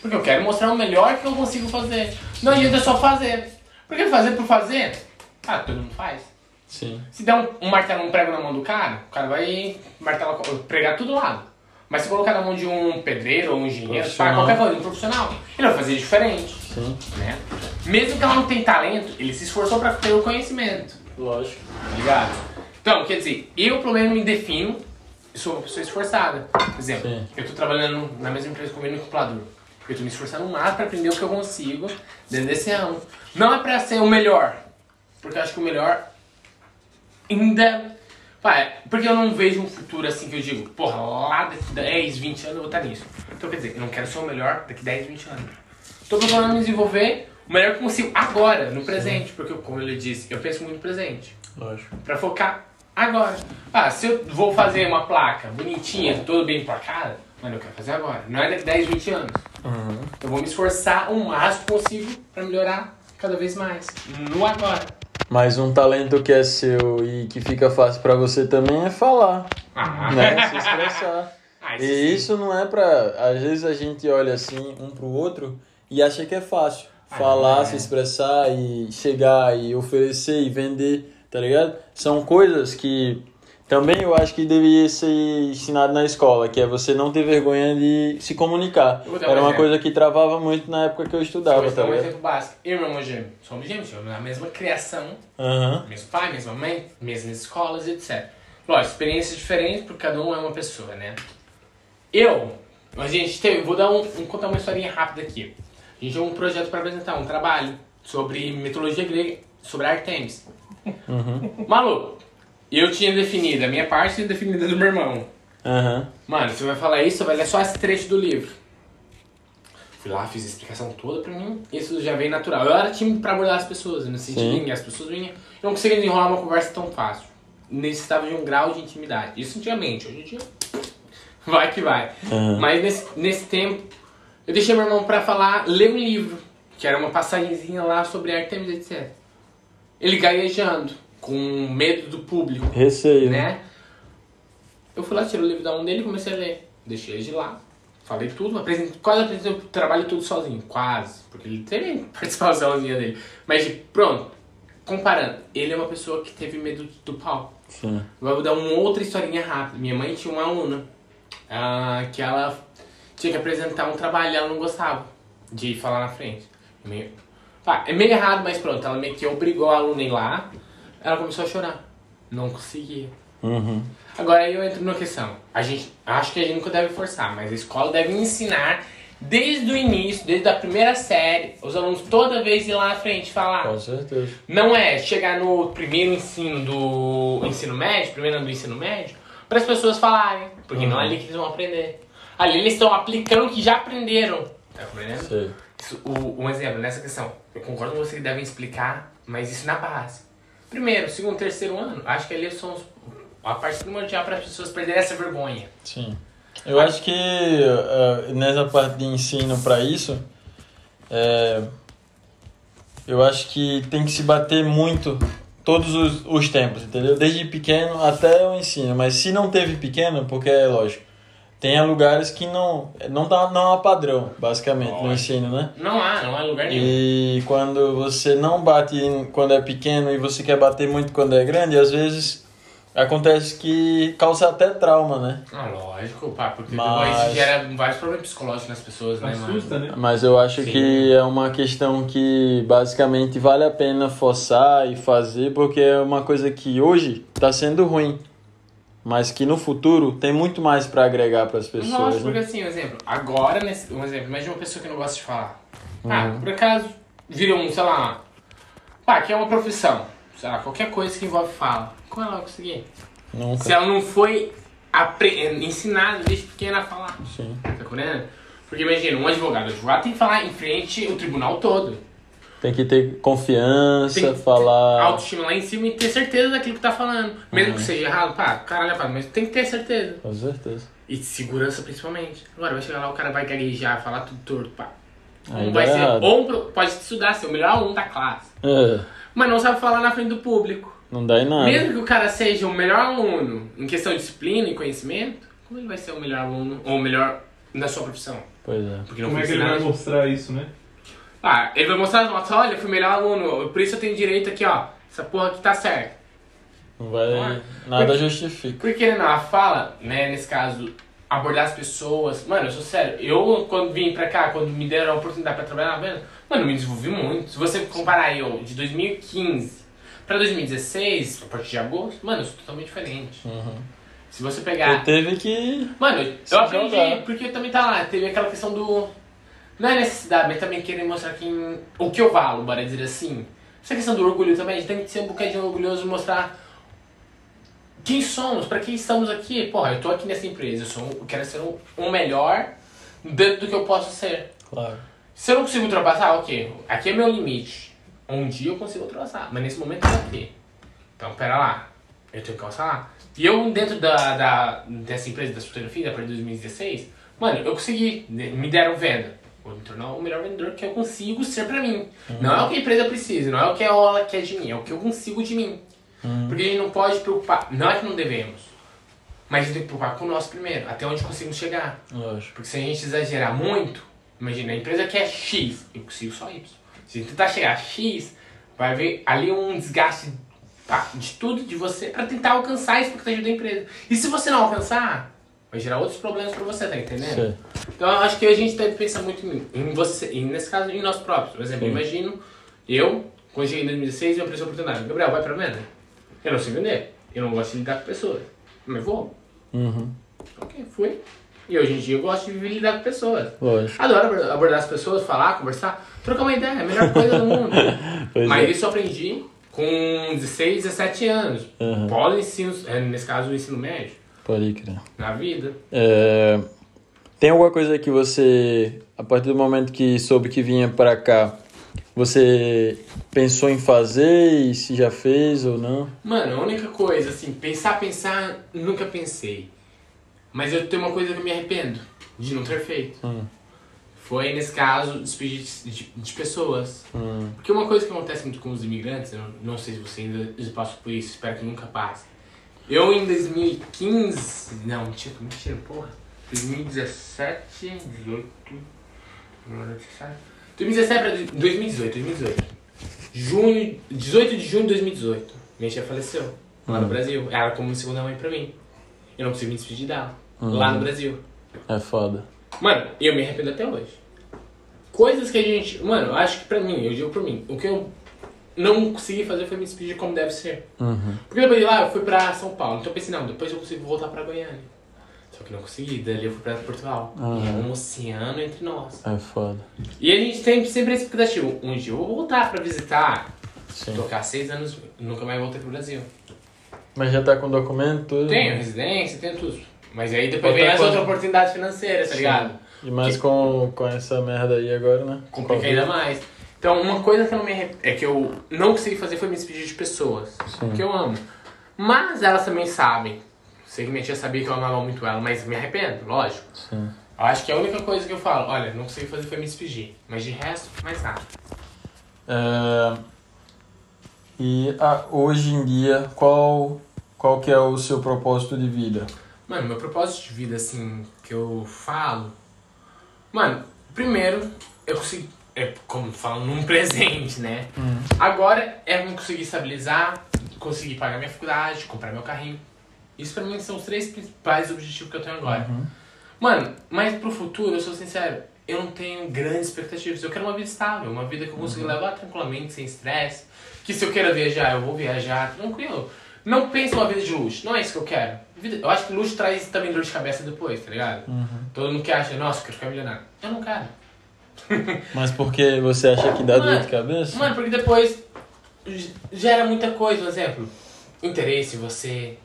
Porque eu quero mostrar o melhor que eu consigo fazer. Não adianta só fazer. Porque fazer por fazer, ah, todo mundo faz. Sim. Se der um, um martelo, um prego na mão do cara, o cara vai martelar, pregar tudo lado. Mas se colocar na mão de um pedreiro ou um engenheiro, Profissional. qualquer coisa, um profissional, ele vai fazer diferente, Sim. né? Mesmo que ela não tenha talento, ele se esforçou para ter o conhecimento. Lógico. Tá ligado? Então, quer dizer, eu pelo menos me defino, sou uma pessoa esforçada. Por exemplo, Sim. eu tô trabalhando na mesma empresa como manipulador. Eu tô me esforçando mais pra aprender o que eu consigo dentro desse ramo. Não é pra ser o melhor, porque eu acho que o melhor ainda. Vai, porque eu não vejo um futuro assim que eu digo, porra, lá daqui 10, 20 anos eu vou estar nisso. Então quer dizer, eu não quero ser o melhor daqui 10, 20 anos. Tô procurando me desenvolver o melhor que eu consigo agora, no presente, porque eu, como ele disse, eu penso muito no presente. Lógico. Pra focar agora. Ah, se eu vou fazer uma placa bonitinha, toda bem placada, mano, eu quero fazer agora. Não é daqui 10, 20 anos. Uhum. Eu vou me esforçar o máximo possível pra melhorar cada vez mais. No agora. Mas um talento que é seu e que fica fácil pra você também é falar, Ah, né? Se expressar. Ah, E sim. isso não é pra. Às vezes a gente olha assim um pro outro e acha que é fácil. Ah, Falar, é. se expressar e chegar e oferecer e vender, tá ligado? São coisas que também eu acho que deveria ser ensinado na escola, que é você não ter vergonha de se comunicar. Eu um Era uma exemplo. coisa que travava muito na época que eu estudava, Vou tá um exemplo básico. Eu e meu irmão gêmeo. Somos gêmeos, somos a mesma criação, Aham. mesmo pai, mesma mãe, mesmas escolas, etc. Lógico, experiências diferentes, porque cada um é uma pessoa, né? Eu, a gente teve, vou dar um, um- contar uma historinha rápida aqui. A gente tinha um projeto para apresentar, um trabalho sobre mitologia grega, sobre Artemis. Maluco, eu tinha definido a minha parte e tinha definido a do meu irmão. Aham. Mano, você vai falar isso, vai ler só esse trecho do livro. Fui lá, fiz a explicação toda pra mim. Isso já veio natural. Eu era tímido pra abordar as pessoas, eu não sentia Sim. ninguém. As pessoas vinham. Eu não conseguia desenrolar uma conversa tão fácil. Necessitava de um grau de intimidade. Isso antigamente. Hoje em dia, vai que vai. Aham. Mas nesse, nesse tempo, eu deixei meu irmão pra falar, ler um livro. Que era uma passagenzinha lá sobre Artemis, etc. Ele gaguejando, com medo do público Receio. né? Eu fui lá, tirei o livro da mão dele e comecei a ler. Deixei ele de lá. Falei tudo, apresentei, quase apresentei o trabalho tudo sozinho. Quase. Porque ele teve participaçãozinha dele. Mas pronto. Comparando, ele é uma pessoa que teve medo do pau. Sim. Vou dar uma outra historinha rápida. Minha mãe tinha uma aluna ah, que ela tinha que apresentar um trabalho e ela não gostava de falar na frente. Meio... Tá, é meio errado, mas pronto. Ela meio que obrigou a aluna a ir lá. Ela começou a chorar. Não conseguia. Uhum. Agora aí eu entro numa questão. A gente, acho que a gente nunca deve forçar, mas a escola deve ensinar desde o início, desde a primeira série, os alunos toda vez ir lá na frente falar. Com certeza. Não é chegar no primeiro ensino do ensino médio, primeiro ano do ensino médio, para as pessoas falarem, porque não é ali que eles vão aprender. Ali eles estão aplicando o que já aprenderam. Tá compreendendo? Isso, o- um exemplo nessa questão. Eu concordo com você que devem explicar, mas isso na base. Primeiro, segundo, terceiro ano, acho que ali são a parte primordial para as pessoas perderem essa vergonha. Sim. Eu acho que eh, nessa parte de ensino para isso, eh, eu acho que tem que se bater muito todos os, os tempos, entendeu? Desde pequeno até o ensino. Mas se não teve pequeno, porque é lógico, tem lugares que não não dá não há padrão, basicamente, no Lógico. ensino, né? Não há, não há lugar nenhum. E quando você não bate quando é pequeno e você quer bater muito quando é grande, às vezes acontece que causa até trauma, né? Ah, lógico, pá, porque Mas- depois gera vários problemas psicológicos nas pessoas, né, Assusta, né? Mas eu acho Sim. que é uma questão que basicamente vale a pena forçar e fazer, porque é uma coisa que hoje está sendo ruim, mas que no futuro tem muito mais para agregar para as pessoas. Porque né? assim, um exemplo, agora, nesse, um exemplo, imagina uma pessoa que não gosta de falar. Ah, Uhum. por acaso, vira um, sei lá, pá, que é uma profissão, sei lá, qualquer coisa que envolve fala. Como ela vai conseguir? Nunca. Se ela não foi ensinada desde pequena a falar. Sim. Tá entendendo? Porque imagina, um advogado, o advogado tem que falar em frente o tribunal todo. Tem que ter confiança, Tem que ter falar. autoestima lá em cima e ter certeza daquilo que tá falando. Mesmo Uhum. que seja errado, pá, caralho, pá, mas tem que ter certeza. Com certeza. E segurança principalmente. Agora vai chegar lá, o cara vai gaguejar, falar tudo torto, pá. Aí Um vai ser, errado. ou um pro- pode estudar, ser o melhor aluno da classe. É, Mas não sabe falar na frente do público. não dá em nada. Mesmo que o cara seja o melhor aluno em questão de disciplina e conhecimento, como ele vai ser o melhor aluno ou o melhor na sua profissão? Pois é. Porque não Como é que ele vai mostrar isso, né? Ah, ele vai mostrar as notas, olha, eu fui melhor aluno, por isso eu tenho direito aqui, ó. Essa porra aqui tá certa. Não vai. É? Nada Porque- justifica. Porque não, a fala, né, nesse caso, abordar as pessoas. Mano, eu sou sério, eu quando vim pra cá, quando me deram a oportunidade pra trabalhar na venda, mano, eu me desenvolvi muito. Se você comparar eu de 2015 pra 2016, a partir de agosto, mano, eu sou totalmente diferente. Uhum. Se você pegar. teve que. Mano, eu aprendi, jogar. porque também tá lá, teve aquela questão do. Não é necessidade, mas também querer mostrar quem. O que eu valo, bora dizer assim. Essa questão do orgulho também, a gente tem que ser um bocadinho orgulhoso e mostrar quem somos, pra quem estamos aqui. Porra, eu tô aqui nessa empresa, eu, sou, eu quero ser um, um melhor dentro do que eu posso ser. Claro. Se eu não consigo ultrapassar, ok, aqui é meu limite. Um dia eu consigo ultrapassar, mas nesse momento eu tô aqui. Então, pera lá, eu tenho que alçar lá. E eu, dentro da, da, dessa empresa da fotografia, a partir de 2016, mano, eu consegui, me deram venda. Vou me tornar o melhor vendedor que eu consigo ser pra mim. Não é o que a empresa precisa, não é o que ela quer de mim, é o que eu consigo de mim. Porque a gente não pode preocupar, não é que não devemos, mas a gente tem que preocupar com o nosso primeiro, até onde conseguimos chegar. Lógico. Porque se a gente exagerar muito, imagina, a empresa quer X, eu consigo só Y. Se a gente tentar chegar a X, vai haver ali um desgaste tá, de tudo de você pra tentar alcançar a expectativa da empresa. E se você não alcançar, vai gerar outros problemas pra você, tá entendendo? Sei. Então eu acho que a gente deve pensar muito em, em você, e nesse caso em nós próprios. Por exemplo, Sim. imagino eu, quando cheguei em 2016, eu a oportunidade. Gabriel, vai pra venda? Eu não sei vender. Eu não gosto de lidar com pessoas. Mas vou. Uhum. Ok, fui. E hoje em dia eu gosto de lidar com pessoas. Lógico. Adoro abor- abordar as pessoas, falar, conversar, trocar uma ideia, é a melhor coisa do mundo. Mas é. isso eu aprendi com 16, 17 anos. Uhum. Pós ensino, é, nesse caso o ensino médio, Pode crer. na vida. É, Tem alguma coisa que você, a partir do momento que soube que vinha pra cá, você pensou em fazer e se já fez ou não? Mano, a única coisa, assim, pensar, pensar, nunca pensei. Mas eu tenho uma coisa que eu me arrependo de não ter feito. Hum. Foi, nesse caso, despedir de, de- pessoas. Hum. Porque uma coisa que acontece muito com os imigrantes, eu não sei se você ainda passa por isso, espero que nunca passe. Eu em 2015. Não, mentira, mentira, porra. 2017, 18. 2017 pra 2018, 2018. Junho, 18 de junho de 2018. Minha tia faleceu lá no Brasil. Ela era como segunda mãe pra mim. Eu não consigo me despedir dela. Lá no Brasil. É foda. Mano, eu me arrependo até hoje. Coisas que a gente. Mano, eu acho que pra mim, eu digo por mim, o que eu não consegui fazer foi me despedir como deve ser. Uhum. Porque depois de lá eu fui pra São Paulo. Então eu pensei, não, depois eu consigo voltar pra Goiânia. Só que não consegui, dali eu fui pra Portugal. E é Uhum. um oceano entre nós. É foda. E a gente tem sempre essa expectativa. Um dia eu vou voltar pra visitar. Sim. Cá seis anos, nunca mais voltei pro Brasil. Mas já tá com documento, tudo? Tenho residência, tenho tudo. Mas aí depois vem as coisa. outras oportunidades financeiras, tá Sim. ligado? E mais com, com essa merda aí agora, né? Complica ainda mais. Então, uma coisa que eu não me arrep... é que eu não consegui fazer foi me despedir de pessoas Sim. que eu amo. Mas elas também sabem. Sei que minha tia sabia que eu amava muito ela, mas me arrependo, lógico. Sim. Eu acho que a única coisa que eu falo, olha, não consegui fazer foi me despedir. Mas de resto, mais nada. É, E ah, hoje em dia, qual, qual que é o seu propósito de vida? Mano, meu propósito de vida, assim, que eu falo. Mano, primeiro, eu consegui. É como falam, num presente, né? Agora é eu conseguir estabilizar, conseguir pagar minha faculdade, comprar meu carrinho. Isso pra mim são os três principais objetivos que eu tenho agora. Mano, mas pro futuro, eu sou sincero, eu não tenho grandes expectativas. Eu quero uma vida estável, uma vida que eu consiga levar tranquilamente, sem estresse. Que se eu quero viajar, eu vou viajar tranquilo. Não pense uma vida de luxo, não é isso que eu quero. Eu acho que luxo traz também dor de cabeça depois, tá ligado? Todo mundo que acha, nossa, eu quero ficar milionário. Eu não quero. Mas porque você acha que dá dor de cabeça? Mano, porque depois gera muita coisa, por exemplo, interesse você,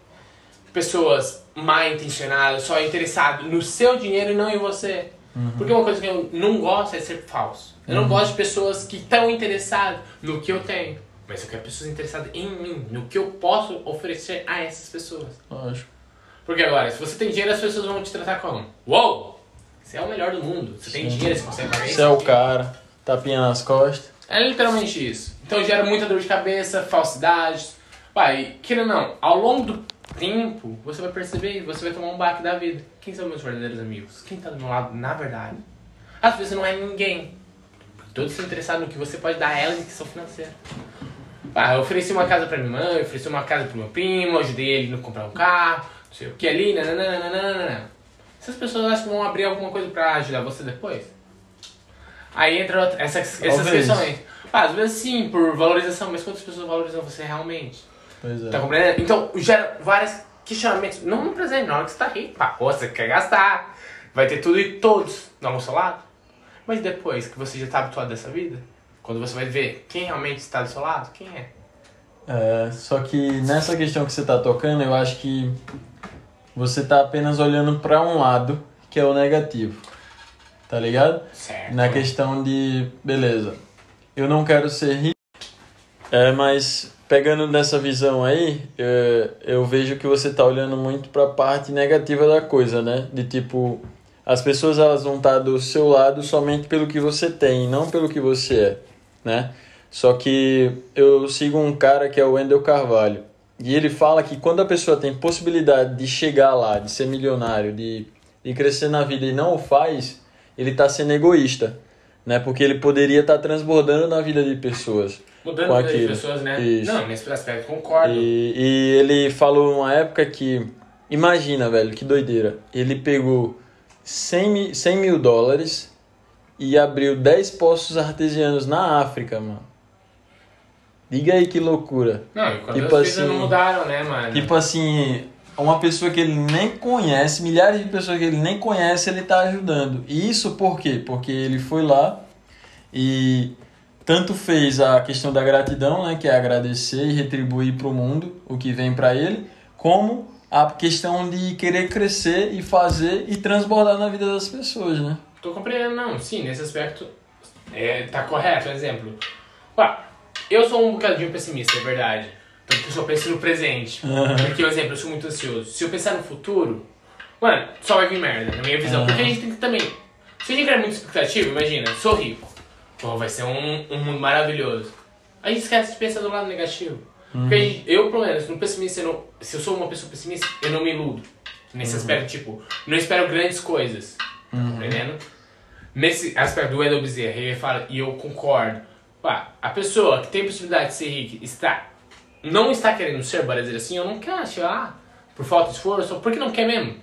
pessoas mal intencionadas, só interessado no seu dinheiro e não em você. Porque uma coisa que eu não gosto é ser falso. Eu não gosto de pessoas que estão interessadas no que eu tenho. Mas eu quero pessoas interessadas em mim, no que eu posso oferecer a essas pessoas. Lógico. Porque agora, se você tem dinheiro, as pessoas vão te tratar como? Uou! Você é o melhor do mundo. Você tem dinheiro, você consegue pagar isso. Você é o cara, tapinha nas costas. É literalmente isso. Então gera muita dor de cabeça, falsidades. Vai, querendo ou não, ao longo do tempo, você vai perceber, você vai tomar um baque da vida. Quem são meus verdadeiros amigos? Quem tá do meu lado na verdade? Às vezes não é ninguém. Todos estão interessados no que você pode dar a elas em questão financeira. Ah, eu ofereci uma casa pra minha mãe, eu ofereci uma casa pro meu primo, ajudei ele a comprar um carro, não sei o que ali, nananana. Essas pessoas acham que vão abrir alguma coisa pra ajudar você depois? Aí entra essa, essas Talvez. questões. Ah, às vezes sim, por valorização, mas quantas pessoas valorizam você realmente? Pois é. Tá compreendendo? Então gera vários questionamentos. Não no presente, na hora que você tá rico. Pá, você quer gastar. Vai ter tudo e todos no seu lado. Mas depois que você já tá habituado dessa vida, quando você vai ver quem realmente está do seu lado, quem é? É, só que nessa questão que você tá tocando, eu acho que você tá apenas olhando pra um lado, que é o negativo. Tá ligado? Certo. Na questão de, beleza, eu não quero ser rico, é, mas pegando dessa visão aí, é, eu vejo que você tá olhando muito pra parte negativa da coisa, né? De tipo, as pessoas elas vão estar do seu lado somente pelo que você tem, não pelo que você é, né? Só que eu sigo um cara que é o Wendel Carvalho. E ele fala que quando a pessoa tem possibilidade de chegar lá, de ser milionário, de, de crescer na vida e não o faz, ele está sendo egoísta, né? Porque ele poderia estar transbordando na vida de pessoas. Mudando com a vida de aquilo. pessoas, né? Isso. Não, nesse aspecto concordo. E, e ele falou uma época que. Imagina, velho, que doideira. Ele pegou 100 mil, 100 mil dólares e abriu 10 poços artesianos na África, mano. Diga aí que loucura. Não, e quando Tipo as coisas assim- não mudaram, né, mano? Tipo assim, uma pessoa que ele nem conhece, milhares de pessoas que ele nem conhece, ele tá ajudando. E isso por quê? Porque ele foi lá e tanto fez a questão da gratidão, né, que é agradecer e retribuir para o mundo o que vem para ele, como a questão de querer crescer e fazer e transbordar na vida das pessoas, né? Tô compreendendo, não. Sim, nesse aspecto é, tá correto. Exemplo. Ué, eu sou um bocadinho pessimista, é verdade. Tanto que eu só penso no presente. Porque, por exemplo, eu sou muito ansioso. Se eu pensar no futuro, mano, só vai vir merda, na minha visão. Porque a gente tem que também. Se a gente criar muita expectativa, imagina, sou rico. Pô, vai ser um, um mundo maravilhoso. A gente esquece de pensar do lado negativo. Porque gente- eu, pelo menos, no pessimista, eu não, se eu sou uma pessoa pessimista, eu não me iludo. Nesse aspecto, tipo, não espero grandes coisas. Tá compreendendo? Nesse aspecto do Wendell Bezerra, ele fala, e eu concordo. Pá, a pessoa que tem possibilidade de ser rica está, não está querendo ser, bora dizer assim, eu não quero chegar por falta de esforço, ou porque não quer mesmo.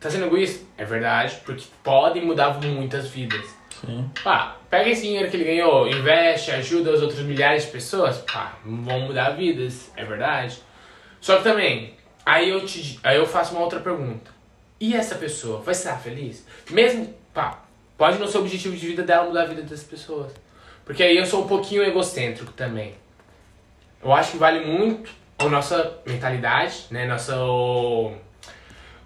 Tá sendo egoísta? É verdade, porque pode mudar muitas vidas. Sim. Pá, pega esse dinheiro que ele ganhou, investe, ajuda as outras milhares de pessoas, pá, vão mudar vidas, é verdade. Só que também, aí eu, te, aí eu faço uma outra pergunta. E essa pessoa vai ser feliz? Mesmo, pá, pode não ser o objetivo de vida dela mudar a vida das pessoas. Porque aí eu sou um pouquinho egocêntrico também. Eu acho que vale muito a nossa mentalidade, né? Nossa,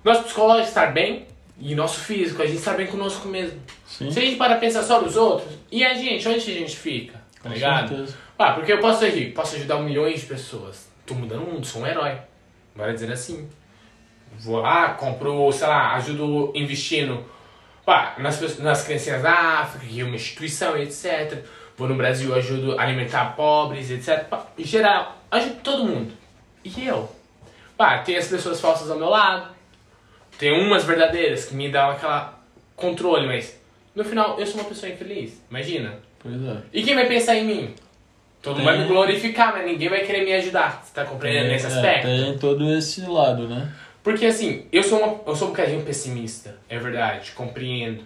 nosso psicológico estar bem e nosso físico, a gente estar bem conosco mesmo. Sim. Se a gente para pensar só nos outros, e a gente, onde a gente fica? Tá Com ligado? certeza. Ah, porque eu posso ser rico, posso ajudar milhões de pessoas. Tô mudando o mundo, sou um herói. Bora dizer assim. Vou lá, compro, sei lá, ajudo investindo pá, nas, nas criancinhas da África, é uma instituição, etc. Vou no Brasil, ajudo a alimentar pobres, etc. Pá, em geral, ajudo todo mundo. E eu? Pá, tem as pessoas falsas ao meu lado. Tem umas verdadeiras que me dão aquela controle, mas no final eu sou uma pessoa infeliz. Imagina. Pois é. E quem vai pensar em mim? Todo mundo vai me Tem- glorificar, mas ninguém vai querer me ajudar. Você tá compreendendo nesse É, aspecto? tem todo esse lado, né? Porque assim, eu sou, uma, eu sou um bocadinho pessimista, é verdade, compreendo.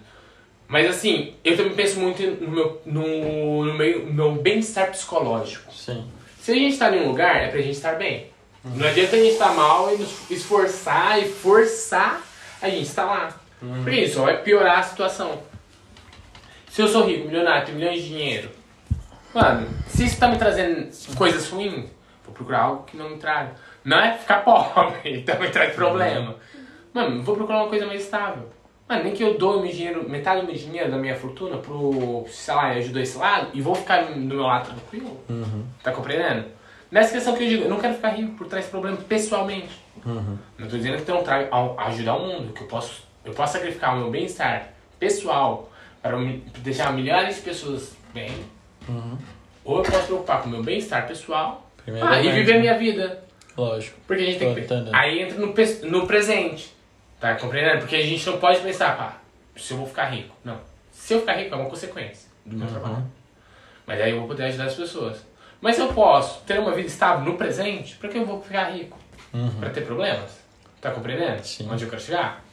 Mas assim, eu também penso muito no meu, no, no meu, no meu bem-estar psicológico. Sim. Se a gente tá em um lugar, é pra gente estar bem. Não adianta a gente estar mal e nos esforçar e forçar a gente estar lá. Porque isso só vai piorar a situação. Se eu sou rico, milionário, tenho milhões de dinheiro, mano, se isso tá me trazendo coisas ruins, vou procurar algo que não me traga. Não é ficar pobre, então me traz problema. Mano, vou procurar uma coisa mais estável. Mano, nem que eu dou meu dinheiro, metade do meu dinheiro, da minha fortuna, pro, sei lá, ajudou esse lado, e vou ficar do meu lado tranquilo. Tá compreendendo? Nessa questão que eu digo, eu não quero ficar rico por trás problema pessoalmente. Não tô dizendo que eu não trago a- ajudar o mundo, que eu posso, eu posso sacrificar o meu bem-estar pessoal para deixar milhares de pessoas bem. Ou eu posso preocupar com o meu bem-estar pessoal ah, e viver a minha vida. Lógico. Porque a gente tem que. Aí entra no, no presente. Tá compreendendo? Porque a gente não pode pensar, pá, se eu vou ficar rico. Não. Se eu ficar rico é uma consequência do meu trabalho. Mas aí eu vou poder ajudar as pessoas. Mas eu posso ter uma vida estável no presente, pra que eu vou ficar rico? Pra ter problemas? Tá compreendendo? Sim. Onde eu quero chegar?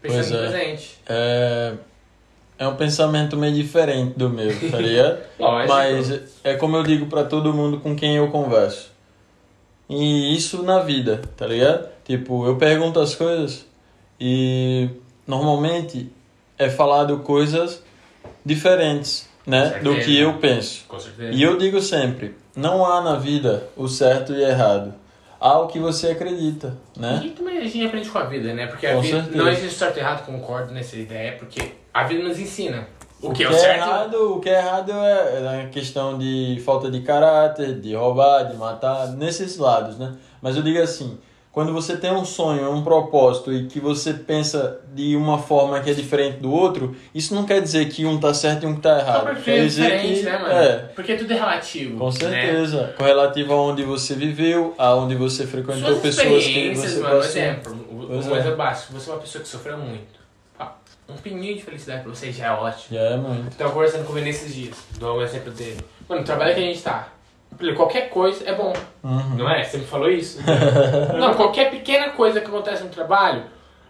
Pois Pensando no é. presente. É, é um pensamento meio diferente do meu, tá ligado? Lógico. Mas é como eu digo pra todo mundo com quem eu converso. E isso na vida, tá ligado? Tipo, eu pergunto as coisas e normalmente é falado coisas diferentes, né? Do que eu penso. E eu digo sempre, não há na vida o certo e errado. Há o que você acredita, né? E também a gente aprende com a vida, né? Porque a Com vida certeza. não existe certo e errado, concordo nessa ideia, porque a vida nos ensina o, O que, é o é certo. errado, o que é errado é a questão de falta de caráter, de roubar, de matar, nesses lados, né? Mas eu digo assim, quando você tem um sonho, um propósito e que você pensa de uma forma que é diferente do outro, isso não quer dizer que um tá certo e um tá errado. Só Quer porque é dizer diferente, que né, mano? é, Porque tudo é relativo. com né? certeza, com relativo aonde você viveu, aonde você frequentou Suas pessoas que você mano, passou. exemplo. Pois um é. exemplo básico. Você é uma pessoa que sofreu muito. Pá, Um pinguinho de felicidade pra você já é ótimo. Já é muito. Tava conversando com ele nesses dias. Dou um exemplo dele. Mano, o trabalho que a gente tá. Qualquer coisa é bom. Uhum. Não é? Você me falou isso? não, qualquer pequena coisa que acontece no trabalho.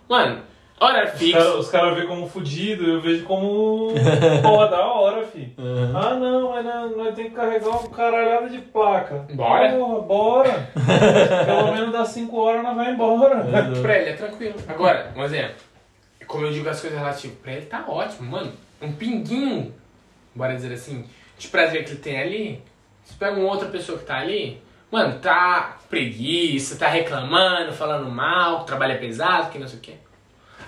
Mano, hora Os fixa. caras os cara veem como fudido, eu vejo como. Porra, da hora, fi. Uhum. Ah, não, mas nós, nós temos que carregar uma caralhada de placa. Bora? Porra, bora. Pelo menos das 5 horas nós vai embora. Pra ele é tranquilo. Agora, um exemplo. Como eu digo as coisas relativas, pra ele tá ótimo, mano. Um pinguinho, bora dizer assim, de prazer que ele tem ali. Você pega uma outra pessoa que tá ali, mano, tá preguiça, tá reclamando, falando mal, que é pesado, que não sei o quê.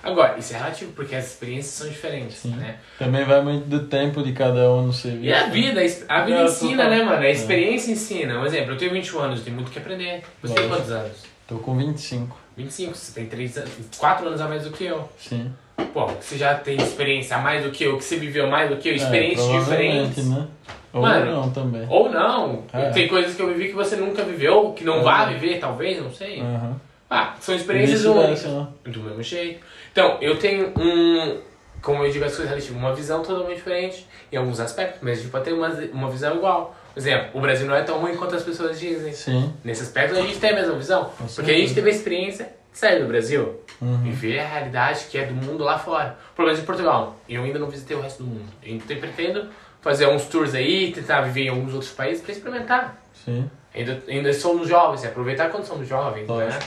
Agora, isso é relativo, porque as experiências são diferentes, né? Também vai muito do tempo de cada um no serviço. E a vida, a vida É, ensina, né, mano? A experiência ensina. Um exemplo, eu tenho 21 anos, eu tenho muito que aprender. Você tem Lógico. quantos anos? Tô com 25, 25, você tem 3 anos, 4 anos a mais do que eu. sim. Pô, você já tem experiência a mais do que eu, que você viveu mais do que eu, experiências é, diferentes. né? Ou Mano, não também. Ou não. É. Tem coisas que eu vivi que você nunca viveu, que não É. vai viver, talvez, não sei. Uhum. Ah, são experiências únicas. né? Do mesmo jeito. Então, eu tenho um, como eu digo as coisas relativas, uma visão totalmente diferente em alguns aspectos, mas a gente pode ter uma, uma visão igual. Por exemplo, o Brasil não é tão ruim quanto as pessoas dizem. Sim. Nesse aspecto a gente tem a mesma visão. Com Porque a gente certeza. teve a experiência de sair do Brasil Uhum. e ver a realidade que é do mundo lá fora. Pelo menos em Portugal. Eu ainda não visitei o resto do mundo. Eu ainda pretendo fazer uns tours aí, tentar viver em alguns outros países para experimentar. Sim. Ainda, ainda somos jovens, é aproveitar quando somos jovens, né? Lógico.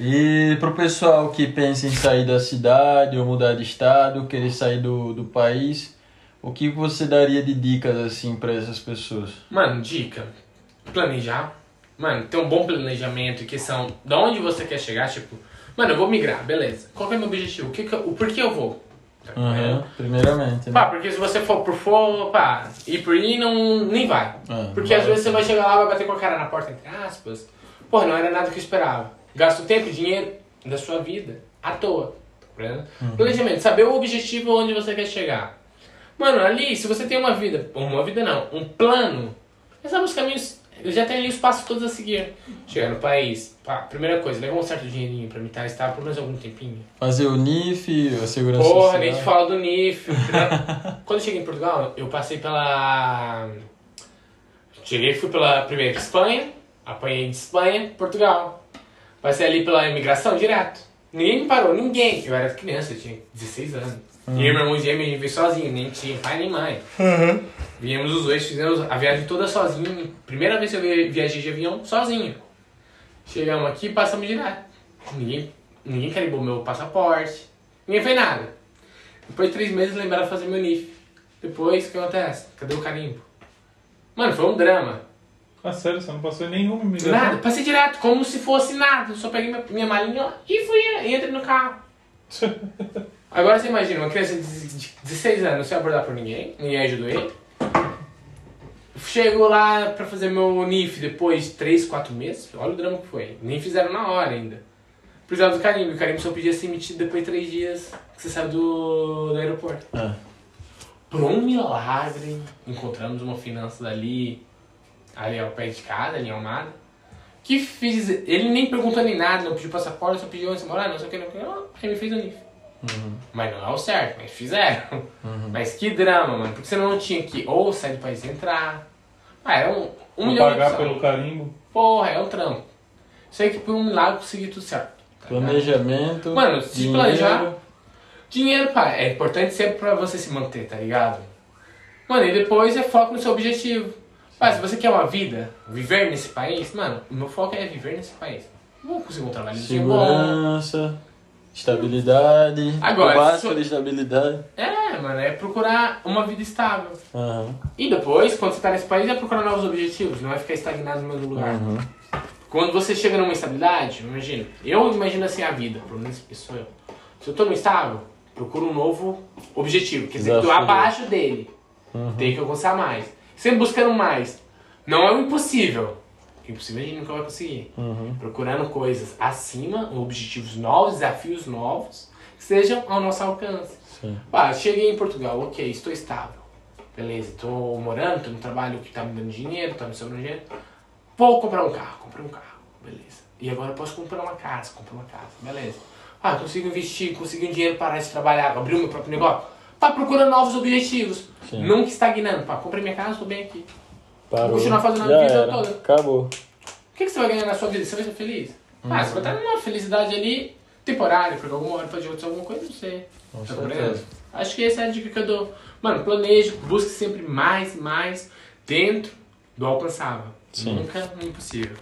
E pro pessoal que pensa em sair da cidade ou mudar de estado, querer sair do, do país, o que você daria de dicas assim para essas pessoas? Mano, dica. Planejar. Mano, ter um bom planejamento, que são de onde você quer chegar, tipo, mano, eu vou migrar, beleza. Qual é o meu objetivo? O, que que eu- o porquê eu vou? Uhum. Primeiramente, né? Pá, porque se você for por for, pá, ir por ir, não, nem vai. Ah, Porque às vai. vezes você vai chegar lá e vai bater com a cara na porta, entre aspas. Porra, não era nada que eu esperava. Gasta o tempo e dinheiro da sua vida à toa. Tá vendo? Planejamento, saber o objetivo onde você quer chegar. Mano, ali, se você tem uma vida, uma vida não, um plano, já sabe os caminhos, eu já tenho ali os passos todos a seguir. Chegar no país, pá, primeira coisa, levar um certo dinheirinho pra me estar estável por mais algum tempinho. Fazer o NIF, a segurança Porra, social. nem te fala do NIF. Quando eu cheguei em Portugal, eu passei pela. Cheguei, fui pela primeira Espanha, apanhei de Espanha, Portugal. Passei ali pela imigração direto. Ninguém me parou, ninguém. Eu era criança, eu tinha 16 anos. E eu, meu irmão gêmeo, a gente veio sozinho, nem tinha pai nem mãe. Viemos os dois, fizemos a viagem toda sozinho. Primeira vez que eu vi- viajei de avião, sozinho. Chegamos aqui e passamos direto. Ninguém, ninguém carimbou meu passaporte. Ninguém fez nada. Depois de três meses lembraram de fazer meu NIF. Depois, o que acontece? Cadê o carimbo? Mano, foi um drama. Ah, sério, você não passou em nenhuma imigração? Nada, passei direto, como se fosse nada. Eu só peguei minha, minha malinha ó, e fui, e entrei no carro. Agora você imagina, uma criança de de 16 anos sem abordar por ninguém, ninguém ajudou ele. Chego lá pra fazer meu NIF depois de 3, 4 meses, olha o drama que foi. Nem fizeram na hora ainda. Precisava do carimbo, o carimbo só podia ser emitido depois de 3 dias que você saiu do, do aeroporto. Ah, Por um milagre, encontramos uma finança dali, ali ao pé de casa, ali em Almada. Que fiz. Ele nem perguntou nem nada, não pediu passaporte, só pediu onde você mora, não sei o que, não sei o que. Aí me fez o NIF. Mas não é o certo, mas fizeram. Mas que drama, mano. Porque você não tinha que ou sair do país e entrar. Ah, era um, um Vou milhão de pagar opções. pelo carimbo. Porra, é um trampo. Sei que por um milagre consegui tudo certo. tá ligado? planejamento. Mano, se dinheiro. planejar- Dinheiro, pai, é importante sempre pra você se manter, tá ligado? Mano, e depois é foco no seu objetivo. Pai, se você quer uma vida, viver nesse país, mano, o meu foco é viver nesse país. Não vou conseguir um trabalhozinho bom. Segurança, estabilidade. Agora, o básico de estabilidade. É, mano, é procurar uma vida estável. Aham. E depois, quando você tá nesse país, é procurar novos objetivos, não é ficar estagnado no mesmo lugar. Uhum. Quando você chega numa estabilidade, imagina, eu imagino assim a vida, pelo menos sou eu. Se eu tô no estável, procuro um novo objetivo, quer dizer, que tô abaixo dele. Uhum. Tem que alcançar mais. Sempre buscando mais. Não é o impossível. Impossível a gente nunca vai conseguir. Uhum. Procurando coisas acima, objetivos novos, desafios novos, que sejam ao nosso alcance. Sim. Pá, cheguei em Portugal, ok, estou estável. Beleza, estou morando, estou no trabalho que tá me dando dinheiro, tá me sobrando dinheiro. Vou comprar um carro, comprei um carro, beleza. E agora eu posso comprar uma casa, comprar uma casa, beleza. Ah, consigo investir, consigo um dinheiro para de trabalhar, abrir o meu próprio negócio. Pá, procurando novos objetivos. Sim. Nunca estagnando. Pá, comprei minha casa, estou bem aqui. Parou. continuar fazendo a Já vida era. toda. Acabou. O que, que você vai ganhar na sua vida? Você vai ser feliz? Ah, você vai estar numa felicidade ali temporária, porque alguma hora pode acontecer alguma coisa, não sei. Com Tá certeza. Acho que essa é a dica que eu dou. Mano, planeje, busque sempre mais mais dentro do alcançável. Sim. Nunca no impossível.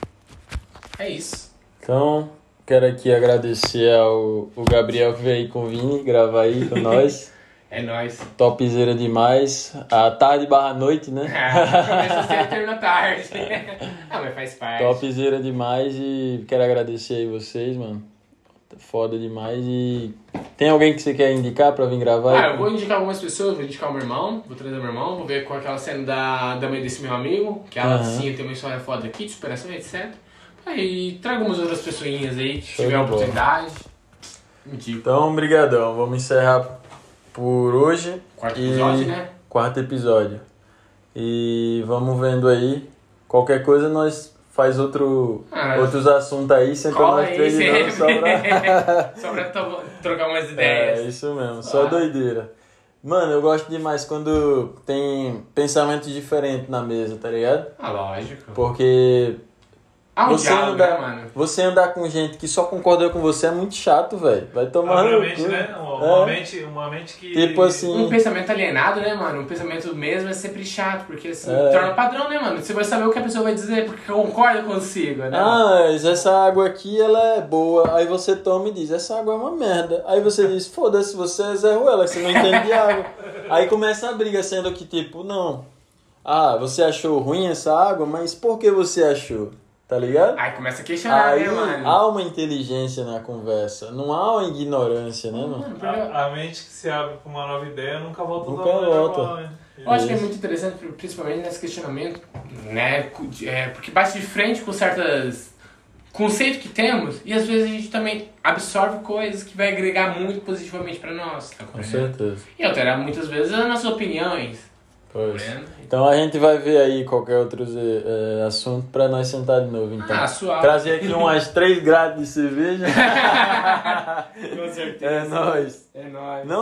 É isso. Então, quero aqui agradecer ao o Gabriel que veio aí com o Vini gravar aí com nós. É nóis. Topzera demais. A tarde barra noite, né? Começa cedo termina tarde. ah, mas faz parte. Topzera demais e quero agradecer aí vocês, mano. Foda demais e... Tem alguém que você quer indicar pra vir gravar? Ah, eu vou indicar algumas pessoas, vou indicar o meu irmão, vou trazer meu irmão, vou ver com aquela cena da, da mãe desse meu amigo, que ela Aham. sim tem uma história foda aqui, de superação, etc. Aí traga umas outras pessoinhas aí, se tiver oportunidade. Então, brigadão. Vamos encerrar por hoje. Quarto E- episódio, né? Quarto episódio. E vamos vendo aí. Qualquer coisa nós faz outro, Ah, outros assuntos aí, Cola nós aí três novo, só pra... Só pra trocar umas É, ideias. isso mesmo, só Ah. doideira. Mano, eu gosto demais quando tem pensamentos diferentes na mesa, tá ligado? Ah, lógico. Porque Ah, um você diálogo, né, andar, mano? você andar com gente que só concorda com você é muito chato, velho. Vai tomar no Obviamente, cu. né? Uma, É. mente, uma mente que. Tipo assim, Um pensamento alienado, né, mano? Um pensamento mesmo é sempre chato, porque assim, É. torna padrão, né, mano? Você vai saber o que a pessoa vai dizer, porque concorda consigo, né? Ah, mas essa água aqui ela é boa. Aí você toma e diz, essa água é uma merda. Aí você diz, foda-se, você é Zé Ruela, você não entende de água. Aí começa a briga, sendo que tipo, não. Ah, você achou ruim essa água, mas por que você achou? Tá ligado? Aí começa a questionar, Aí né, mano? há uma inteligência na conversa, não há uma ignorância, né, mano? A, a mente que se abre pra uma nova ideia nunca volta Nunca da volta. né? Eu acho que é muito interessante, principalmente nesse questionamento, né? É, porque bate de frente com certas conceitos que temos e às vezes a gente também absorve coisas que vai agregar muito positivamente pra nós, tá Com certeza. E alterar muitas vezes as nossas opiniões, Pois. Então a gente vai ver aí qualquer outro eh, assunto pra nós sentar de novo, então. Ah, suave. Trazer aqui umas 3 grades de cerveja. Com certeza. é nóis. É nóis. Não